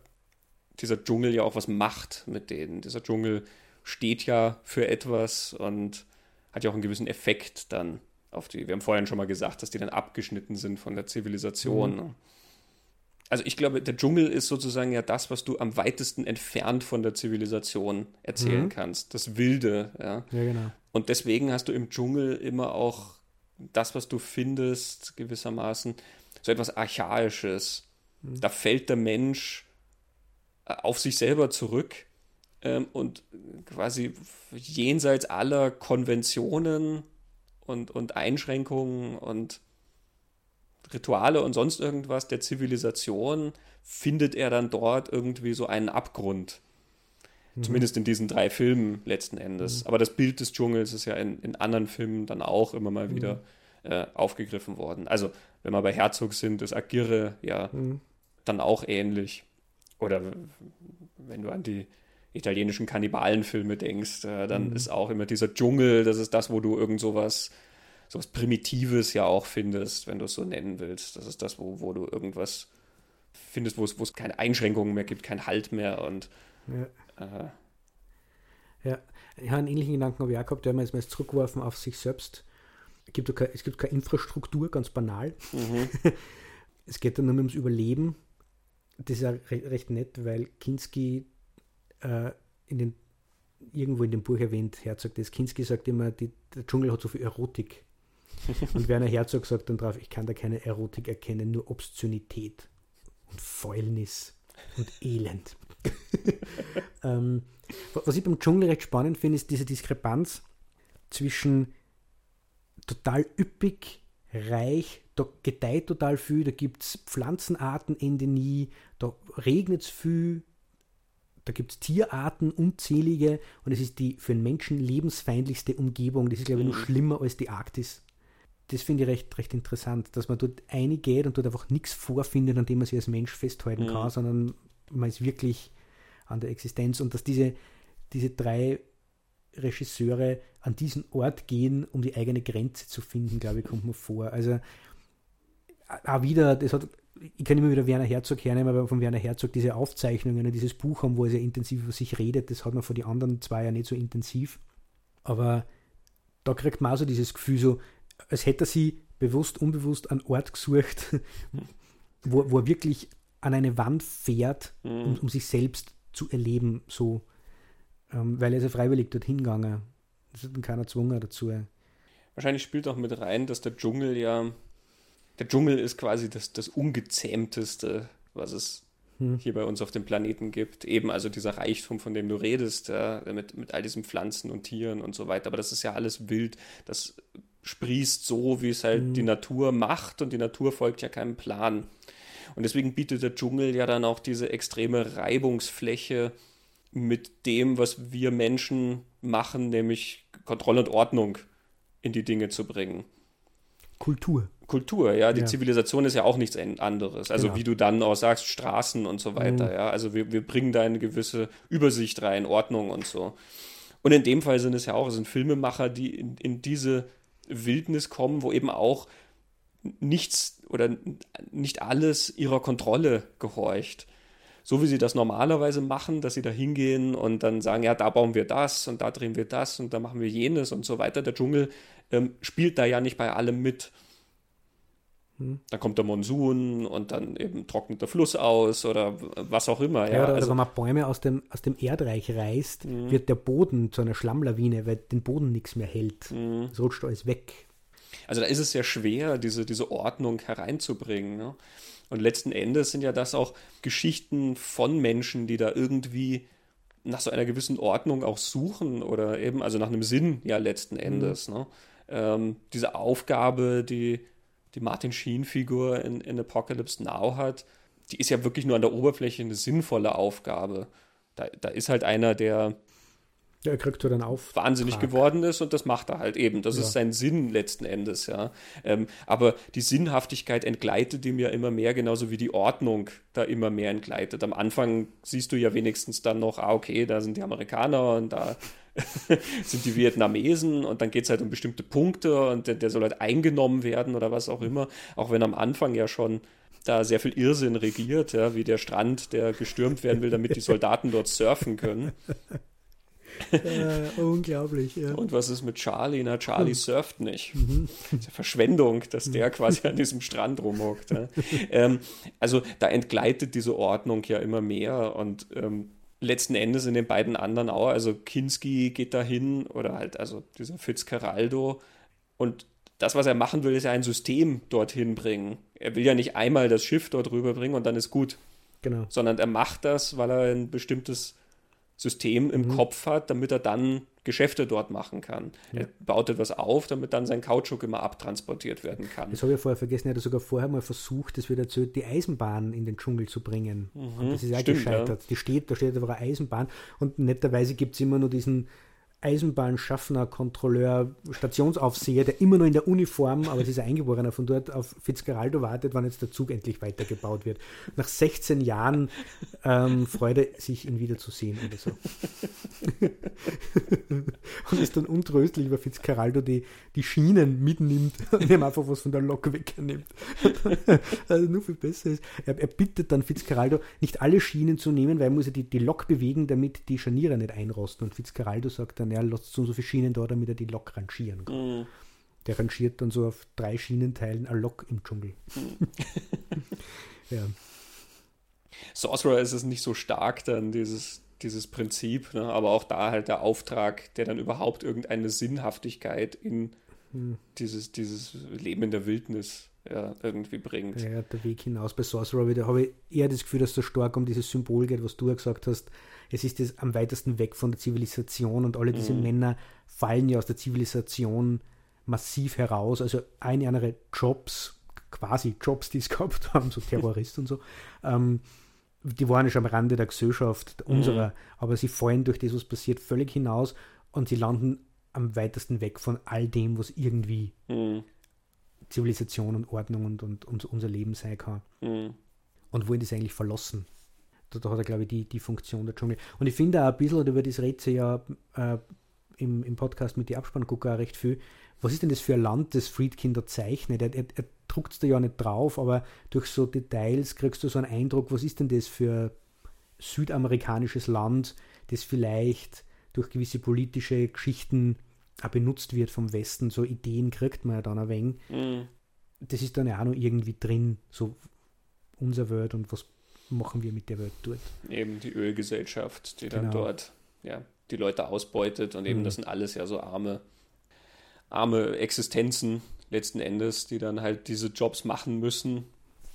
dieser Dschungel ja auch was macht mit denen. Dieser Dschungel steht ja für etwas und hat ja auch einen gewissen Effekt dann auf die, wir haben vorhin schon mal gesagt, dass die dann abgeschnitten sind von der Zivilisation. Mhm. Also ich glaube, der Dschungel ist sozusagen ja das, was du am weitesten entfernt von der Zivilisation erzählen mhm. kannst. Das Wilde, ja. ja genau. Und deswegen hast du im Dschungel immer auch das, was du findest, gewissermaßen, so etwas Archaisches. Mhm. Da fällt der Mensch äh, auf sich selber zurück ähm, und quasi jenseits aller Konventionen und, und Einschränkungen und Rituale und sonst irgendwas der Zivilisation findet er dann dort irgendwie so einen Abgrund. Mhm. Zumindest in diesen drei Filmen letzten Endes. Mhm. Aber das Bild des Dschungels ist ja in, in anderen Filmen dann auch immer mal mhm. wieder äh, aufgegriffen worden. Also, wenn wir bei Herzog sind, ist Agirre ja mhm. dann auch ähnlich. Oder wenn du an die italienischen Kannibalenfilme denkst, äh, dann mhm. ist auch immer dieser Dschungel, das ist das, wo du irgend sowas, sowas Primitives ja auch findest, wenn du es so nennen willst. Das ist das, wo, wo du irgendwas findest, wo es, wo es keine Einschränkungen mehr gibt, kein Halt mehr und ja. Äh, ja, ich habe einen ähnlichen Gedanken habe ich auch gehabt, der mir jetzt zurückgeworfen auf sich selbst. Es gibt, keine, es gibt keine Infrastruktur, ganz banal. Mhm. [LAUGHS] es geht dann nur ums Überleben. Das ist ja recht, recht nett, weil Kinski äh, in den, irgendwo in dem Buch erwähnt, Herzog des Kinski sagt immer, die, der Dschungel hat so viel Erotik. Und Werner Herzog sagt dann drauf, ich kann da keine Erotik erkennen, nur Obszönität und Fäulnis und Elend. [LAUGHS] ähm, was ich beim Dschungel recht spannend finde, ist diese Diskrepanz zwischen total üppig, reich, da gedeiht total viel, da gibt es Pflanzenarten nie, da regnet es viel, da gibt es Tierarten, unzählige, und es ist die für einen Menschen lebensfeindlichste Umgebung. Das ist, glaube ich, noch mhm. schlimmer als die Arktis. Das finde ich recht, recht interessant, dass man dort eingeht und dort einfach nichts vorfindet, an dem man sich als Mensch festhalten mhm. kann, sondern man ist wirklich an der Existenz und dass diese, diese drei Regisseure an diesen Ort gehen, um die eigene Grenze zu finden, glaube ich, kommt mir vor. Also auch wieder, das hat ich kann immer wieder Werner Herzog hernehmen, aber von Werner Herzog diese Aufzeichnungen, dieses Buch haben, wo er sehr intensiv über sich redet, das hat man von den anderen zwei ja nicht so intensiv. Aber da kriegt man auch so dieses Gefühl, so, als hätte er sie bewusst, unbewusst einen Ort gesucht, [LAUGHS] wo, wo er wirklich an eine Wand fährt, um, mhm. um sich selbst zu erleben, so, ähm, weil er ist ja freiwillig dorthin gegangen. Es hat ihn keiner gezwungen dazu. Wahrscheinlich spielt auch mit rein, dass der Dschungel ja der Dschungel ist quasi das, das Ungezähmteste, was es hm. hier bei uns auf dem Planeten gibt. Eben also dieser Reichtum, von dem du redest, ja, mit, mit all diesen Pflanzen und Tieren und so weiter. Aber das ist ja alles wild. Das sprießt so, wie es halt hm. die Natur macht und die Natur folgt ja keinem Plan. Und deswegen bietet der Dschungel ja dann auch diese extreme Reibungsfläche mit dem, was wir Menschen machen, nämlich Kontrolle und Ordnung in die Dinge zu bringen. Kultur. Kultur, ja. Die ja. Zivilisation ist ja auch nichts anderes. Also genau. wie du dann auch sagst, Straßen und so weiter, mhm. ja. Also wir, wir bringen da eine gewisse Übersicht rein, Ordnung und so. Und in dem Fall sind es ja auch, es sind Filmemacher, die in, in diese Wildnis kommen, wo eben auch nichts oder nicht alles ihrer Kontrolle gehorcht, so wie sie das normalerweise machen, dass sie da hingehen und dann sagen, ja, da bauen wir das und da drehen wir das und da machen wir jenes und so weiter. Der Dschungel ähm, spielt da ja nicht bei allem mit. Hm. Dann kommt der Monsun und dann eben trocknet der Fluss aus oder was auch immer. Ja, ja oder, also, wenn man Bäume aus dem, aus dem Erdreich reißt, mhm. wird der Boden zu einer Schlammlawine, weil den Boden nichts mehr hält. Mhm. Es rutscht alles weg. Also da ist es sehr schwer, diese, diese Ordnung hereinzubringen. Ne? Und letzten Endes sind ja das auch Geschichten von Menschen, die da irgendwie nach so einer gewissen Ordnung auch suchen oder eben, also nach einem Sinn ja letzten mhm. Endes. Mhm. Ne? Ähm, diese Aufgabe, die die Martin Sheen-Figur in, in Apocalypse Now hat, die ist ja wirklich nur an der Oberfläche eine sinnvolle Aufgabe. Da, da ist halt einer, der ja, er kriegt dann auf. Wahnsinnig geworden ist und das macht er halt eben. Das ja. ist sein Sinn letzten Endes, ja. Ähm, aber die Sinnhaftigkeit entgleitet ihm ja immer mehr, genauso wie die Ordnung da immer mehr entgleitet. Am Anfang siehst du ja wenigstens dann noch, ah, okay, da sind die Amerikaner und da [LAUGHS] sind die Vietnamesen und dann geht es halt um bestimmte Punkte und der, der soll halt eingenommen werden oder was auch immer. Auch wenn am Anfang ja schon da sehr viel Irrsinn regiert, ja, wie der Strand, der gestürmt werden will, damit die Soldaten dort surfen können. [LAUGHS] Äh, unglaublich, ja. Und was ist mit Charlie? Na, Charlie mhm. surft nicht. Mhm. Das ja Verschwendung, dass der quasi an diesem Strand rumhockt. Ja. Ähm, also da entgleitet diese Ordnung ja immer mehr und ähm, letzten Endes in den beiden anderen auch. Also Kinski geht dahin oder halt, also dieser Fitzcarraldo. Und das, was er machen will, ist ja ein System dorthin bringen. Er will ja nicht einmal das Schiff dort rüberbringen und dann ist gut. Genau. Sondern er macht das, weil er ein bestimmtes System im mhm. Kopf hat, damit er dann Geschäfte dort machen kann. Ja. Er baut etwas auf, damit dann sein Kautschuk immer abtransportiert werden kann. Das habe ich vorher vergessen, er hat sogar vorher mal versucht, das wird erzählt, die Eisenbahn in den Dschungel zu bringen. Mhm. Und das ist ja gescheitert. Ja. Die steht, da steht aber eine Eisenbahn und netterweise gibt es immer nur diesen Eisenbahnschaffner, Kontrolleur, Stationsaufseher, der immer noch in der Uniform, aber es ist ein Eingeborener von dort auf Fitzgeraldo wartet, wann jetzt der Zug endlich weitergebaut wird. Nach 16 Jahren ähm, Freude, sich ihn wiederzusehen oder so. [LAUGHS] und ist dann untröstlich, weil Fitzgeraldo die, die Schienen mitnimmt [LAUGHS] und ihm einfach was von der Lok wegnimmt. [LAUGHS] also nur viel besser ist. Er, er bittet dann Fitzgeraldo, nicht alle Schienen zu nehmen, weil er muss ja die, die Lok bewegen, damit die Scharniere nicht einrosten. Und Fitzgeraldo sagt dann, ja, lasst so, so viele Schienen da, damit er die Lok rangieren kann. Mhm. Der rangiert dann so auf drei Schienenteilen eine Lok im Dschungel. Mhm. [LAUGHS] ja. Sorcerer ist es nicht so stark dann, dieses, dieses Prinzip, ne? aber auch da halt der Auftrag, der dann überhaupt irgendeine Sinnhaftigkeit in hm. dieses, dieses Leben in der Wildnis ja, irgendwie bringt. Ja, der Weg hinaus bei Sorcerer wieder habe ich eher das Gefühl, dass es so stark um dieses Symbol geht, was du ja gesagt hast, es ist es am weitesten weg von der Zivilisation und alle diese mhm. Männer fallen ja aus der Zivilisation massiv heraus. Also eine andere Jobs, quasi Jobs, die es [LAUGHS] gehabt haben, so Terrorist und so, ähm, die waren ja schon am Rande der Gesellschaft unserer, mhm. aber sie fallen durch das, was passiert, völlig hinaus und sie landen am weitesten weg von all dem, was irgendwie mhm. Zivilisation und Ordnung und, und, und, unser Leben sein kann. Mhm. Und wollen das eigentlich verlassen da, da hat er, glaube ich, die, die Funktion der Dschungel. Und ich finde auch ein bisschen, über das redet sie ja äh, im, im Podcast mit die Abspanngucker recht viel. Was ist denn das für ein Land, das Friedkin da zeichnet? Er, er, er druckt es da ja nicht drauf, aber durch so Details kriegst du so einen Eindruck, was ist denn das für südamerikanisches Land, das vielleicht durch gewisse politische Geschichten auch benutzt wird vom Westen. So Ideen kriegt man ja dann ein wenig. Mhm. Das ist dann ja auch noch irgendwie drin, so unser Welt und was machen wir mit der Welt dort. Eben die Ölgesellschaft, die genau. dann dort ja, die Leute ausbeutet und eben mhm. das sind alles ja so arme, arme Existenzen letzten Endes, die dann halt diese Jobs machen müssen,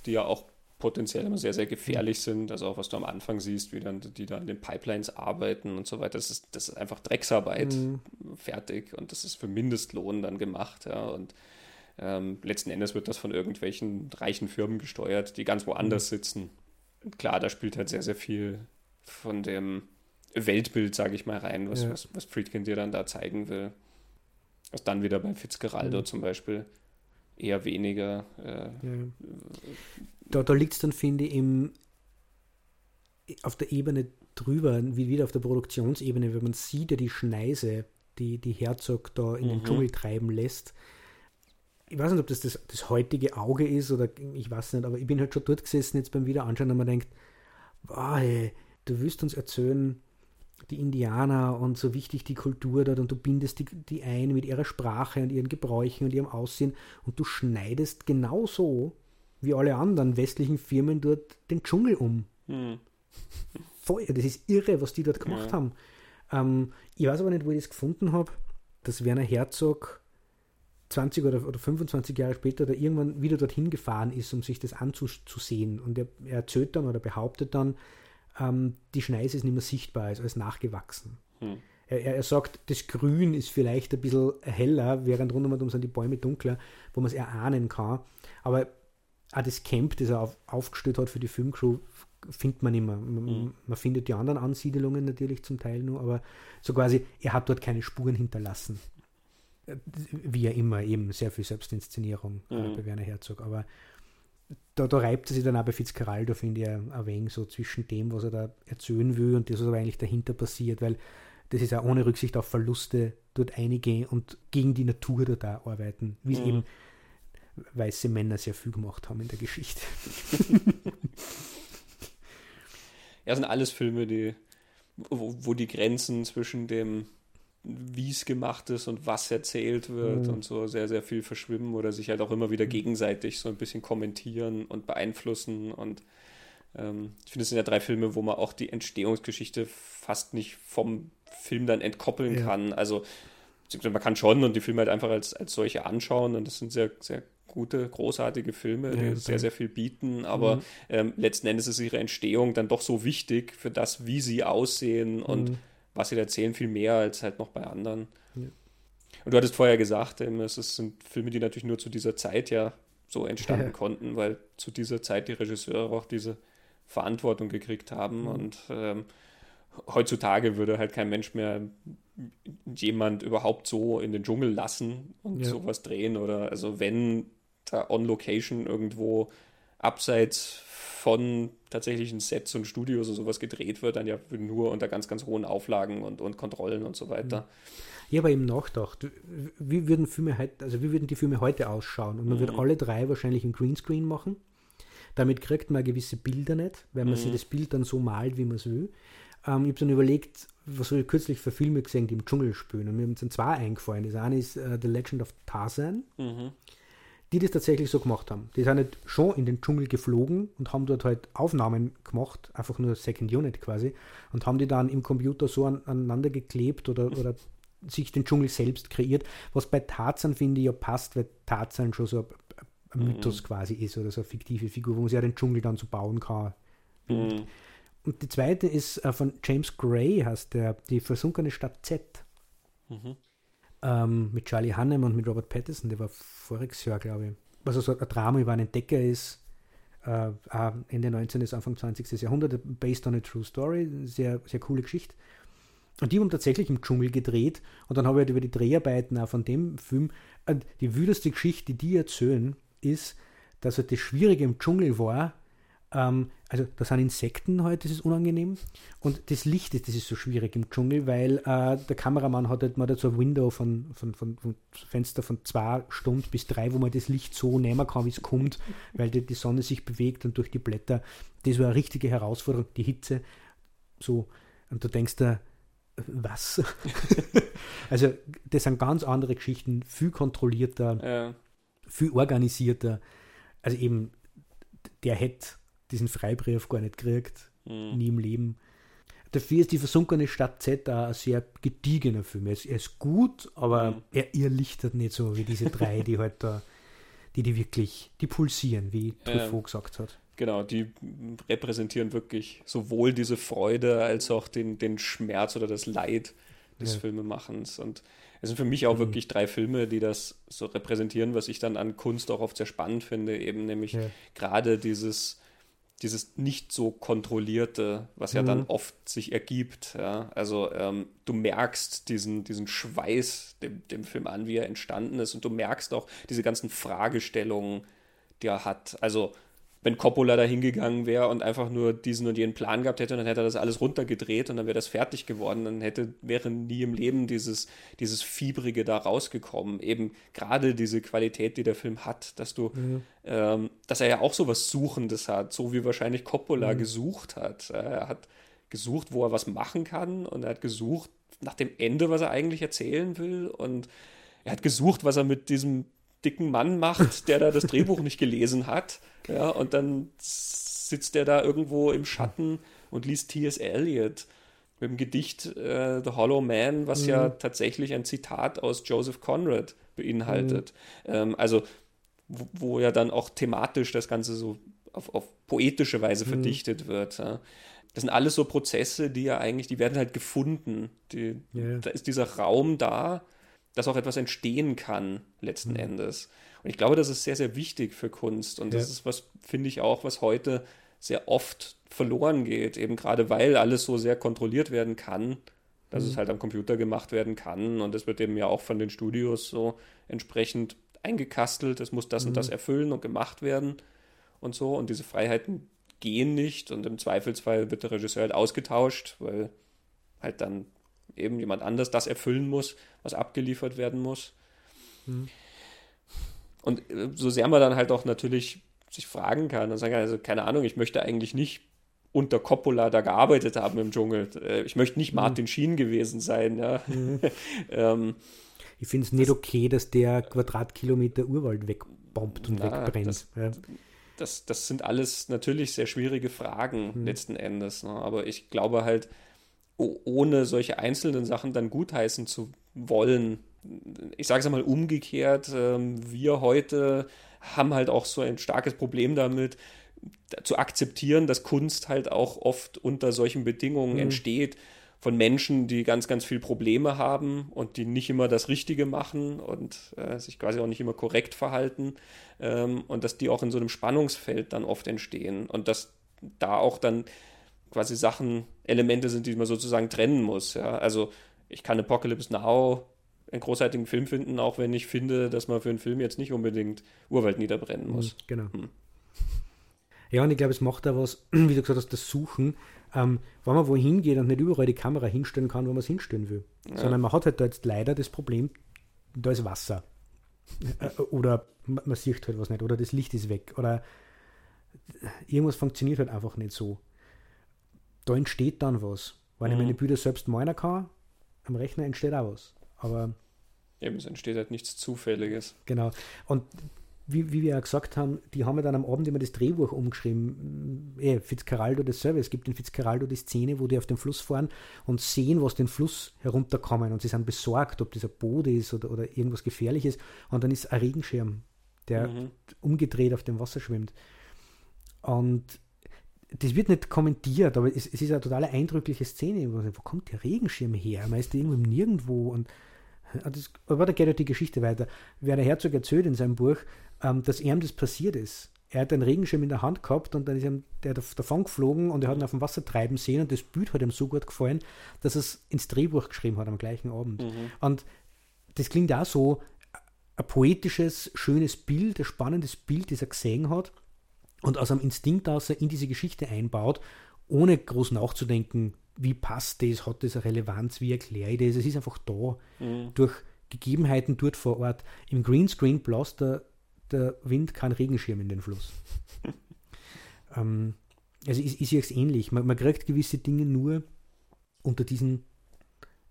die ja auch potenziell immer sehr, sehr gefährlich sind. Also auch was du am Anfang siehst, wie dann die da in den Pipelines arbeiten und so weiter. Das ist, das ist einfach Drecksarbeit mhm. fertig und das ist für Mindestlohn dann gemacht. Ja. Und ähm, letzten Endes wird das von irgendwelchen reichen Firmen gesteuert, die ganz woanders mhm. sitzen klar, da spielt halt sehr, sehr viel von dem Weltbild, sage ich mal, rein, was, ja. was, was Friedkin dir dann da zeigen will. Was dann wieder bei Fitzgeraldo mhm. zum Beispiel eher weniger. Äh, ja. Da, da liegt es dann, finde ich, im, auf der Ebene drüber, wie wieder auf der Produktionsebene, wenn man sieht ja die Schneise, die, die Herzog da in mhm. den Dschungel treiben lässt, ich weiß nicht, ob das, das das heutige Auge ist oder ich weiß nicht, aber ich bin halt schon dort gesessen jetzt beim Wiederanschauen und man denkt, oh, hey, du wirst uns erzählen, die Indianer und so wichtig die Kultur dort und du bindest die, die ein mit ihrer Sprache und ihren Gebräuchen und ihrem Aussehen und du schneidest genauso wie alle anderen westlichen Firmen dort den Dschungel um. Hm. Voll, das ist irre, was die dort gemacht ja. haben. Ähm, ich weiß aber nicht, wo ich das gefunden habe, dass Werner Herzog 20 oder, oder 25 Jahre später da irgendwann wieder dorthin gefahren ist, um sich das anzusehen. Und er, er erzählt dann oder behauptet dann, ähm, die Schneise ist nicht mehr sichtbar, ist alles nachgewachsen. Hm. Er, er, sagt, das Grün ist vielleicht ein bisschen heller, während rundum sind die Bäume dunkler, wo man es erahnen kann. Aber auch das Camp, das er auf, aufgestellt hat für die Filmcrew, findet man immer. Man, mhm. man, findet die anderen Ansiedelungen natürlich zum Teil nur, aber so quasi, er hat dort keine Spuren hinterlassen. Wie ja immer, eben sehr viel Selbstinszenierung mhm. bei Werner Herzog. Aber da, da reibt er sich dann auch bei Fitzgeraldo, finde ich, ein wenig so zwischen dem, was er da erzählen will und das, was aber eigentlich dahinter passiert, weil das ist ja ohne Rücksicht auf Verluste dort einige und gegen die Natur dort auch arbeiten, wie es mhm. eben weiße Männer sehr viel gemacht haben in der Geschichte. [LAUGHS] ja, sind alles Filme, die, wo, wo die Grenzen zwischen dem wie es gemacht ist und was erzählt wird mhm. und so sehr, sehr viel verschwimmen oder sich halt auch immer wieder mhm. gegenseitig so ein bisschen kommentieren und beeinflussen. Und ähm, ich finde, es sind ja drei Filme, wo man auch die Entstehungsgeschichte fast nicht vom Film dann entkoppeln ja. kann. Also man kann schon und die Filme halt einfach als, als solche anschauen und das sind sehr, sehr gute, großartige Filme, ja, die sehr, sehr viel bieten, aber mhm. ähm, letzten Endes ist ihre Entstehung dann doch so wichtig für das, wie sie aussehen und mhm was sie erzählen, viel mehr als halt noch bei anderen. Ja. Und du hattest vorher gesagt, es sind Filme, die natürlich nur zu dieser Zeit ja so entstanden ja. konnten, weil zu dieser Zeit die Regisseure auch diese Verantwortung gekriegt haben. Mhm. Und ähm, heutzutage würde halt kein Mensch mehr jemand überhaupt so in den Dschungel lassen und ja. sowas drehen. Oder also wenn da on Location irgendwo abseits von tatsächlichen Sets und Studios und sowas gedreht wird, dann ja nur unter ganz, ganz hohen Auflagen und, und Kontrollen und so weiter. Ich habe eben nachgedacht, wie würden Filme heute, also wie würden die Filme heute ausschauen? Und man mhm. würde alle drei wahrscheinlich im Greenscreen machen. Damit kriegt man gewisse Bilder nicht, weil man mhm. sich das Bild dann so malt, wie man es will. Ähm, ich habe dann überlegt, was habe ich kürzlich für Filme gesehen, die im Dschungel spielen. Und mir sind zwei eingefallen. Das eine ist uh, The Legend of Tarzan. Mhm die das tatsächlich so gemacht haben. Die sind nicht schon in den Dschungel geflogen und haben dort halt Aufnahmen gemacht, einfach nur Second Unit quasi, und haben die dann im Computer so an, aneinander geklebt oder, [LAUGHS] oder sich den Dschungel selbst kreiert, was bei Tarzan finde ich ja passt, weil Tarzan schon so ein Mythos mhm. quasi ist oder so eine fiktive Figur, wo man sich ja den Dschungel dann so bauen kann. Mhm. Und die zweite ist äh, von James Gray, heißt der, die versunkene Stadt Z. Mhm ähm, mit Charlie Hannem und mit Robert Pattinson, der war voriges Jahr, glaube ich. Was also so ein Drama über einen Entdecker ist, äh, Ende 19. bis Anfang 20. Jahrhundert, based on a true story, sehr, sehr coole Geschichte. Und die haben tatsächlich im Dschungel gedreht und dann habe ich halt über die Dreharbeiten auch von dem Film, die wütendste Geschichte, die die erzählen, ist, dass halt das Schwierige im Dschungel war, ähm, also da sind Insekten halt, das ist unangenehm. Und das Licht ist, das ist so schwierig im Dschungel, weil äh, der Kameramann hat halt mal so ein Window von, von, von, von, Fenster von zwei Stunden bis drei, wo man das Licht so nehmen kann, wie es kommt, [LAUGHS] weil die, die Sonne sich bewegt und durch die Blätter. Das war eine richtige Herausforderung, die Hitze. So, und du denkst da, was? [LAUGHS] also, das sind ganz andere Geschichten, viel kontrollierter, ja. viel organisierter. Also eben, der hätte diesen Freibrief gar nicht kriegt, mhm. nie im Leben. Dafür ist die versunkene Stadt Z ein sehr gediegener Film. Er ist, er ist gut, aber mhm. er irrlichtert nicht so wie diese drei, die halt da, die die wirklich, die pulsieren, wie Truffaut ähm, gesagt hat. Genau, die repräsentieren wirklich sowohl diese Freude als auch den, den Schmerz oder das Leid des ja. Filmemachens. Und es sind für mich auch mhm. wirklich drei Filme, die das so repräsentieren, was ich dann an Kunst auch oft sehr spannend finde, eben nämlich ja. gerade dieses dieses nicht so kontrollierte, was ja mhm. dann oft sich ergibt. Ja? Also ähm, du merkst diesen, diesen Schweiß dem, dem Film an, wie er entstanden ist und du merkst auch diese ganzen Fragestellungen, die er hat. Also wenn Coppola da hingegangen wäre und einfach nur diesen und jenen Plan gehabt hätte, dann hätte er das alles runtergedreht und dann wäre das fertig geworden. Dann hätte, wäre nie im Leben dieses, dieses Fiebrige da rausgekommen. Eben gerade diese Qualität, die der Film hat, dass du, mhm. ähm, dass er ja auch so was Suchendes hat, so wie wahrscheinlich Coppola mhm. gesucht hat. Er hat gesucht, wo er was machen kann und er hat gesucht nach dem Ende, was er eigentlich erzählen will und er hat gesucht, was er mit diesem dicken Mann macht, der da das Drehbuch nicht gelesen hat. Ja, und dann sitzt er da irgendwo im Schatten und liest T.S. Eliot mit dem Gedicht äh, The Hollow Man, was mhm. ja tatsächlich ein Zitat aus Joseph Conrad beinhaltet. Mhm. Ähm, also, wo, wo, ja dann auch thematisch das Ganze so auf, auf poetische Weise mhm. verdichtet wird. Ja. Das sind alles so Prozesse, die ja eigentlich, die werden halt gefunden. Die, yeah. Da ist dieser Raum da, dass auch etwas entstehen kann, letzten mhm. Endes. Und ich glaube, das ist sehr, sehr wichtig für Kunst. Und ja. das ist was, finde ich auch, was heute sehr oft verloren geht, eben gerade weil alles so sehr kontrolliert werden kann, dass mhm. es halt am Computer gemacht werden kann. Und das wird eben ja auch von den Studios so entsprechend eingekastelt. Es muss das mhm. und das mhm. erfüllen und gemacht werden und so. Und diese Freiheiten gehen nicht. Und im Zweifelsfall wird der Regisseur halt ausgetauscht, weil halt dann eben jemand anders das erfüllen muss, was abgeliefert werden muss. Mhm. Und äh, so sehr man dann halt auch natürlich sich fragen kann und sagen, also keine Ahnung, ich möchte eigentlich nicht unter Coppola da gearbeitet haben im Dschungel. Äh, ich möchte nicht mhm. Martin Sheen gewesen sein. Ja. Mhm. [LAUGHS] ähm, ich finde es nicht okay, dass der Quadratkilometer Urwald wegbombt und na, wegbrennt. Das, ja. das, das, sind alles natürlich sehr schwierige Fragen mhm. letzten Endes. Ne? Aber ich glaube halt, ohne solche einzelnen Sachen dann gutheißen zu wollen. Ich sage es mal umgekehrt, ähm, wir heute haben halt auch so ein starkes Problem damit, zu akzeptieren, dass Kunst halt auch oft unter solchen Bedingungen mhm. entsteht von Menschen, die ganz, ganz viel Probleme haben und die nicht immer das Richtige machen und äh, sich quasi auch nicht immer korrekt verhalten ähm, und dass die auch in so einem Spannungsfeld dann oft entstehen und dass da auch dann quasi Sachen, Elemente sind, die man sozusagen trennen muss. Ja? Also ich kann Apocalypse Now einen großartigen Film finden, auch wenn ich finde, dass man für einen Film jetzt nicht unbedingt Urwald niederbrennen mhm, muss. Genau. Hm. Ja, und ich glaube, es macht da was, [CLEARS THROAT] wie du gesagt hast, das Suchen, ähm, wenn man wohin geht und nicht überall die Kamera hinstellen kann, wo man es hinstellen will. Ja. Sondern man hat halt da jetzt leider das Problem, da ist Wasser. Äh, oder man sieht halt was nicht. Oder das Licht ist weg. Oder irgendwas funktioniert halt einfach nicht so da entsteht dann was. Wenn mhm. ich meine Bilder selbst malen kann, am Rechner entsteht auch was. Aber. Eben, es entsteht halt nichts Zufälliges. Genau. Und wie, wie wir ja gesagt haben, die haben ja dann am Abend immer das Drehbuch umgeschrieben. Eh, Fitzcarraldo dasselbe. Es gibt in Fitzcarraldo die Szene, wo die auf den Fluss fahren und sehen, was den Fluss herunterkommen. Und sie sind besorgt, ob dieser Boot ist oder, oder irgendwas Gefährliches. Und dann ist ein Regenschirm, der mhm. umgedreht auf dem Wasser schwimmt. Und das wird nicht kommentiert, aber es, es ist eine total eindrückliche Szene. Wo kommt der Regenschirm her? Meist irgendwo nirgendwo. Und das, aber da geht halt die Geschichte weiter. Werner Herzog erzählt in seinem Buch, ähm, dass ihm das passiert ist. Er hat einen Regenschirm in der Hand gehabt und dann ist ihm der davon geflogen und er hat ihn auf dem Wasser treiben sehen und das Bild hat ihm so gut gefallen, dass er es ins Drehbuch geschrieben hat am gleichen Abend. Mhm. Und das klingt auch so, ein poetisches, schönes Bild, ein spannendes Bild, das er gesehen hat und aus einem Instinkt aus in diese Geschichte einbaut, ohne groß nachzudenken, wie passt das, hat das eine Relevanz, wie erkläre ich das, es ist einfach da, mhm. durch Gegebenheiten dort vor Ort. Im Greenscreen bläst der, der Wind kein Regenschirm in den Fluss. [LAUGHS] ähm, also ist, ist jetzt ähnlich. Man, man kriegt gewisse Dinge nur unter diesen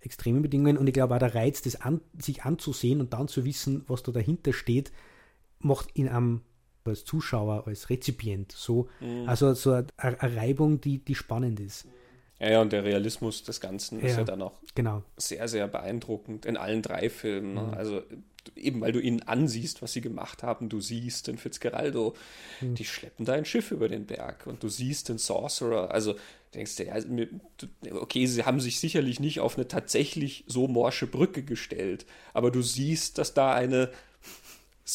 extremen Bedingungen und ich glaube auch der Reiz, das an, sich anzusehen und dann zu wissen, was da dahinter steht, macht in einem als Zuschauer, als Rezipient. So, mhm. Also so eine, eine, Reibung, die, die spannend ist. Ja, ja, und der Realismus des Ganzen ja, ist ja dann auch genau. sehr, sehr beeindruckend in allen drei Filmen. Ne? Mhm. Also eben, weil du ihnen ansiehst, was sie gemacht haben. Du siehst den Fitzgeraldo, mhm. die schleppen da ein Schiff über den Berg und du siehst den Sorcerer. Also denkst du, ja, okay, sie haben sich sicherlich nicht auf eine tatsächlich so morsche Brücke gestellt, aber du siehst, dass da eine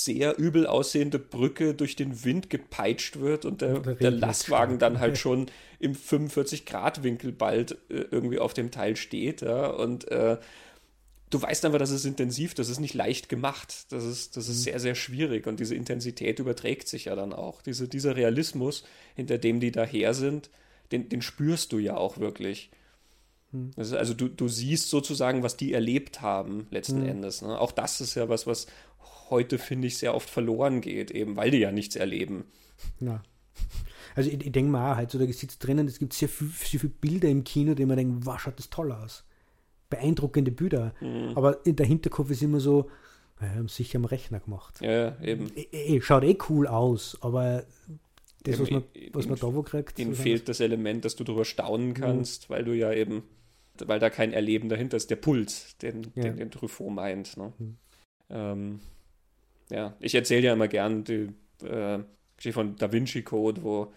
sehr übel aussehende Brücke durch den Wind gepeitscht wird und der, der Lastwagen dann halt [LAUGHS] schon im 45-Grad-Winkel bald äh, irgendwie auf dem Teil steht. Ja, und äh, du weißt einfach, das ist intensiv, das ist nicht leicht gemacht, das ist, das ist Mhm. sehr, sehr schwierig und diese Intensität überträgt sich ja dann auch. Diese, dieser Realismus, hinter dem die daher sind, den, den spürst du ja auch wirklich. Mhm. Also du, du siehst sozusagen, was die erlebt haben, letzten Mhm. Endes. Ne? Auch das ist ja was, was heute, finde ich, sehr oft verloren geht, eben weil die ja nichts erleben. Ja. Also ich, ich denke mal auch, halt so, da sitzt drinnen, es gibt sehr, viel, sehr viele Bilder im Kino, die man denkt, wow, schaut das toll aus. Beeindruckende Bilder. Mhm. Aber in der Hinterkopf ist immer so, ja, haben sicher am Rechner gemacht. Ja, eben. Eh, eh, schaut eh cool aus, aber das, Eben, was man, was man da wo kriegt, Ihnen fehlt das Element, dass du darüber staunen Mhm. kannst, weil du ja eben, weil da kein Erleben dahinter ist, der Puls, den, Ja. den, den Truffaut meint. Ne? Mhm. Ähm, ja, ich erzähle ja immer gern die äh, Geschichte von Da Vinci Code, wo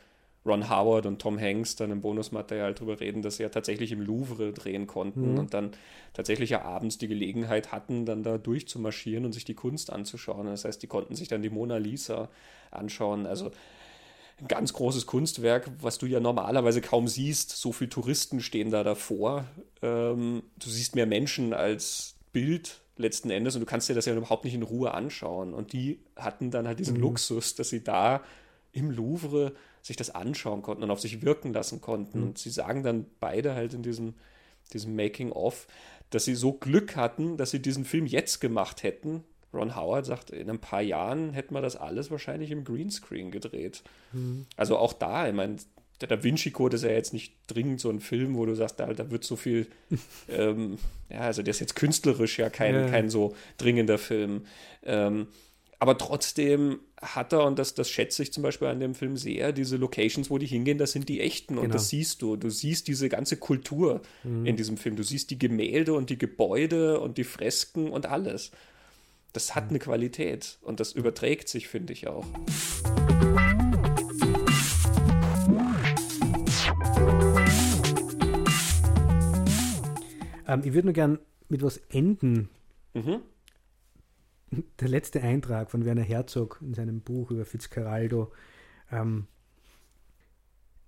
Ron Howard und Tom Hanks dann im Bonusmaterial drüber reden, dass sie ja tatsächlich im Louvre drehen konnten Mhm. und dann tatsächlich ja abends die Gelegenheit hatten, dann da durchzumarschieren und sich die Kunst anzuschauen. Das heißt, die konnten sich dann die Mona Lisa anschauen. Also ein ganz großes Kunstwerk, was du ja normalerweise kaum siehst. So viele Touristen stehen da davor. Ähm, du siehst mehr Menschen als Bild letzten Endes und du kannst dir das ja überhaupt nicht in Ruhe anschauen. Und die hatten dann halt diesen Mhm. Luxus, dass sie da im Louvre sich das anschauen konnten und auf sich wirken lassen konnten. Und sie sagen dann beide halt in diesem, diesem Making-of, dass sie so Glück hatten, dass sie diesen Film jetzt gemacht hätten. Ron Howard sagt, in ein paar Jahren hätten wir das alles wahrscheinlich im Greenscreen gedreht. Also auch da, ich meine, der Da Vinci Code ist ja jetzt nicht dringend so ein Film, wo du sagst, da, da wird so viel, [LAUGHS] ähm, ja, also der ist jetzt künstlerisch ja kein, Ja. kein so dringender Film. Ähm, aber trotzdem hat er, und das, das schätze ich zum Beispiel an dem Film sehr, diese Locations, wo die hingehen, das sind die echten und Genau. das siehst du. Du siehst diese ganze Kultur in diesem Film. Du siehst die Gemälde und die Gebäude und die Fresken und alles. Das hat eine Qualität und das überträgt sich, finde ich auch. Ähm, ich würde nur gern mit was enden. Mhm. Der letzte Eintrag von Werner Herzog in seinem Buch über Fitzcarraldo. Ähm,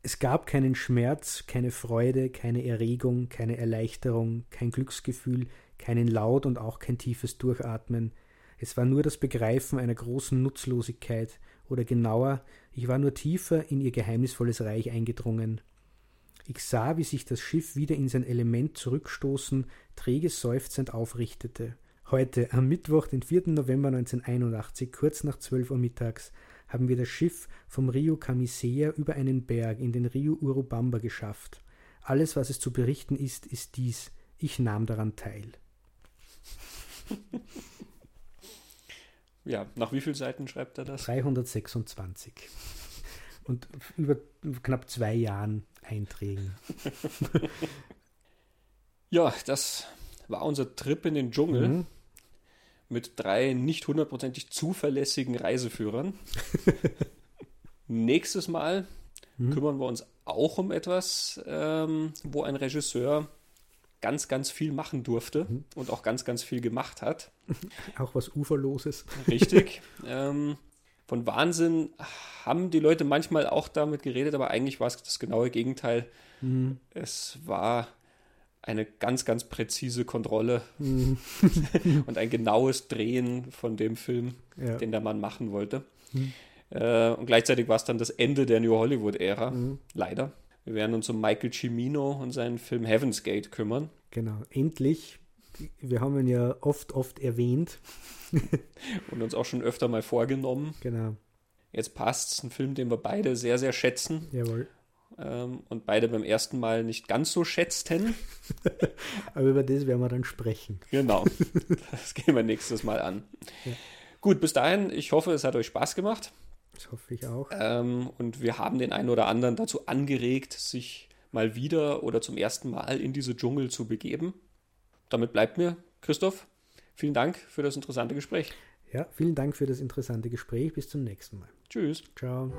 es gab keinen Schmerz, keine Freude, keine Erregung, keine Erleichterung, kein Glücksgefühl, keinen Laut und auch kein tiefes Durchatmen. Es war nur das Begreifen einer großen Nutzlosigkeit, oder genauer, ich war nur tiefer in ihr geheimnisvolles Reich eingedrungen. Ich sah, wie sich das Schiff wieder in sein Element zurückstoßen, träge seufzend aufrichtete. Heute, am Mittwoch, den 4. November 1981, kurz nach 12 Uhr mittags, haben wir das Schiff vom Rio Camisea über einen Berg in den Rio Urubamba geschafft. Alles, was es zu berichten ist, ist dies. Ich nahm daran teil. [LAUGHS] Ja, nach wie vielen Seiten schreibt er das? 326. Und über knapp zwei Jahren Einträgen. [LAUGHS] Ja, das war unser Trip in den Dschungel Mhm. mit drei nicht hundertprozentig zuverlässigen Reiseführern. [LAUGHS] Nächstes Mal Mhm. kümmern wir uns auch um etwas, ähm, wo ein Regisseur ganz, ganz viel machen durfte Mhm. und auch ganz, ganz viel gemacht hat. [LAUGHS] Auch was Uferloses. Richtig. ähm, von Wahnsinn haben die Leute manchmal auch damit geredet, aber eigentlich war es das genaue Gegenteil. Mhm. Es war eine ganz, ganz präzise Kontrolle Mhm. [LAUGHS] und ein genaues Drehen von dem Film, Ja. den der Mann machen wollte. Mhm. Äh, und gleichzeitig war es dann das Ende der New Hollywood-Ära, Mhm. leider. Wir werden uns um Michael Cimino und seinen Film Heaven's Gate kümmern Genau, endlich. Wir haben ihn ja oft, oft erwähnt. [LAUGHS] und uns auch schon öfter mal vorgenommen. Genau, Jetzt passt es, ein Film, den wir beide sehr, sehr schätzen jawohl. ähm, und beide beim ersten Mal nicht ganz so schätzten. [LAUGHS] Aber über das werden wir dann sprechen. Genau, [LAUGHS] das gehen wir nächstes Mal an. Ja. Gut, bis dahin, ich hoffe, es hat euch Spaß gemacht. Das hoffe ich auch. Ähm, und wir haben den einen oder anderen dazu angeregt, sich mal wieder oder zum ersten Mal in diese Dschungel zu begeben. Damit bleibt mir, Christoph, vielen Dank für das interessante Gespräch. Ja, vielen Dank für das interessante Gespräch. Bis zum nächsten Mal. Tschüss. Ciao.